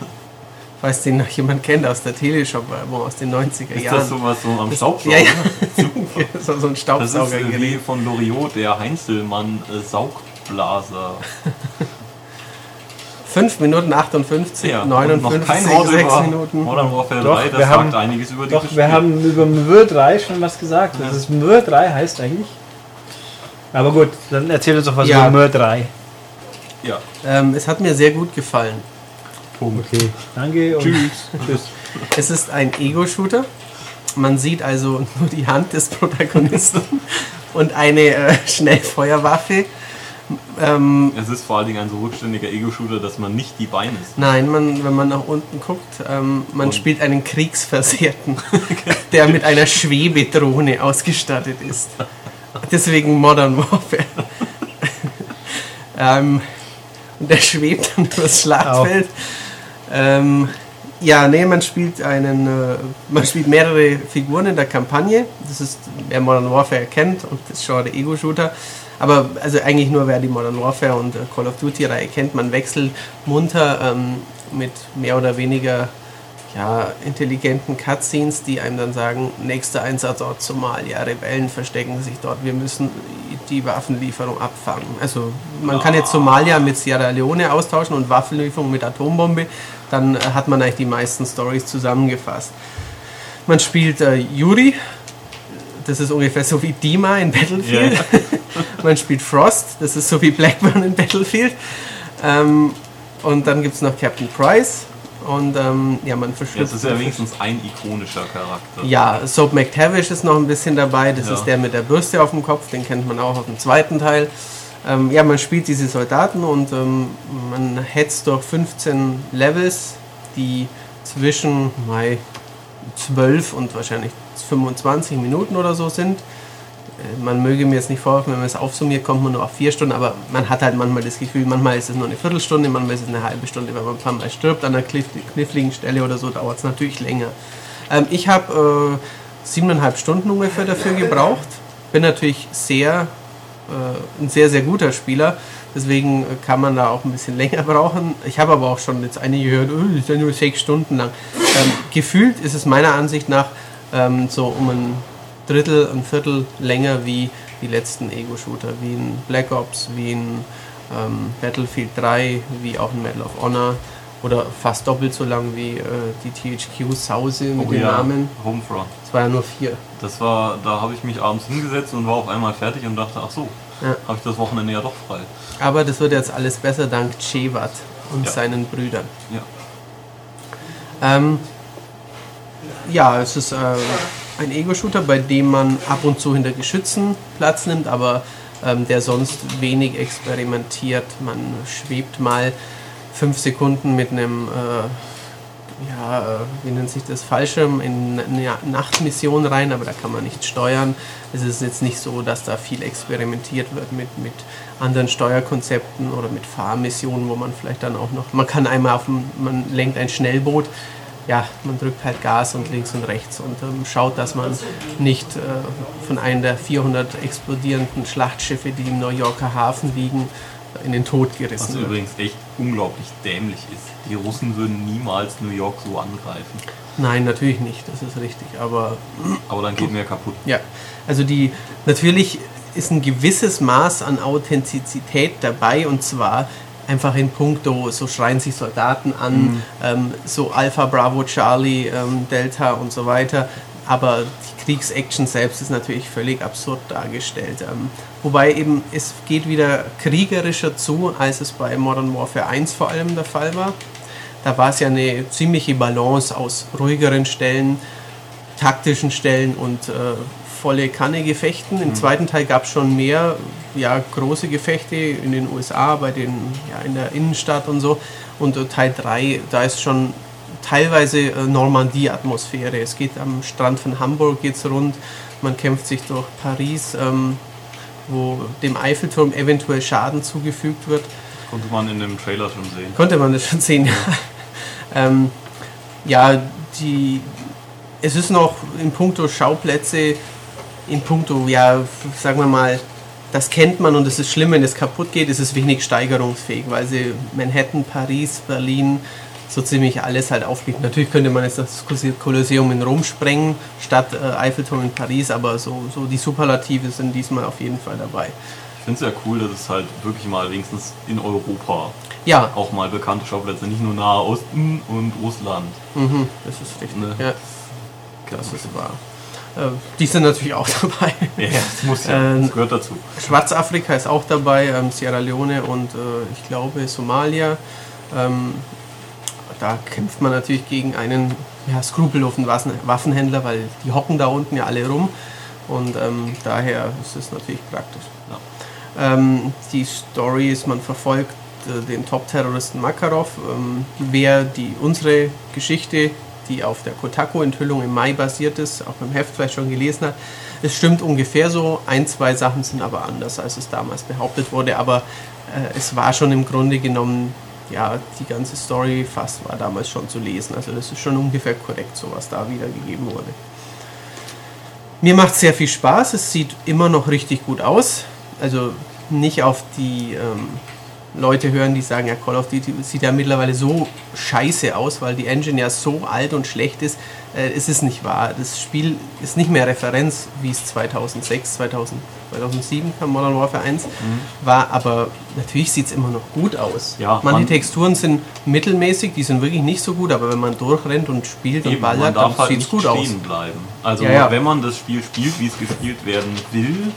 Speaker 3: Falls den noch jemand kennt aus der Teleshop-Werbung aus den 90er
Speaker 2: Ist
Speaker 3: Jahren.
Speaker 2: das sowas so am Staubsauger?
Speaker 3: ja, ja. [LAUGHS] So, so ein
Speaker 2: Das ist wie von Loriot, der Heinzelmann äh, Saugblaser. [LAUGHS]
Speaker 3: 5 Minuten 58,
Speaker 2: Ja, und
Speaker 3: 59,
Speaker 2: noch kein Wort
Speaker 3: 6
Speaker 2: über
Speaker 3: Minuten.
Speaker 2: Modern Warfare
Speaker 1: Doch,
Speaker 2: 3, das
Speaker 1: wir
Speaker 2: sagt
Speaker 1: haben-
Speaker 2: einiges über
Speaker 1: Doch,
Speaker 2: dieses
Speaker 1: wir haben über Mwr 3 schon was gesagt. Das ist Mwr 3 heißt eigentlich. Aber gut, dann erzähl uns doch was
Speaker 3: Ja.
Speaker 1: über Mwr 3.
Speaker 2: Ja.
Speaker 3: Ähm, es hat mir sehr gut gefallen.
Speaker 1: Okay, danke und tschüss. tschüss.
Speaker 3: Es ist ein Ego-Shooter. Man sieht also nur die Hand des Protagonisten [LAUGHS] und eine äh, Schnellfeuerwaffe. Ähm,
Speaker 2: Es ist vor allen Dingen ein so rückständiger Ego-Shooter, dass man nicht die Beine sieht.
Speaker 3: nein, man, wenn man nach unten guckt, ähm, man
Speaker 2: Und-
Speaker 3: spielt einen Kriegsversehrten, [LAUGHS] der mit einer Schwebedrohne ausgestattet ist. Deswegen Modern Warfare. [LAUGHS] ähm, und der schwebt dann [LAUGHS] durchs Schlachtfeld. Ähm, ja, nee, man spielt einen, äh, man spielt mehrere Figuren in der Kampagne. Das ist, wer Modern Warfare kennt und das Genre Ego-Shooter. Aber also eigentlich nur wer die Modern Warfare und äh, Call of Duty-Reihe kennt, man wechselt munter ähm, mit mehr oder weniger ja, intelligenten Cutscenes, die einem dann sagen, nächster Einsatzort Somalia, Rebellen verstecken sich dort, wir müssen die Waffenlieferung abfangen. Also man kann jetzt Somalia mit Sierra Leone austauschen und Waffenlieferung mit Atombombe, dann äh, hat man eigentlich die meisten Stories zusammengefasst. Man spielt äh, Yuri, das ist ungefähr so wie Dima in Battlefield.
Speaker 2: Ja, [LAUGHS]
Speaker 3: Man spielt Frost, das ist so wie Blackburn in Battlefield. Ähm, und dann gibt es noch Captain Price. Und ähm, ja, man verschlüsselt.
Speaker 2: Jetzt ist ja wenigstens ein ikonischer Charakter.
Speaker 3: Ja, Soap McTavish ist noch ein bisschen dabei. Das
Speaker 2: Ja.
Speaker 3: ist der mit der Bürste auf dem Kopf. Den kennt man auch auf dem zweiten Teil. Ähm, ja, man spielt diese Soldaten und ähm, man hetzt durch 15 Levels, die zwischen mei, 12 und wahrscheinlich 25 Minuten oder so sind. Äh, Man möge mir jetzt nicht vorwerfen, wenn man es aufsummiert, kommt man nur auf vier Stunden, aber man hat halt manchmal das Gefühl, manchmal ist es nur eine Viertelstunde, manchmal ist es eine halbe Stunde, wenn man ein paar Mal stirbt an einer kniff- kniffligen Stelle oder so, dauert es natürlich länger. Ähm, ich habe äh, siebeneinhalb Stunden ungefähr dafür gebraucht, bin natürlich sehr, äh, ein sehr, sehr guter Spieler, deswegen äh, kann man da auch ein bisschen [LAUGHS] länger brauchen. Ich habe aber auch schon jetzt einige gehört, oh, ist ja nur sechs Stunden lang. Ähm, gefühlt ist es meiner Ansicht nach ähm, so um ein Drittel, ein Viertel länger wie die letzten Ego-Shooter, wie in Black Ops, wie in ähm, Battlefield 3, wie auch in Medal of Honor oder fast doppelt so lang wie äh, die THQ-Sause mit
Speaker 2: Oh
Speaker 3: dem
Speaker 2: ja,
Speaker 3: Namen.
Speaker 2: Homefront.
Speaker 3: Es war ja nur vier.
Speaker 2: Das war, da habe ich mich abends hingesetzt und war auf einmal fertig und dachte, ach so,
Speaker 3: Ja.
Speaker 2: habe ich das Wochenende ja doch frei.
Speaker 3: Aber das wird jetzt alles besser dank Chevat und
Speaker 2: Ja.
Speaker 3: seinen Brüdern.
Speaker 2: Ja.
Speaker 3: Ähm, ja, es ist äh, ein Ego-Shooter, bei dem man ab und zu hinter Geschützen Platz nimmt, aber ähm, der sonst wenig experimentiert. Man schwebt mal fünf Sekunden mit einem, äh, ja, äh, wie nennt sich das, Fallschirm in eine Nachtmission rein, aber da kann man nicht steuern. Es ist jetzt nicht so, dass da viel experimentiert wird mit, mit anderen Steuerkonzepten oder mit Fahrmissionen, wo man vielleicht dann auch noch, man kann einmal auf man lenkt ein Schnellboot, ja, man drückt halt Gas und links und rechts und ähm, schaut, dass man nicht äh, von einem der 400 explodierenden Schlachtschiffe, die im New Yorker Hafen liegen, in den Tod
Speaker 2: Was
Speaker 3: gerissen wird.
Speaker 2: übrigens echt unglaublich dämlich ist. Die Russen würden niemals New York so angreifen.
Speaker 3: Nein, natürlich nicht, das ist richtig. Aber
Speaker 2: Aber dann geht mehr kaputt.
Speaker 3: ja, also die natürlich ist ein gewisses Maß an Authentizität dabei und zwar einfach in puncto, so schreien sich Soldaten an, ähm, so Alpha, Bravo, Charlie, ähm, Delta und so weiter. Aber die Kriegsaction selbst ist natürlich völlig absurd dargestellt. Ähm, wobei eben es geht wieder kriegerischer zu, als es bei Modern Warfare 1 vor allem der Fall war. Da war es ja eine ziemliche Balance aus ruhigeren Stellen, taktischen Stellen und äh, volle Kanne Gefechten. Im zweiten Teil gab es schon mehr ja, große Gefechte in den USA, bei den, ja, in der Innenstadt und so. Und äh, Teil 3, da ist schon teilweise äh, Normandie-Atmosphäre. Es geht am Strand von Hamburg geht's rund, man kämpft sich durch Paris, ähm, wo dem Eiffelturm eventuell Schaden zugefügt wird.
Speaker 2: Konnte man in dem Trailer schon sehen.
Speaker 3: Konnte man das schon sehen, ja. [LAUGHS] ähm, ja, die, es ist noch in puncto Schauplätze, in puncto, ja, sagen wir mal, das kennt man und es ist schlimm, wenn es kaputt geht, es ist wenig steigerungsfähig, weil sie Manhattan, Paris, Berlin, so ziemlich alles halt aufbieten. Natürlich könnte man jetzt das Kolosseum in Rom sprengen, statt äh, Eiffelturm in Paris, aber so, so die Superlative sind diesmal auf jeden Fall dabei.
Speaker 2: Ich finde es ja cool, dass es halt wirklich mal wenigstens in Europa
Speaker 3: Ja,
Speaker 2: auch mal bekannte Schauplätze, nicht nur Nahe Osten und Russland.
Speaker 3: mhm, das ist richtig.
Speaker 2: Ne?
Speaker 3: Ja, das ist wahr. Äh, die sind natürlich auch [LAUGHS] dabei.
Speaker 2: Ja, das muss ja,
Speaker 3: Ähm,
Speaker 2: das gehört dazu.
Speaker 3: Schwarzafrika ist auch dabei, ähm, Sierra Leone und äh, ich glaube Somalia. Ähm, da kämpft man natürlich gegen einen ja, skrupellosen Waffen Waffenhändler, weil die hocken da unten ja alle rum und ähm, daher ist es natürlich praktisch. Ähm, die Story ist, man verfolgt äh, den Top-Terroristen Makarov, ähm, wer die unsere Geschichte, die auf der Kotaku-Enthüllung im Mai basiert ist, auch im Heft vielleicht schon gelesen hat. Es stimmt ungefähr so, ein, zwei Sachen sind aber anders, als es damals behauptet wurde, aber äh, es war schon im Grunde genommen, ja, die ganze Story fast war damals schon zu lesen. Also das ist schon ungefähr korrekt, so was da wiedergegeben wurde. Mir macht sehr viel Spaß, es sieht immer noch richtig gut aus. Also nicht auf die ähm, Leute hören, die sagen, ja, Call of Duty sieht ja mittlerweile so scheiße aus, weil die Engine ja so alt und schlecht ist. Äh, es ist nicht wahr. Das Spiel ist nicht mehr Referenz, wie es 2006, 2000, 2007 kam Modern Warfare 1 war, aber natürlich sieht es immer noch gut aus.
Speaker 2: Ja,
Speaker 3: Manche
Speaker 2: man-
Speaker 3: Texturen sind mittelmäßig, die sind wirklich nicht so gut, aber wenn man durchrennt und spielt und
Speaker 2: Eben, man
Speaker 3: ballert, dann
Speaker 2: halt
Speaker 3: sieht es gut aus.
Speaker 2: bleiben. Also
Speaker 3: Ja, ja.
Speaker 2: wenn man das Spiel spielt, wie es gespielt werden will,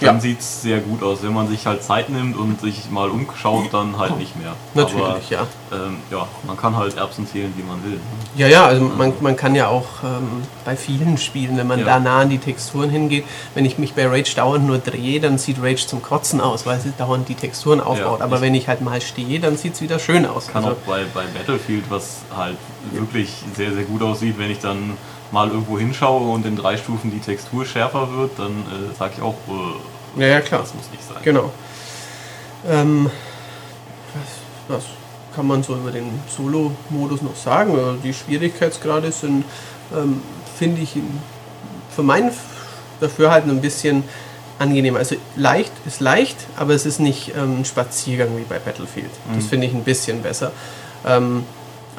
Speaker 3: Ja.
Speaker 2: dann sieht es sehr gut aus. Wenn man sich halt Zeit nimmt und sich mal umschaut, dann halt nicht mehr.
Speaker 3: Natürlich,
Speaker 2: Aber,
Speaker 3: ja.
Speaker 2: Ähm, ja, man kann halt Erbsen zählen, wie man will.
Speaker 3: Ja, ja, also man, man kann ja auch ähm, bei vielen Spielen, wenn man
Speaker 2: Ja.
Speaker 3: da nah an die Texturen hingeht, wenn ich mich bei Rage dauernd nur drehe, dann sieht Rage zum Kotzen aus, weil sie dauernd die Texturen aufbaut. Aber
Speaker 2: ich-
Speaker 3: wenn ich halt mal stehe, dann sieht es wieder schön aus.
Speaker 2: Kann
Speaker 3: Also,
Speaker 2: auch bei, bei Battlefield, was halt wirklich sehr, sehr gut aussieht, wenn ich dann mal irgendwo hinschaue und in drei Stufen die Textur schärfer wird, dann äh, sage ich auch, äh,
Speaker 3: ja, ja, klar.
Speaker 2: das muss nicht sein.
Speaker 3: Genau. Ähm, was, was kann man so über den Solo-Modus noch sagen? Äh, Die Schwierigkeitsgrade sind, ähm, finde ich, für mein F- Dafürhalten ein bisschen angenehmer. Also leicht ist leicht, aber es ist nicht ähm, ein Spaziergang wie bei Battlefield. Das finde ich ein bisschen besser. Ähm,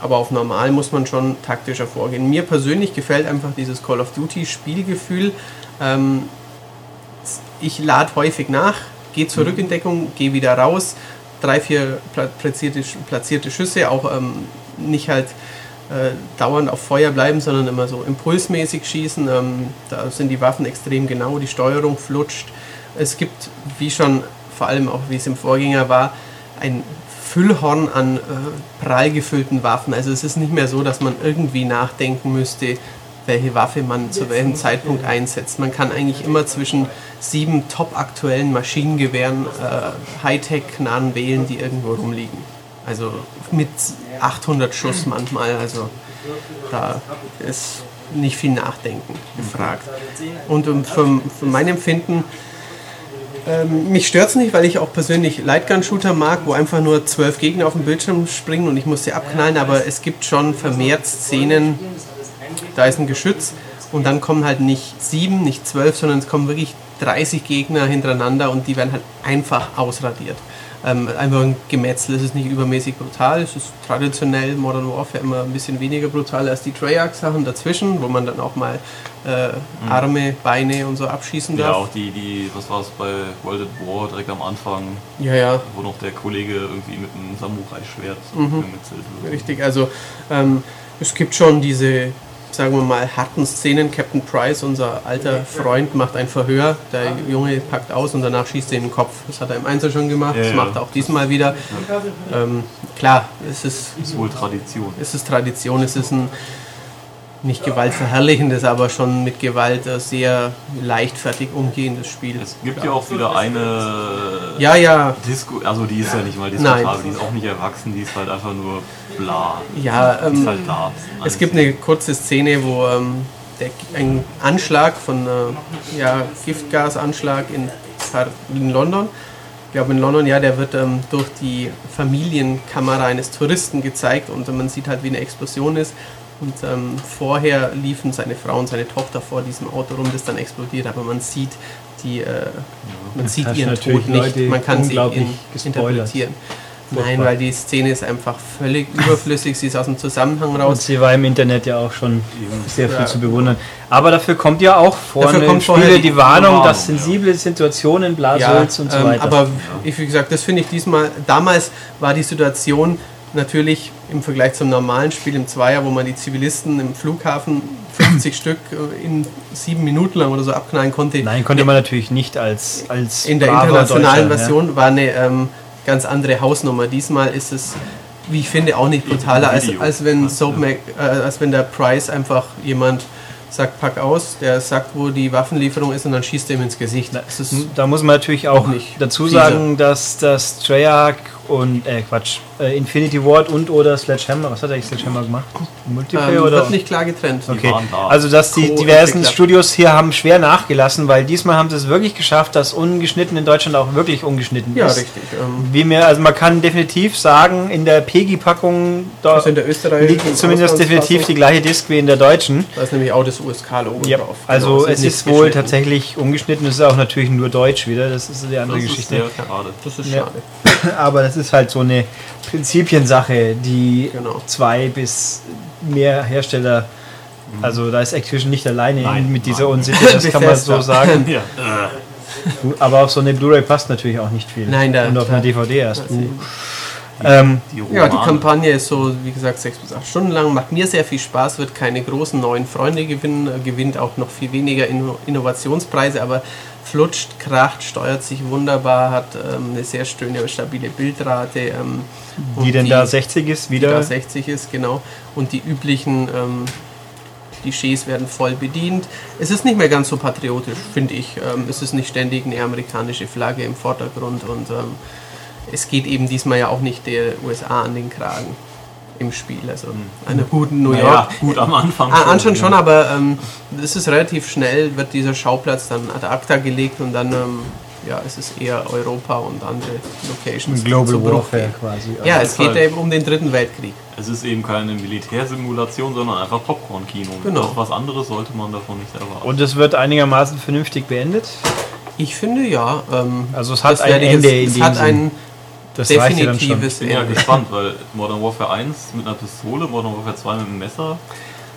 Speaker 3: aber auf normal muss man schon taktischer vorgehen. Mir persönlich gefällt einfach dieses Call of Duty Spielgefühl. Ähm, ich lade häufig nach, gehe zurück in Deckung, gehe wieder raus, drei, vier pla- platzierte, platzierte Schüsse, auch ähm, nicht halt äh, dauernd auf Feuer bleiben, sondern immer so impulsmäßig schießen. Ähm, da sind die Waffen extrem genau, die Steuerung flutscht. Es gibt, wie schon vor allem auch wie es im Vorgänger war, ein Füllhorn an äh, prall gefüllten Waffen. Also es ist nicht mehr so, dass man irgendwie nachdenken müsste, welche Waffe man zu welchem Zeitpunkt einsetzt. Man kann eigentlich immer zwischen sieben top aktuellen Maschinengewehren äh, Hightech-Knarren wählen, die irgendwo rumliegen. Also mit 800 Schuss manchmal. Also da ist nicht viel Nachdenken gefragt. Und um, für, für mein Empfinden ähm, mich stört es nicht, weil ich auch persönlich Lightgun-Shooter mag, wo einfach nur zwölf Gegner auf dem Bildschirm springen und ich muss sie abknallen, aber es gibt schon vermehrt Szenen, da ist ein Geschütz und dann kommen halt nicht sieben, nicht zwölf, sondern es kommen wirklich 30 Gegner hintereinander und die werden halt einfach ausradiert. Ähm, einfach ein Gemetzel, es ist nicht übermäßig brutal, es ist traditionell Modern Warfare immer ein bisschen weniger brutal als die Treyarch-Sachen dazwischen, wo man dann auch mal äh, Arme, Beine und so abschießen
Speaker 2: Mhm. Ja,
Speaker 3: darf.
Speaker 2: auch die, die, was war es bei World at War direkt am Anfang,
Speaker 3: Ja, ja,
Speaker 2: wo noch der Kollege irgendwie mit einem Samurai-Schwert
Speaker 3: Mhm.
Speaker 2: gemetzelt wird.
Speaker 3: Richtig, also ähm, es gibt schon diese, sagen wir mal, harten Szenen. Captain Price, unser alter Freund, macht ein Verhör. Der Junge packt aus und danach schießt er in den Kopf. Das hat er im Einzel schon gemacht,
Speaker 2: Ja,
Speaker 3: das
Speaker 2: ja.
Speaker 3: macht er auch diesmal wieder. Ähm, klar, es ist,
Speaker 2: Ist wohl Tradition.
Speaker 3: es ist Tradition, es ist ein nicht gewaltverherrlichendes, aber schon mit Gewalt sehr leichtfertig umgehendes Spiel.
Speaker 2: Es gibt ja auch wieder eine
Speaker 3: Ja, ja,
Speaker 2: Disco, also die ist ja nicht mal
Speaker 3: Nein.
Speaker 2: diskutabel, die ist auch nicht erwachsen, die ist halt einfach nur bla.
Speaker 3: ja. Ähm,
Speaker 2: halt da.
Speaker 3: Es gibt eine kurze Szene, wo ähm, der, ein Anschlag von äh, ja, Giftgasanschlag in, in London, ich glaube in London, ja, der wird ähm, durch die Familienkamera eines Touristen gezeigt und man sieht halt, wie eine Explosion ist. Und ähm, vorher liefen seine Frau und seine Tochter vor diesem Auto rum, das dann explodiert, aber man sieht die, äh, man
Speaker 1: Das
Speaker 3: sieht ihren
Speaker 1: natürlich
Speaker 3: Tod nicht,
Speaker 1: Leute
Speaker 3: man kann sie in,
Speaker 1: gespoilert.
Speaker 3: interpretieren. Nein, weil die Szene ist einfach völlig überflüssig, sie ist aus dem Zusammenhang raus.
Speaker 1: Und sie war im Internet ja auch schon sehr viel
Speaker 3: Ja.
Speaker 1: zu bewundern. Aber dafür kommt ja auch vorne
Speaker 3: kommt vorher
Speaker 1: Spiele
Speaker 3: die
Speaker 1: die Warnung,
Speaker 2: Warnung,
Speaker 1: dass sensible Situationen, Blasholz und so
Speaker 3: ähm,
Speaker 1: weiter.
Speaker 3: Aber ich, wie gesagt, das finde ich diesmal, damals war die Situation natürlich im Vergleich zum normalen Spiel im Zweier, wo man die Zivilisten im Flughafen [CLEARS THROAT] 50 Stück in sieben Minuten lang oder so abknallen konnte.
Speaker 1: Nein, konnte man natürlich nicht als, als
Speaker 3: in der internationalen Version war eine ähm, ganz andere Hausnummer. Diesmal ist es, wie ich finde, auch nicht brutaler, als, als, wenn Soap Mac, äh, als wenn der Price einfach jemand sagt, pack aus, der sagt, wo die Waffenlieferung ist und dann schießt er ihm ins Gesicht. Das ist,
Speaker 1: Ja. Da muss man natürlich auch
Speaker 3: Nicht
Speaker 1: dazu sagen, dass das Treyarch und, äh, Quatsch, äh, Infinity Ward und oder Sledgehammer, was hat eigentlich Sledgehammer gemacht? Multiplayer
Speaker 3: ähm,
Speaker 1: oder?
Speaker 3: wird nicht klar getrennt.
Speaker 1: Okay,
Speaker 2: waren da.
Speaker 1: also dass die diversen Studios hier haben schwer nachgelassen, weil diesmal haben sie es wirklich geschafft, dass ungeschnitten in Deutschland auch wirklich ungeschnitten
Speaker 3: Ja,
Speaker 1: ist.
Speaker 3: richtig. Ähm,
Speaker 1: Wie mir, also man kann definitiv sagen, in der PEGI-Packung da
Speaker 3: also in der österreichischen
Speaker 1: liegt zumindest definitiv die gleiche Disc wie in der deutschen.
Speaker 3: Da ist nämlich auch das USK-Logo
Speaker 1: Ja,
Speaker 3: drauf.
Speaker 1: also
Speaker 3: Genau,
Speaker 1: es
Speaker 3: nicht
Speaker 1: ist wohl tatsächlich ungeschnitten, es ist auch natürlich nur deutsch wieder, das ist die andere
Speaker 2: Das ist
Speaker 1: Geschichte.
Speaker 2: sehr schade.
Speaker 3: Das ist
Speaker 1: Ja.
Speaker 3: schade. [LAUGHS]
Speaker 1: Aber das ist halt so eine Prinzipiensache, die
Speaker 3: Genau.
Speaker 1: zwei bis mehr Hersteller, also da ist Activision nicht alleine
Speaker 2: Nein,
Speaker 1: mit dieser. Unsitte, das kann man so [LAUGHS] sagen.
Speaker 2: Ja.
Speaker 1: Aber auf so eine Blu-ray passt natürlich auch nicht viel.
Speaker 3: Nein, da-
Speaker 1: Und auf
Speaker 3: da-
Speaker 1: einer DVD erst.
Speaker 3: Also,
Speaker 1: Ähm,
Speaker 2: Die
Speaker 3: Ja, die. Kampagne ist so, wie gesagt, sechs bis acht Stunden lang. Macht mir sehr viel Spaß, wird keine großen neuen Freunde gewinnen, gewinnt auch noch viel weniger Inno Innovationspreise, aber flutscht, kracht, steuert sich wunderbar, hat ähm, eine sehr schöne, stabile Bildrate. Ähm,
Speaker 1: die denn da 60 ist,
Speaker 3: die da
Speaker 1: wieder.
Speaker 3: 60 ist, genau. Und die üblichen ähm, Klischees werden voll bedient. Es ist nicht mehr ganz so patriotisch, finde ich. Ähm, es ist nicht ständig eine amerikanische Flagge im Vordergrund und ähm, es geht eben diesmal ja auch nicht der USA an den Kragen im Spiel. Also einer guten New York.
Speaker 2: Naja, gut am Anfang.
Speaker 3: Ah, Anscheinend schon,
Speaker 2: ja.
Speaker 3: aber ähm, es ist relativ schnell, wird dieser Schauplatz dann ad acta gelegt und dann ähm, ja, es ist eher Europa und andere Locations.
Speaker 1: Global Warfare quasi.
Speaker 3: Ja,
Speaker 2: Also
Speaker 3: es geht
Speaker 2: halt-
Speaker 3: eben um den dritten Weltkrieg.
Speaker 2: Es ist eben keine Militärsimulation, sondern einfach Popcorn-Kino.
Speaker 3: Genau.
Speaker 2: Das, was anderes sollte man davon nicht erwarten.
Speaker 1: Und es wird einigermaßen vernünftig beendet.
Speaker 3: Ich finde ja. Ähm,
Speaker 1: Also es hat ein Ende
Speaker 3: jetzt-
Speaker 1: in
Speaker 3: es
Speaker 1: dem
Speaker 3: hat
Speaker 1: Sinn.
Speaker 3: ein
Speaker 1: Das reicht ja
Speaker 3: definitives
Speaker 2: Ich bin ja gespannt, weil Modern Warfare 1 mit einer Pistole, Modern Warfare 2 mit einem Messer.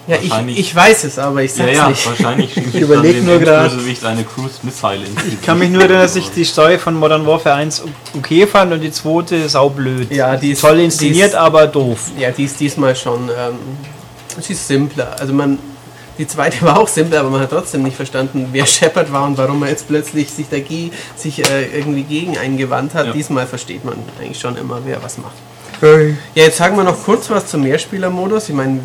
Speaker 3: Ja, ich, ich weiß es, aber ich
Speaker 2: Ja,
Speaker 3: sag's
Speaker 2: ja,
Speaker 3: nicht.
Speaker 2: wahrscheinlich [LAUGHS]
Speaker 1: Ich überleg
Speaker 2: dann
Speaker 1: nur
Speaker 2: eine Cruise Missile ins
Speaker 1: Ich kann mich nur erinnern, dass ich die Story von Modern Warfare 1 okay fand und die zweite saublöd.
Speaker 3: Ja, die ist-
Speaker 1: Toll
Speaker 3: die
Speaker 1: inszeniert,
Speaker 3: ist-
Speaker 1: aber doof.
Speaker 3: Ja, die ist diesmal schon. Ähm, sie ist simpler. Also man. Die zweite war auch simpler, aber man hat trotzdem nicht verstanden, wer Shepard war und warum er jetzt plötzlich sich dagegen, sich äh, irgendwie gegen eingewandt hat.
Speaker 2: Ja.
Speaker 3: Diesmal versteht man eigentlich schon immer, wer was macht. Ja, jetzt sagen wir noch kurz was zum Mehrspielermodus. Ich meine,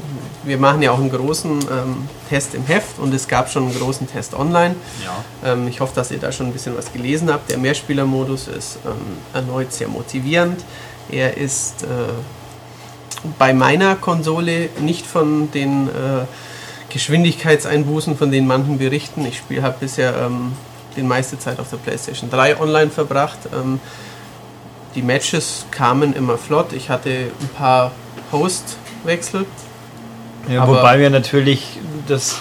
Speaker 3: wir machen ja auch einen großen ähm, Test im Heft und es gab schon einen großen Test online.
Speaker 2: Ja.
Speaker 3: Ähm, ich hoffe, dass ihr da schon ein bisschen was gelesen habt. Der Mehrspielermodus ist ähm, erneut sehr motivierend. Er ist äh, bei meiner Konsole nicht von den äh, Geschwindigkeitseinbußen, von denen manchen berichten. Ich spiele habe bisher ähm, die meiste Zeit auf der PlayStation 3 online verbracht. Ähm, die Matches kamen immer flott. Ich hatte ein paar Hostwechsel.
Speaker 1: Ja,
Speaker 3: Aber-
Speaker 1: wobei wir natürlich das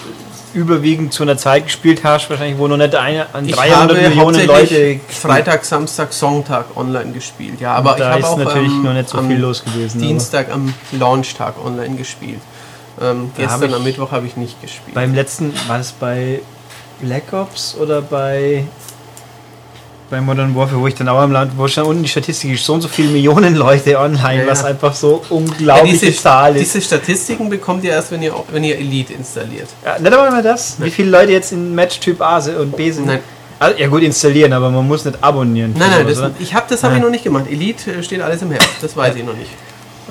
Speaker 1: überwiegend zu einer Zeit gespielt hast, wahrscheinlich, wo noch nicht eine, an
Speaker 3: Ich
Speaker 1: 300
Speaker 3: habe
Speaker 1: Millionen Leute
Speaker 3: Freitag, Samstag, Sonntag online gespielt. Ja, aber
Speaker 1: da
Speaker 3: ich habe
Speaker 1: ist
Speaker 3: auch
Speaker 1: natürlich
Speaker 3: ähm,
Speaker 1: noch nicht so viel los gewesen, aber-
Speaker 3: Dienstag am Launchtag online gespielt. Ähm, gestern am Mittwoch habe ich nicht gespielt.
Speaker 1: Beim letzten, war das bei Black Ops oder bei, bei Modern Warfare, wo ich dann auch am Land, wo schon unten die Statistik ist, so und so viele Millionen Leute online,
Speaker 3: Ja,
Speaker 1: was
Speaker 3: ja.
Speaker 1: einfach so
Speaker 3: ja,
Speaker 1: unglaubliche
Speaker 3: diese,
Speaker 1: Zahl ist.
Speaker 3: diese Statistiken bekommt ihr erst, wenn ihr, wenn ihr Elite installiert.
Speaker 1: Ja, nicht aber mal das, wie viele Leute jetzt in Match Typ A und B sind.
Speaker 3: Nein.
Speaker 1: Also, ja gut, installieren, aber man muss nicht abonnieren.
Speaker 3: Nein, nein,
Speaker 1: Sowas,
Speaker 3: das, ich habe das habe
Speaker 1: Ja.
Speaker 3: ich noch nicht gemacht. Elite äh, steht alles im Heft, das weiß ich noch nicht.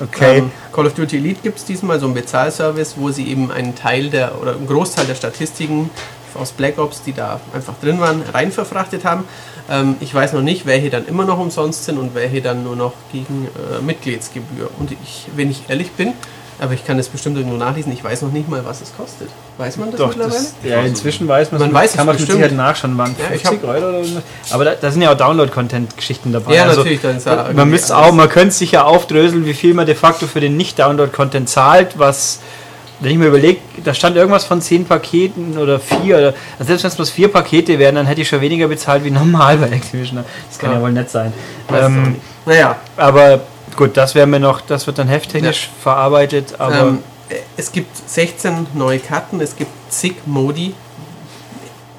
Speaker 1: Okay.
Speaker 3: Ähm, Call of Duty Elite gibt es diesmal so einen Bezahlservice, wo sie eben einen Teil der oder einen Großteil der Statistiken aus Black Ops, die da einfach drin waren, rein verfrachtet haben. Ähm, ich weiß noch nicht, welche dann immer noch umsonst sind und welche dann nur noch gegen äh, Mitgliedsgebühr. Und ich, wenn ich ehrlich bin, aber ich kann das bestimmt irgendwo nachlesen, ich weiß noch nicht mal, was es kostet. Weiß man das
Speaker 1: Doch,
Speaker 3: mittlerweile?
Speaker 1: das, ja, inzwischen weiß man
Speaker 3: Man weiß es
Speaker 1: kann man mit
Speaker 3: bestimmt.
Speaker 1: Sicherheit nachschauen, waren
Speaker 3: Ja, ich
Speaker 1: 50 Euro oder so. Aber da, da sind ja auch Download-Content-Geschichten dabei.
Speaker 3: Ja,
Speaker 1: Also,
Speaker 3: natürlich, dann ist ja
Speaker 1: man
Speaker 3: irgendwie
Speaker 1: müsste auch, man könnte sich ja aufdröseln, wie viel man de facto für den Nicht-Download-Content zahlt, was, wenn ich mir überlege, da stand irgendwas von 10 Paketen oder 4, oder, also selbst wenn es bloß 4 Pakete wären, dann hätte ich schon weniger bezahlt wie [LAUGHS] normal bei Activision. Das kann ja,
Speaker 3: Ja.
Speaker 1: wohl nett sein. Ähm.
Speaker 3: Naja,
Speaker 1: aber gut, das wäre mir noch, das wird dann hefttechnisch verarbeitet, aber
Speaker 3: ähm, äh, es gibt 16 neue Karten, es gibt zig Modi.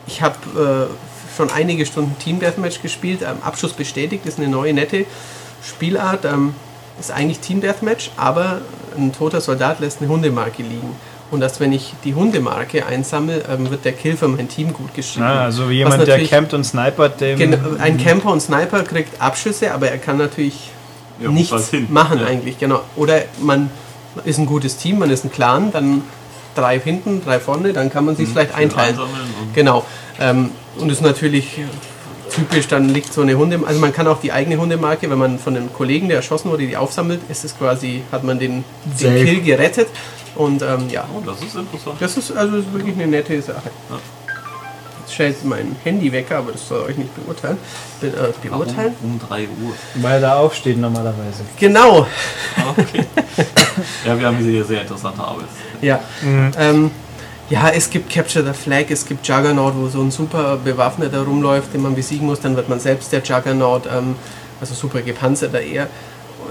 Speaker 3: Ich habe äh, schon einige Stunden Team Deathmatch gespielt. Ähm, Abschluss bestätigt, ist eine neue, nette Spielart. Ähm, ist eigentlich Team Deathmatch, aber ein toter Soldat lässt eine Hundemarke liegen. Und dass, wenn ich die Hundemarke einsammle, ähm, wird der Kill für mein Team gut geschrieben.
Speaker 1: na, also jemand, der campt und snipert, dem.
Speaker 3: Ein Camper und Sniper kriegt Abschüsse, aber er kann natürlich
Speaker 2: Ja,
Speaker 3: nichts
Speaker 2: hin.
Speaker 3: machen
Speaker 2: Ja.
Speaker 3: eigentlich, genau. Oder man ist ein gutes Team, man ist ein Clan, dann drei hinten, drei vorne, dann kann man sich vielleicht
Speaker 2: Mhm. Schön
Speaker 3: einteilen. Genau. Ähm, und ist natürlich typisch, dann liegt so eine Hunde, also man kann auch die eigene Hundemarke, wenn man von einem Kollegen, der erschossen wurde, die aufsammelt, ist es quasi, hat man den, den. Kill gerettet. Und ähm, ja,
Speaker 2: Oh, das ist interessant.
Speaker 3: das ist also ist wirklich eine nette Sache.
Speaker 2: Ja.
Speaker 3: Stellt mein Handy weg, aber das soll euch nicht beurteilen. Be äh, beurteilen?
Speaker 2: Um, um 3 Uhr.
Speaker 1: Weil er da aufsteht normalerweise.
Speaker 3: Genau.
Speaker 2: Okay. ja, wir haben hier sehr interessante Arbeit.
Speaker 3: Ja. Ähm, ja, es gibt Capture the Flag, es gibt Juggernaut, wo so ein super Bewaffneter rumläuft, den man besiegen muss, dann wird man selbst der Juggernaut, ähm, also super gepanzerter eher.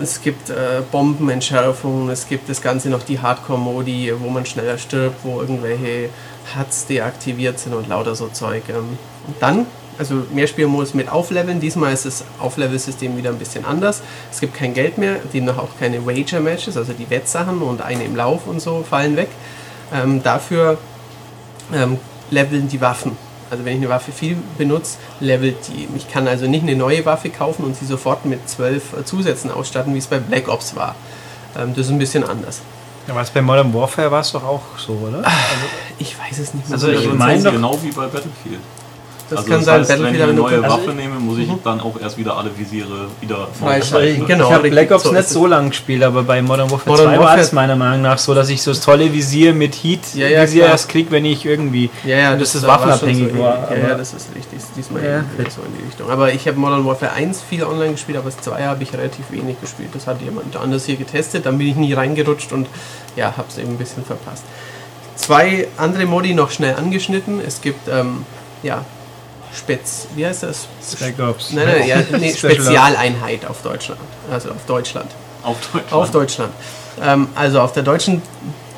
Speaker 3: Es gibt äh, Bombenentschärfungen, es gibt das Ganze noch die Hardcore-Modi, wo man schneller stirbt, wo irgendwelche HUDs deaktiviert sind und lauter so Zeug. Ähm. Und dann, also Mehrspielmodus mit Aufleveln, diesmal ist das Auflevel-System wieder ein bisschen anders. Es gibt kein Geld mehr, demnach auch keine Wager-Matches, also die Wettsachen und eine im Lauf und so fallen weg. Ähm, dafür ähm, leveln die Waffen. Also wenn ich eine Waffe viel benutze, levelt die. Ich kann also nicht eine neue Waffe kaufen und sie sofort mit zwölf äh, Zusätzen ausstatten, wie es bei Black Ops war. Ähm, das ist ein bisschen anders.
Speaker 1: Ja, was bei Modern Warfare war es doch auch so, oder?
Speaker 3: Ich weiß es nicht mehr
Speaker 1: Also
Speaker 3: so
Speaker 1: ich
Speaker 3: genau.
Speaker 1: meine
Speaker 2: genau wie bei Battlefield.
Speaker 3: Das
Speaker 2: also
Speaker 3: kann
Speaker 2: das
Speaker 3: sein,
Speaker 2: heißt, wenn ich
Speaker 3: Battlefield
Speaker 2: eine neue Waffe nehme, muss ich dann auch erst wieder alle Visiere wieder
Speaker 3: Freischalten.
Speaker 2: ne?
Speaker 3: Genau,
Speaker 1: ich habe Black Ops
Speaker 3: so
Speaker 1: nicht so lange gespielt, aber bei Modern Warfare
Speaker 3: Modern
Speaker 1: 2 war
Speaker 3: Warfare-
Speaker 1: es meiner Meinung nach so, dass ich so das tolle Visier mit Heat-Visier
Speaker 3: Ja, ja, klar.
Speaker 1: erst kriege, wenn ich irgendwie.
Speaker 3: Ja, ja,
Speaker 1: Und das ist
Speaker 3: war
Speaker 1: waffenabhängig
Speaker 3: so
Speaker 1: war.
Speaker 3: Ja, ja,
Speaker 1: aber-
Speaker 3: das ist richtig. Diesmal
Speaker 1: Ja,
Speaker 3: so in die Richtung. Aber ich habe Modern Warfare 1 viel online gespielt, aber das 2 habe ich relativ wenig gespielt. Das hat jemand anders hier getestet, dann bin ich nie reingerutscht und ja, habe es eben ein bisschen verpasst. Zwei andere Modi noch schnell angeschnitten. Es gibt, ähm, ja, Spez, wie heißt das?
Speaker 1: Spec Ops.
Speaker 3: Nein, nein, ja, nee, Spezialeinheit auf Deutschland. Also auf Deutschland.
Speaker 2: Auf Deutschland.
Speaker 3: Auf Deutschland. Ähm, also auf der deutschen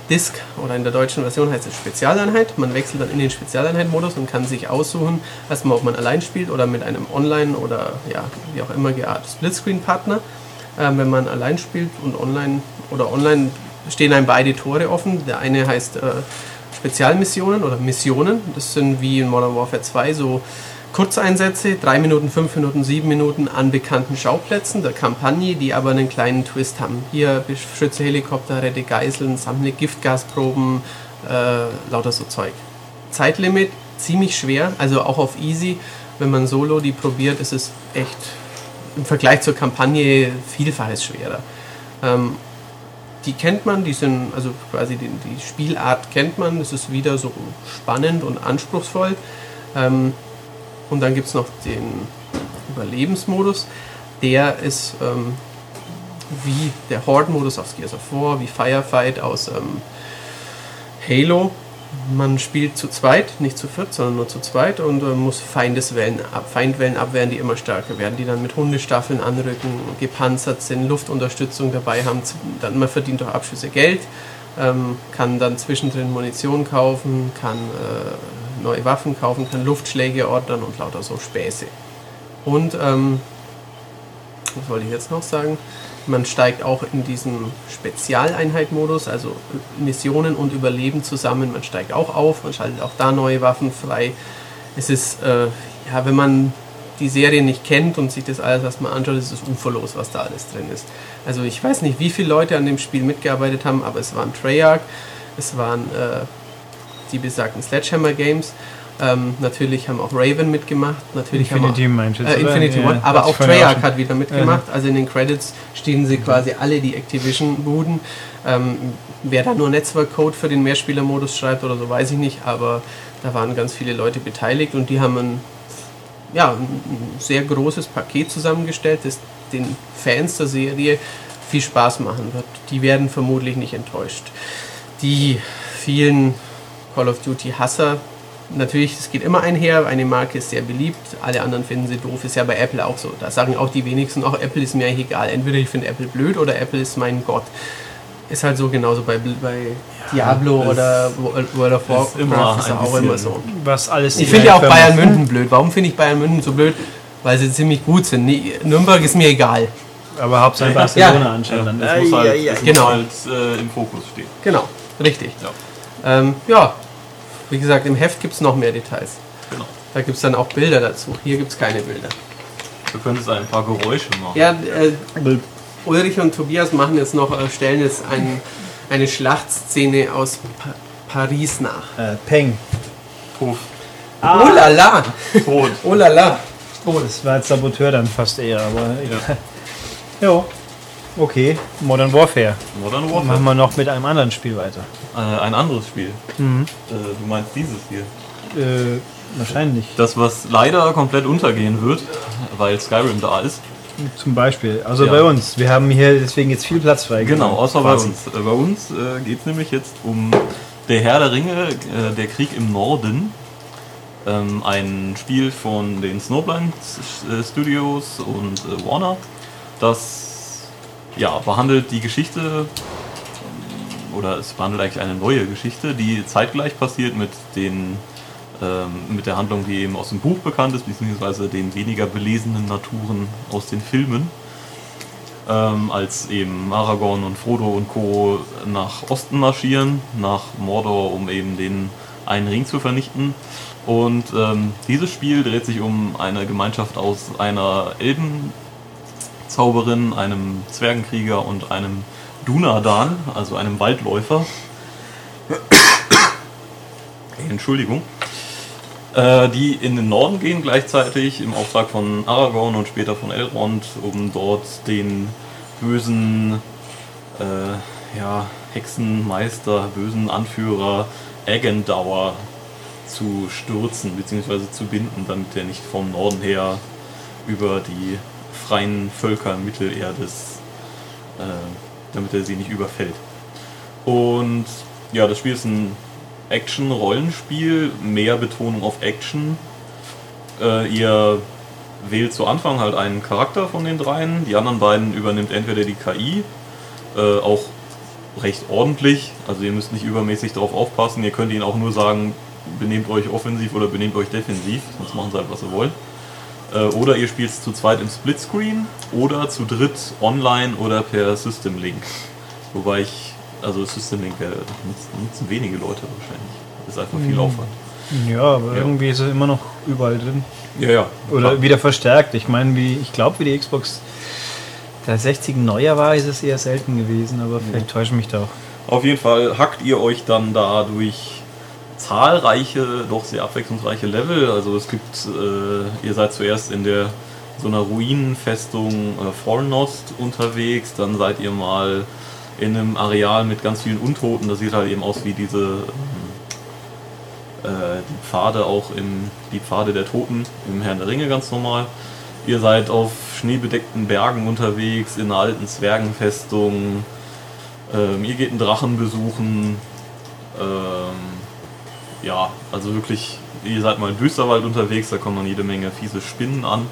Speaker 3: Disk oder in der deutschen Version heißt es Spezialeinheit. Man wechselt dann in den Spezialeinheit-Modus und kann sich aussuchen, erstmal ob man allein spielt oder mit einem Online- oder ja, wie auch immer gearteten Splitscreen-Partner. Ähm, wenn man allein spielt und online oder online stehen einem beide Tore offen. Der eine heißt äh, Spezialmissionen oder Missionen. Das sind wie in Modern Warfare 2 so Kurzeinsätze, 3 Minuten, 5 Minuten, 7 Minuten an bekannten Schauplätzen der Kampagne, die aber einen kleinen Twist haben. Hier beschütze Helikopter, rette Geiseln, sammle Giftgasproben, äh, lauter so Zeug. Zeitlimit ziemlich schwer, also auch auf Easy. Wenn man Solo die probiert, ist es echt im Vergleich zur Kampagne vielfaches schwerer. Ähm, die kennt man, die sind, also quasi die, die Spielart kennt man, das ist wieder so spannend und anspruchsvoll. Ähm, und dann gibt es noch den Überlebensmodus, der ist ähm, wie der Horde-Modus aus Gears of War, wie Firefight aus ähm, Halo. Man spielt zu zweit, nicht zu viert, sondern nur zu zweit und äh, muss Feindeswellen ab, Feindwellen abwehren, die immer stärker werden, die dann mit Hundestaffeln anrücken, gepanzert sind, Luftunterstützung dabei haben. Dann, man verdient durch Abschüsse Geld, ähm, kann dann zwischendrin Munition kaufen, kann äh, neue Waffen kaufen, kann Luftschläge ordnen und lauter so Späße. Und ähm, was wollte ich jetzt noch sagen? Man steigt auch in diesen Spezialeinheit-Modus, also Missionen und Überleben zusammen. Man steigt auch auf, man schaltet auch da neue Waffen frei. Es ist, äh, ja, wenn man die Serie nicht kennt und sich das alles erstmal anschaut, ist es uferlos, was da alles drin ist. Also ich weiß nicht, wie viele Leute an dem Spiel mitgearbeitet haben, aber es waren Treyarch, es waren äh, die besagten Sledgehammer Games ähm, natürlich haben auch Raven mitgemacht. Natürlich
Speaker 1: Infinity
Speaker 3: haben
Speaker 1: auch,
Speaker 3: äh, Infinity One, aber auch Treyarch hat wieder mitgemacht. Ja. Also in den Credits stehen sie quasi alle die Activision-Buden. Ähm, wer da nur Netzwerkcode für den Mehrspieler-Modus schreibt oder so, weiß ich nicht. Aber da waren ganz viele Leute beteiligt und die haben ein, ja, ein sehr großes Paket zusammengestellt, das den Fans der Serie viel Spaß machen wird. Die werden vermutlich nicht enttäuscht. Die vielen Call of Duty-Hasser, natürlich, es geht immer einher, eine Marke ist sehr beliebt, alle anderen finden sie doof, ist ja bei Apple auch so. Da sagen auch die wenigsten, auch Apple ist mir egal. Entweder ich finde Apple blöd oder Apple ist mein Gott. Ist halt so genauso bei, bei Diablo ja, oder World of Warcraft
Speaker 2: ist, ist auch immer so.
Speaker 1: Was alles
Speaker 3: ich finde ja auch Bayern München blöd. Warum finde ich Bayern München so blöd? Weil sie ziemlich gut sind. Nürnberg ist mir egal.
Speaker 1: Aber Hauptsache Barcelona ja.
Speaker 2: anscheinend. Ja, es muss halt, ja, genau. halt äh, im Fokus stehen.
Speaker 3: Genau, richtig. Ja, ähm, ja wie gesagt, im Heft gibt es noch mehr Details. Genau. Da gibt es dann auch Bilder dazu. Hier gibt es keine Bilder.
Speaker 2: Du könntest ein paar Geräusche machen.
Speaker 3: Ja, äh, Ulrich und Tobias machen jetzt noch, äh, stellen jetzt ein, eine Schlachtszene aus pa Paris nach.
Speaker 1: Äh, Peng.
Speaker 3: Puff. Ah. Oh la la!
Speaker 1: Tot.
Speaker 3: Oh la la!
Speaker 1: Oh, das war jetzt Saboteur dann fast eher, aber. Ja. jo. Okay, Modern Warfare.
Speaker 2: Modern Warfare.
Speaker 1: Machen wir noch mit einem anderen Spiel weiter.
Speaker 2: Äh, ein anderes Spiel. Mhm. Äh, du meinst dieses hier?
Speaker 1: Äh, wahrscheinlich.
Speaker 2: Das, was leider komplett untergehen wird, weil Skyrim da ist.
Speaker 1: Zum Beispiel. Also ja. bei uns. Wir haben hier deswegen jetzt viel Platz frei.
Speaker 2: Genau, außer bei uns. Äh, bei uns äh, geht es nämlich jetzt um Der Herr der Ringe, äh, der Krieg im Norden. Ähm, ein Spiel von den Snowblind Studios und Warner, das ja, behandelt die Geschichte, oder es behandelt eigentlich eine neue Geschichte, die zeitgleich passiert mit den ähm, mit der Handlung, die eben aus dem Buch bekannt ist, beziehungsweise den weniger belesenen Naturen aus den Filmen. Ähm, als eben Aragorn und Frodo und Co. nach Osten marschieren, nach Mordor, um eben den einen Ring zu vernichten. Und ähm, dieses Spiel dreht sich um eine Gemeinschaft aus einer Elben, Zauberin, einem Zwergenkrieger und einem Dunadan, also einem Waldläufer. [COUGHS] Entschuldigung. Äh, die in den Norden gehen gleichzeitig im Auftrag von Aragorn und später von Elrond, um dort den bösen äh, ja, Hexenmeister, bösen Anführer Agendauer zu stürzen bzw. zu binden, damit er nicht vom Norden her über die freien Völker Mittelerdes, äh, damit er sie nicht überfällt. Und ja, das Spiel ist ein Action-Rollenspiel, mehr Betonung auf Action. Äh, ihr wählt zu Anfang halt einen Charakter von den dreien, die anderen beiden übernimmt entweder die KI, äh, auch recht ordentlich, also ihr müsst nicht übermäßig darauf aufpassen, ihr könnt ihnen auch nur sagen, benehmt euch offensiv oder benehmt euch defensiv, sonst machen sie halt was sie wollen. Äh, oder ihr spielt es zu zweit im Splitscreen oder zu dritt online oder per System Link. Wobei ich, also System Link wäre nutzen wenige Leute wahrscheinlich. Ist einfach viel hm. Aufwand.
Speaker 1: Ja, aber ja. irgendwie ist es immer noch überall drin.
Speaker 2: Ja, ja.
Speaker 1: Oder klar. wieder verstärkt. Ich meine, wie ich glaube, wie die Xbox 360 neuer war, ist es eher selten gewesen, aber vielleicht ja. täusche ich mich da auch.
Speaker 2: Auf jeden Fall hackt ihr euch dann da durch zahlreiche, doch sehr abwechslungsreiche Level. Also es gibt, äh, ihr seid zuerst in der so einer Ruinenfestung äh, Fornost unterwegs, dann seid ihr mal in einem Areal mit ganz vielen Untoten. Das sieht halt eben aus wie diese äh, die Pfade auch im die Pfade der Toten im Herrn der Ringe ganz normal. Ihr seid auf schneebedeckten Bergen unterwegs, in einer alten Zwergenfestung. Ähm, ihr geht einen Drachen besuchen. Ähm, ja, also wirklich, ihr seid mal im Düsterwald unterwegs, da kommen dann jede Menge fiese Spinnen an.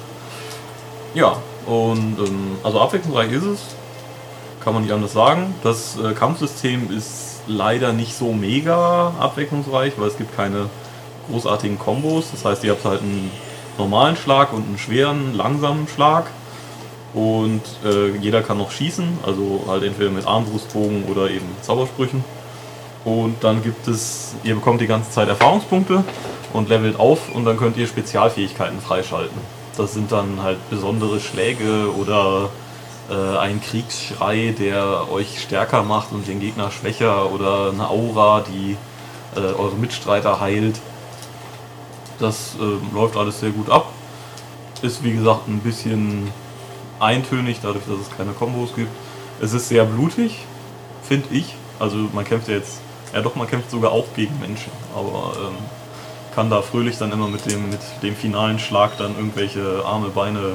Speaker 2: Ja, und ähm, also abwechslungsreich ist es, kann man nicht anders sagen. Das äh, Kampfsystem ist leider nicht so mega abwechslungsreich, weil es gibt keine großartigen Kombos. Das heißt, ihr habt halt einen normalen Schlag und einen schweren, langsamen Schlag. Und äh, jeder kann noch schießen, also halt entweder mit Armbrustbogen oder eben Zaubersprüchen. Und dann gibt es, ihr bekommt die ganze Zeit Erfahrungspunkte und levelt auf und dann könnt ihr Spezialfähigkeiten freischalten. Das sind dann halt besondere Schläge oder äh, ein Kriegsschrei, der euch stärker macht und den Gegner schwächer oder eine Aura, die äh, eure Mitstreiter heilt. Das äh, läuft alles sehr gut ab. Ist wie gesagt ein bisschen eintönig, dadurch, dass es keine Kombos gibt. Es ist sehr blutig, finde ich. Also man kämpft ja jetzt, ja doch, man kämpft sogar auch gegen Menschen, aber ähm, kann da fröhlich dann immer mit dem, mit dem finalen Schlag dann irgendwelche Arme, Beine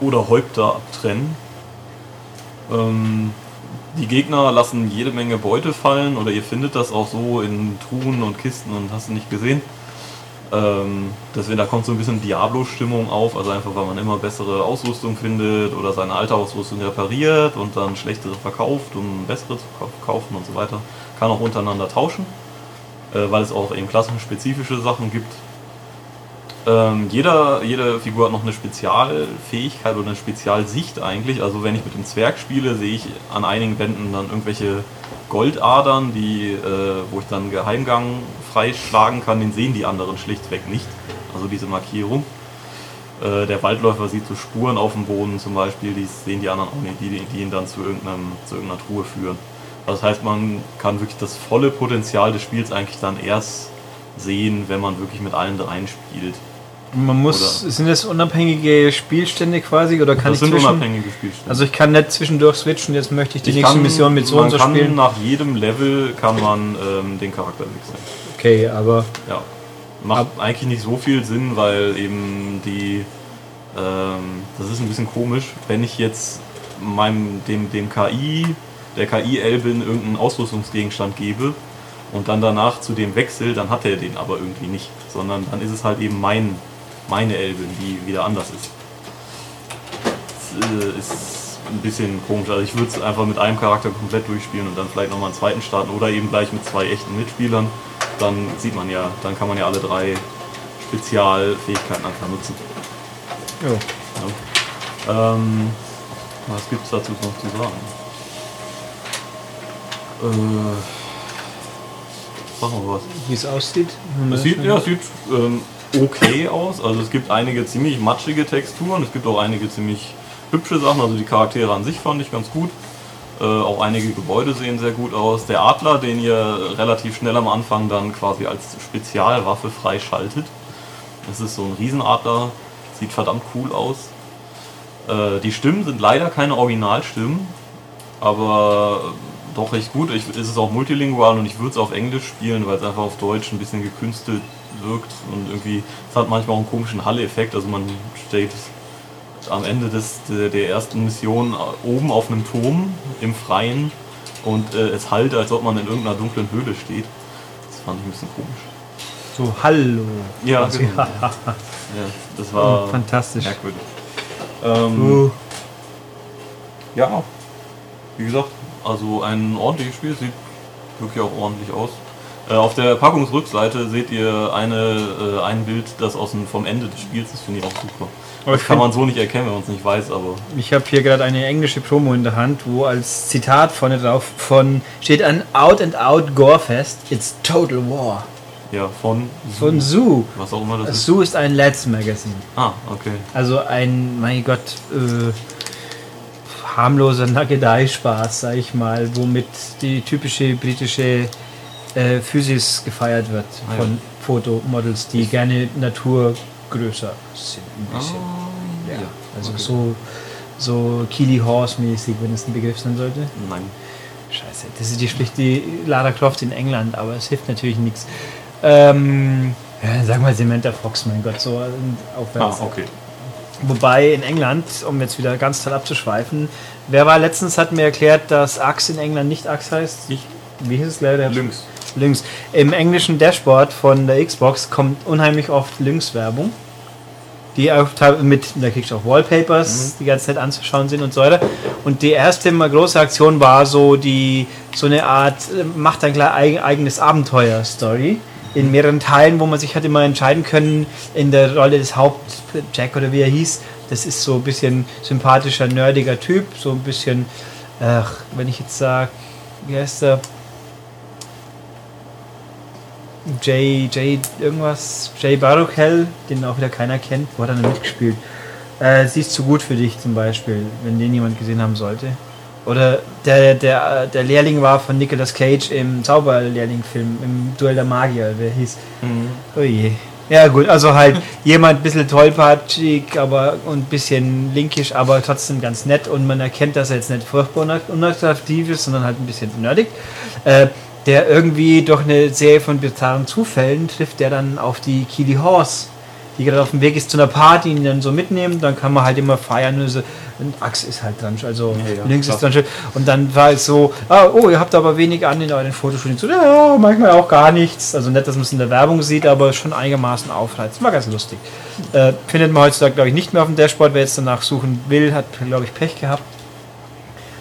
Speaker 2: oder Häupter abtrennen. Ähm, die Gegner lassen jede Menge Beute fallen oder ihr findet das auch so in Truhen und Kisten und hast du nicht gesehen. Ähm, deswegen, da kommt so ein bisschen Diablo-Stimmung auf, also einfach, weil man immer bessere Ausrüstung findet oder seine alte Ausrüstung repariert und dann schlechtere verkauft, um bessere zu kaufen und so weiter. Kann auch untereinander tauschen, äh, weil es auch eben klassenspezifische Sachen gibt. Ähm, jeder, jede Figur hat noch eine Spezialfähigkeit oder eine Spezialsicht eigentlich. Also wenn ich mit dem Zwerg spiele, sehe ich an einigen Wänden dann irgendwelche Goldadern, die, äh, wo ich dann Geheimgang freischlagen kann. Den sehen die anderen schlichtweg nicht. Also diese Markierung. Äh, der Waldläufer sieht so Spuren auf dem Boden zum Beispiel, die sehen die anderen auch nicht, die, die ihn dann zu, irgendeinem, zu irgendeiner Truhe führen. Das heißt, man kann wirklich das volle Potenzial des Spiels eigentlich dann erst sehen, wenn man wirklich mit allen dreien spielt.
Speaker 1: Man muss,
Speaker 2: Oder-
Speaker 1: sind das unabhängige Spielstände quasi oder kann
Speaker 2: das
Speaker 1: ich
Speaker 2: sind
Speaker 1: zwischen,
Speaker 2: unabhängige Spielstände.
Speaker 1: Also ich kann nicht zwischendurch switchen, jetzt möchte ich die
Speaker 2: Ich
Speaker 1: nächste
Speaker 2: kann-
Speaker 1: Mission mit so und so spielen.
Speaker 2: Nach jedem Level kann man ähm, den Charakter wechseln.
Speaker 1: Okay, aber
Speaker 2: Ja. Macht eigentlich nicht so viel Sinn, weil eben die. Ähm, das ist ein bisschen komisch, wenn ich jetzt meinem dem, dem KI, der KI-Elbin irgendeinen Ausrüstungsgegenstand gebe und dann danach zu dem wechsel, dann hat er den aber irgendwie nicht. Sondern dann ist es halt eben mein, meine Elbin, die wieder anders ist. Das äh, ist ein bisschen komisch. Also ich würde es einfach mit einem Charakter komplett durchspielen und dann vielleicht nochmal einen zweiten starten oder eben gleich mit zwei echten Mitspielern. Dann sieht man ja, dann kann man ja alle drei Spezialfähigkeiten einfach nutzen.
Speaker 1: jo.
Speaker 2: Ja. Ähm, was gibt es dazu noch zu sagen? Äh, machen wir was.
Speaker 1: wie es aussieht.
Speaker 2: Es sieht, ja, sieht ähm, okay aus. Also es gibt einige ziemlich matschige Texturen, es gibt auch einige ziemlich hübsche Sachen. Also die Charaktere an sich fand ich ganz gut. Äh, auch einige Gebäude sehen sehr gut aus. Der Adler, den ihr relativ schnell am Anfang dann quasi als Spezialwaffe freischaltet. Das ist so ein Riesenadler, sieht verdammt cool aus. Äh, die Stimmen sind leider keine Originalstimmen, aber doch recht gut. Ich, es ist auch multilingual und ich würde es auf Englisch spielen, weil es einfach auf Deutsch ein bisschen gekünstelt wirkt und irgendwie, es hat manchmal auch einen komischen Halle-Effekt. Also man steht am Ende des, der, der ersten Mission oben auf einem Turm im Freien und äh, es halt, als ob man in irgendeiner dunklen Höhle steht. Das fand ich ein bisschen komisch.
Speaker 1: So, hallo.
Speaker 2: Ja,
Speaker 1: Also, [LAUGHS]
Speaker 2: genau.
Speaker 1: ja.
Speaker 2: Ja, das war
Speaker 1: Oh, fantastisch.
Speaker 2: merkwürdig. Ähm,
Speaker 1: Uh,
Speaker 2: Ja, wie gesagt, also ein ordentliches Spiel, sieht wirklich auch ordentlich aus. Äh, auf der Packungsrückseite seht ihr eine, äh, ein Bild, das aus dem, vom Ende des Spiels ist, finde ich auch super.
Speaker 1: Aber
Speaker 2: Das kann man so nicht erkennen, wenn man es nicht weiß, aber
Speaker 1: ich habe hier gerade eine englische Promo in der Hand, wo als Zitat vorne drauf von steht ein Out and Out Gorefest. It's Total War.
Speaker 2: ja, von,
Speaker 1: Von Zoo.
Speaker 2: was auch immer das ist.
Speaker 1: Zoo ist ein Let's Magazine.
Speaker 2: Ah, okay.
Speaker 1: Also ein, mein Gott, äh, harmloser Nagedei-Spaß, sag ich mal, womit die typische britische äh, Physis gefeiert wird
Speaker 2: Ah, ja.
Speaker 1: von Fotomodels, die gerne naturgrößer sind. Ein bisschen.
Speaker 2: Ah,
Speaker 1: ja. Also so, so Keely Horse-mäßig, wenn es ein Begriff sein sollte.
Speaker 2: Nein.
Speaker 1: Scheiße, das ist die spricht die Lara Croft in England, aber es hilft natürlich nichts. Ähm, ja, sag mal Samantha Fox, mein Gott, so
Speaker 2: Ah,
Speaker 1: aufwärts.
Speaker 2: okay.
Speaker 1: Wobei in England, um jetzt wieder ganz toll abzuschweifen, wer war letztens, hat mir erklärt, dass Axe in England nicht Axe heißt.
Speaker 2: Ich,
Speaker 1: Wie hieß es leider?
Speaker 2: Lynx.
Speaker 1: Lynx. Im englischen Dashboard von der Xbox kommt unheimlich oft Lynx-Werbung. Die auch mit, da kriegst du auch Wallpapers, die ganz nett anzuschauen sind und so weiter. Und die erste mal große Aktion war so die, so eine Art, äh, macht ein klar eigen, eigenes Abenteuer-Story in mehreren Teilen, wo man sich hat immer entscheiden können in der Rolle des Haupt Jack oder wie er hieß. Das ist so ein bisschen sympathischer, nerdiger Typ, so ein bisschen, ach, wenn ich jetzt sage, wie heißt er? Jay, Jay, irgendwas, Jay Baruchel, den auch wieder keiner kennt, wo hat er denn mitgespielt? Äh, sie ist zu gut für dich zum Beispiel, wenn den jemand gesehen haben sollte. Oder der, der, der Lehrling war von Nicolas Cage im Zauberlehrling-Film, im Duell der Magier, wer hieß. Oh je. Ja gut, also halt jemand ein bisschen tollpatschig aber und ein bisschen linkisch, aber trotzdem ganz nett und man erkennt, dass er jetzt nicht furchtbar unatt- unattraktiv ist, sondern halt ein bisschen nerdig. Äh, der irgendwie durch eine Serie von bizarren Zufällen trifft der dann auf die Keely Horse, die gerade auf dem Weg ist zu einer Party, ihn dann so mitnehmen, dann kann man halt immer feiern und so. Und Axt ist halt dran, also
Speaker 2: Ja, ja,
Speaker 1: links
Speaker 2: klar.
Speaker 1: ist dran. schön. Und dann war es so, ah, oh, ihr habt aber wenig an in euren Fotoshooting. So, ja, manchmal auch gar nichts. Also nicht, dass man es in der Werbung sieht, aber schon einigermaßen aufreizt. War ganz lustig. Äh, findet man heutzutage, glaube ich, nicht mehr auf dem Dashboard. Wer jetzt danach suchen will, hat, glaube ich, Pech gehabt.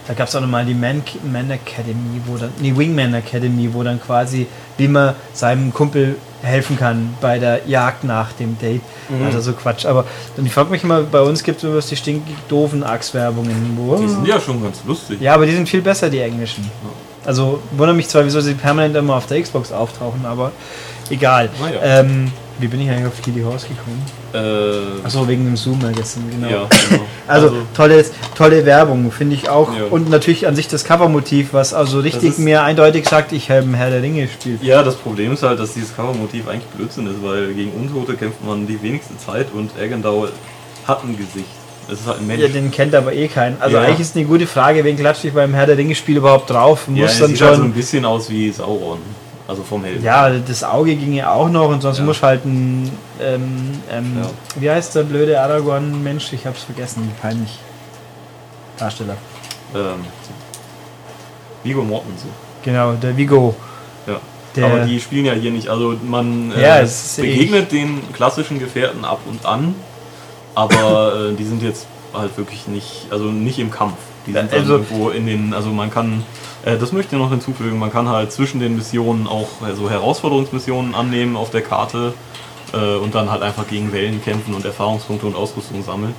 Speaker 1: Da gab es auch nochmal die Man, Man Academy, wo dann, nee, Wingman Academy, wo dann quasi, wie man seinem Kumpel helfen kann bei der Jagd nach dem Date. Also so Quatsch. Aber ich frage mich immer, bei uns gibt es immer die stinkig doofen Axt-Werbungen. wo-
Speaker 2: Die sind ja schon ganz lustig.
Speaker 1: ja, aber die sind viel besser, die englischen. Also wundere mich zwar, wieso sie permanent immer auf der Xbox auftauchen, aber egal.
Speaker 2: Naja.
Speaker 1: Ähm, wie bin ich eigentlich auf Kili Horse gekommen?
Speaker 2: Äh,
Speaker 1: Achso, wegen dem Zoom-Magazin, genau.
Speaker 2: ja, genau.
Speaker 1: Also, tolle, tolle Werbung, finde ich auch.
Speaker 2: Ja.
Speaker 1: Und natürlich an sich das Covermotiv, was also richtig mir eindeutig sagt, ich habe Herr der Ringe gespielt.
Speaker 2: Ja, das Problem ist halt, dass dieses Covermotiv eigentlich Blödsinn ist, weil gegen Untote kämpft man die wenigste Zeit und Eggendau hat ein Gesicht. Es ist halt ein Mensch.
Speaker 1: Ja, den kennt aber eh keinen. Also
Speaker 2: Ja.
Speaker 1: eigentlich ist eine gute Frage, wen klatscht ich beim Herr der Ringe-Spiel überhaupt drauf?
Speaker 2: Ja,
Speaker 1: Muss
Speaker 2: er
Speaker 1: dann
Speaker 2: sieht halt so ein
Speaker 1: schon.
Speaker 2: bisschen aus wie Sauron. Also vom Helden.
Speaker 1: Ja, das Auge ginge auch noch und sonst
Speaker 2: Ja.
Speaker 1: muss halt ein. Ähm, ähm,
Speaker 2: Ja.
Speaker 1: Wie heißt der blöde Aragorn-Mensch? Ich hab's vergessen, peinlich. Darsteller.
Speaker 2: Ähm, Viggo Mortensen.
Speaker 1: Genau, der Vigo.
Speaker 2: Ja.
Speaker 1: Der-
Speaker 2: Aber die spielen ja hier nicht. Also man
Speaker 1: Ja,
Speaker 2: äh,
Speaker 1: es ist
Speaker 2: begegnet den klassischen Gefährten ab und an, aber [LAUGHS] äh, die sind jetzt halt wirklich nicht, also nicht im Kampf. Die sind
Speaker 1: Also-
Speaker 2: irgendwo in den, also man kann, äh, das möchte ich noch hinzufügen, man kann halt zwischen den Missionen auch äh, so Herausforderungsmissionen annehmen auf der Karte äh, und dann halt einfach gegen Wellen kämpfen und Erfahrungspunkte und Ausrüstung sammeln.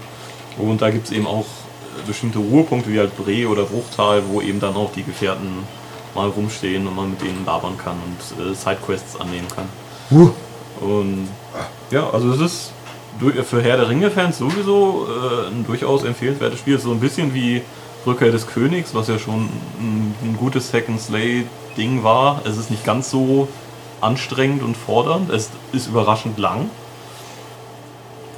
Speaker 2: Und da gibt es eben auch äh, bestimmte Ruhepunkte wie halt Bre oder Bruchtal, wo eben dann auch die Gefährten mal rumstehen und man mit denen labern kann und äh, Sidequests annehmen kann. Und ja, also es ist für Herr der Ringe-Fans sowieso äh, ein durchaus empfehlenswertes Spiel. So ein bisschen wie Rückkehr des Königs, was ja schon ein, ein gutes Second Slay-Ding war. Es ist nicht ganz so anstrengend und fordernd. Es ist überraschend lang.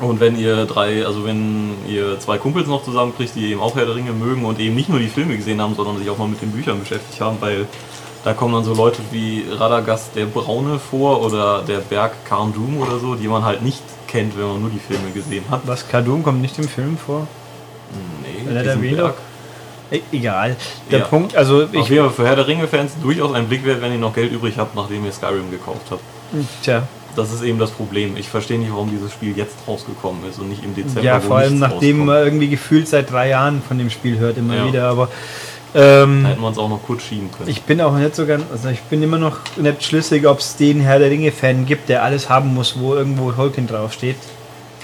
Speaker 2: Und wenn ihr drei, also wenn ihr zwei Kumpels noch zusammenkriegt, die eben auch Herr der Ringe mögen und eben nicht nur die Filme gesehen haben, sondern sich auch mal mit den Büchern beschäftigt haben, weil da kommen dann so Leute wie Radagast der Braune vor oder der Berg Karn Doom oder so, die man halt nicht kennt, wenn man nur die Filme gesehen hat.
Speaker 1: Was, Kadum kommt nicht im Film vor?
Speaker 2: Nee,
Speaker 1: er erwähnt
Speaker 2: Berg.
Speaker 1: E egal. Der
Speaker 2: Ja.
Speaker 1: Punkt, also
Speaker 2: Auf
Speaker 1: ich.
Speaker 2: jeden Fall für Herr der Ringe-Fans durchaus ein Blick wert, wenn ihr noch Geld übrig habt, nachdem ihr Skyrim gekauft habt.
Speaker 1: Tja,
Speaker 2: Das ist eben das Problem. Ich verstehe nicht, warum dieses Spiel jetzt rausgekommen ist und nicht im Dezember.
Speaker 1: ja, vor allem nachdem
Speaker 2: rauskommt.
Speaker 1: man irgendwie gefühlt seit drei Jahren von dem Spiel hört, immer
Speaker 2: Ja.
Speaker 1: wieder, aber. Ähm,
Speaker 2: Da hätten wir uns auch noch kurz schieben können.
Speaker 1: Ich bin auch nicht so ganz, also ich bin immer noch nicht schlüssig, ob es den Herr der Ringe-Fan gibt, der alles haben muss, wo irgendwo Tolkien draufsteht.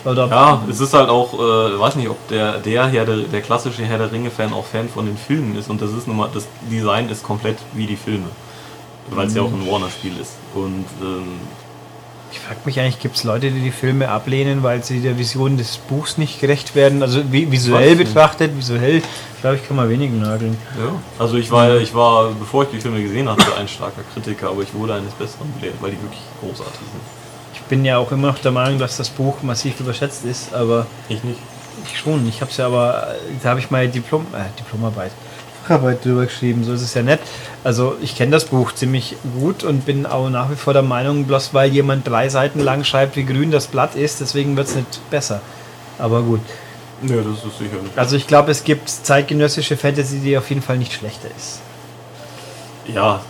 Speaker 2: Ja, es ist halt auch, äh, weiß nicht, ob der, der Herr der, der klassische Herr der Ringe-Fan auch Fan von den Filmen ist und das ist nun mal, das Design ist komplett wie die Filme. Weil es ja auch ein Warner-Spiel ist. Und ähm,
Speaker 1: ich frage mich eigentlich, gibt es Leute, die die Filme ablehnen, weil sie der Vision des Buchs nicht gerecht werden? Also vi visuell betrachtet, visuell, glaube ich, kann man wenig nörgeln.
Speaker 2: ja, also ich war, ich war, bevor ich die Filme gesehen hatte, ein starker Kritiker, aber ich wurde eines Besseren belehrt, weil die wirklich großartig sind.
Speaker 1: Ich bin ja auch immer noch der Meinung, dass das Buch massiv überschätzt ist, aber
Speaker 2: Ich nicht.
Speaker 1: ich schon. Ich habe es ja aber, da habe ich meine Diplom, äh, Diplomarbeit, Facharbeit drüber geschrieben, so ist es ja nett. Also ich kenne das Buch ziemlich gut und bin auch nach wie vor der Meinung, bloß weil jemand drei Seiten lang schreibt, wie grün das Blatt ist, deswegen wird es nicht besser. Aber gut.
Speaker 2: Ja, das ist sicher nicht.
Speaker 1: Also ich glaube, es gibt zeitgenössische Fantasy, die auf jeden Fall nicht schlechter ist.
Speaker 2: Ja,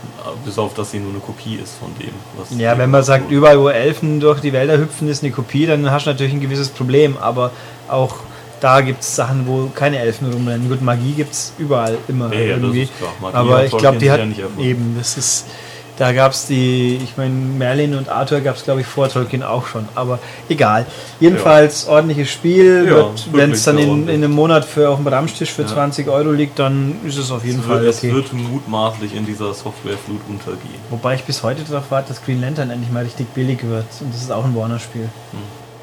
Speaker 2: bis auf, dass sie nur eine Kopie ist von dem. Was
Speaker 1: Ja, wenn man sagt, überall wo Elfen durch die Wälder hüpfen, ist eine Kopie, dann hast du natürlich ein gewisses Problem. Aber auch da gibt es Sachen, wo keine Elfen rumrennen. Gut, Magie gibt es überall immer
Speaker 2: Ja, ja,
Speaker 1: irgendwie.
Speaker 2: Magie
Speaker 1: aber ich glaube, die hat eben, das ist. Da gab es die, ich meine, Merlin und Arthur gab es, glaube ich, vor Tolkien auch schon. Aber egal. Jedenfalls ordentliches Spiel.
Speaker 2: Ja,
Speaker 1: wenn es dann in, in einem Monat für auf dem Ramstisch für
Speaker 2: Ja.
Speaker 1: 20 Euro liegt, dann ist es auf jeden
Speaker 2: Es
Speaker 1: Fall
Speaker 2: wird, es
Speaker 1: okay.
Speaker 2: wird mutmaßlich in dieser Softwareflut untergehen.
Speaker 1: Wobei ich bis heute darauf warte, dass Green Lantern endlich mal richtig billig wird. Und das ist auch ein Warner-Spiel.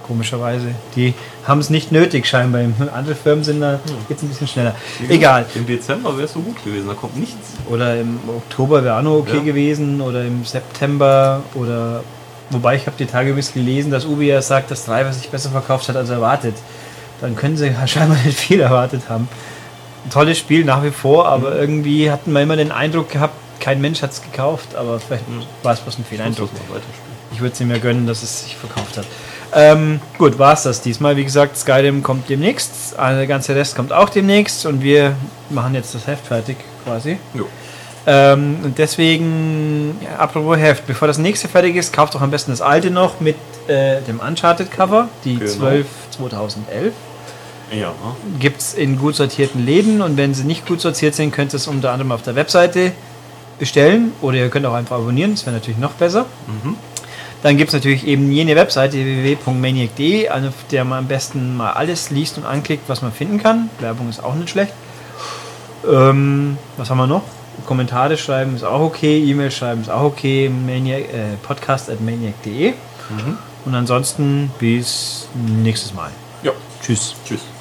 Speaker 1: Komischerweise. Die haben es nicht nötig, scheinbar. Andere Firmen sind da jetzt ein bisschen schneller. Egal.
Speaker 2: Im Dezember wäre es so gut gewesen, da kommt nichts.
Speaker 1: Oder im Oktober wäre auch noch okay
Speaker 2: Ja.
Speaker 1: gewesen. Oder im September. Oder. Wobei ich habe die Tage übrigens gelesen, dass Ubi ja sagt, dass Driver sich besser verkauft hat als erwartet. Dann können sie [LAUGHS] scheinbar nicht viel erwartet haben. Ein tolles Spiel nach wie vor, aber irgendwie hatten wir immer den Eindruck gehabt, kein Mensch hat es gekauft, aber vielleicht war es bloß ein Fehleindruck. Ich würde es ihm ja gönnen, dass es sich verkauft hat. Ähm, gut, war es das diesmal. Wie gesagt, Skyrim kommt demnächst. Der ganze Rest kommt auch demnächst und wir machen jetzt das Heft fertig quasi.
Speaker 2: Jo.
Speaker 1: Ähm, und deswegen, ja, apropos Heft, bevor das nächste fertig ist, kauft doch am besten das alte noch mit äh, dem Uncharted-Cover, die
Speaker 2: Genau.
Speaker 1: 12 2011.
Speaker 2: Ja,
Speaker 1: Gibt es in gut sortierten Läden und wenn sie nicht gut sortiert sind, könnt ihr es unter anderem auf der Webseite bestellen oder ihr könnt auch einfach abonnieren, das wäre natürlich noch besser. Dann gibt es natürlich eben jene Webseite www.maniac.de, auf der man am besten mal alles liest und anklickt, was man finden kann. Werbung ist auch nicht schlecht. Ähm, was haben wir noch? Kommentare schreiben ist auch okay, E-Mail schreiben ist auch okay, Maniac, äh, podcast at maniac.de. Und ansonsten bis nächstes Mal.
Speaker 2: ja.
Speaker 1: Tschüss.
Speaker 2: Tschüss.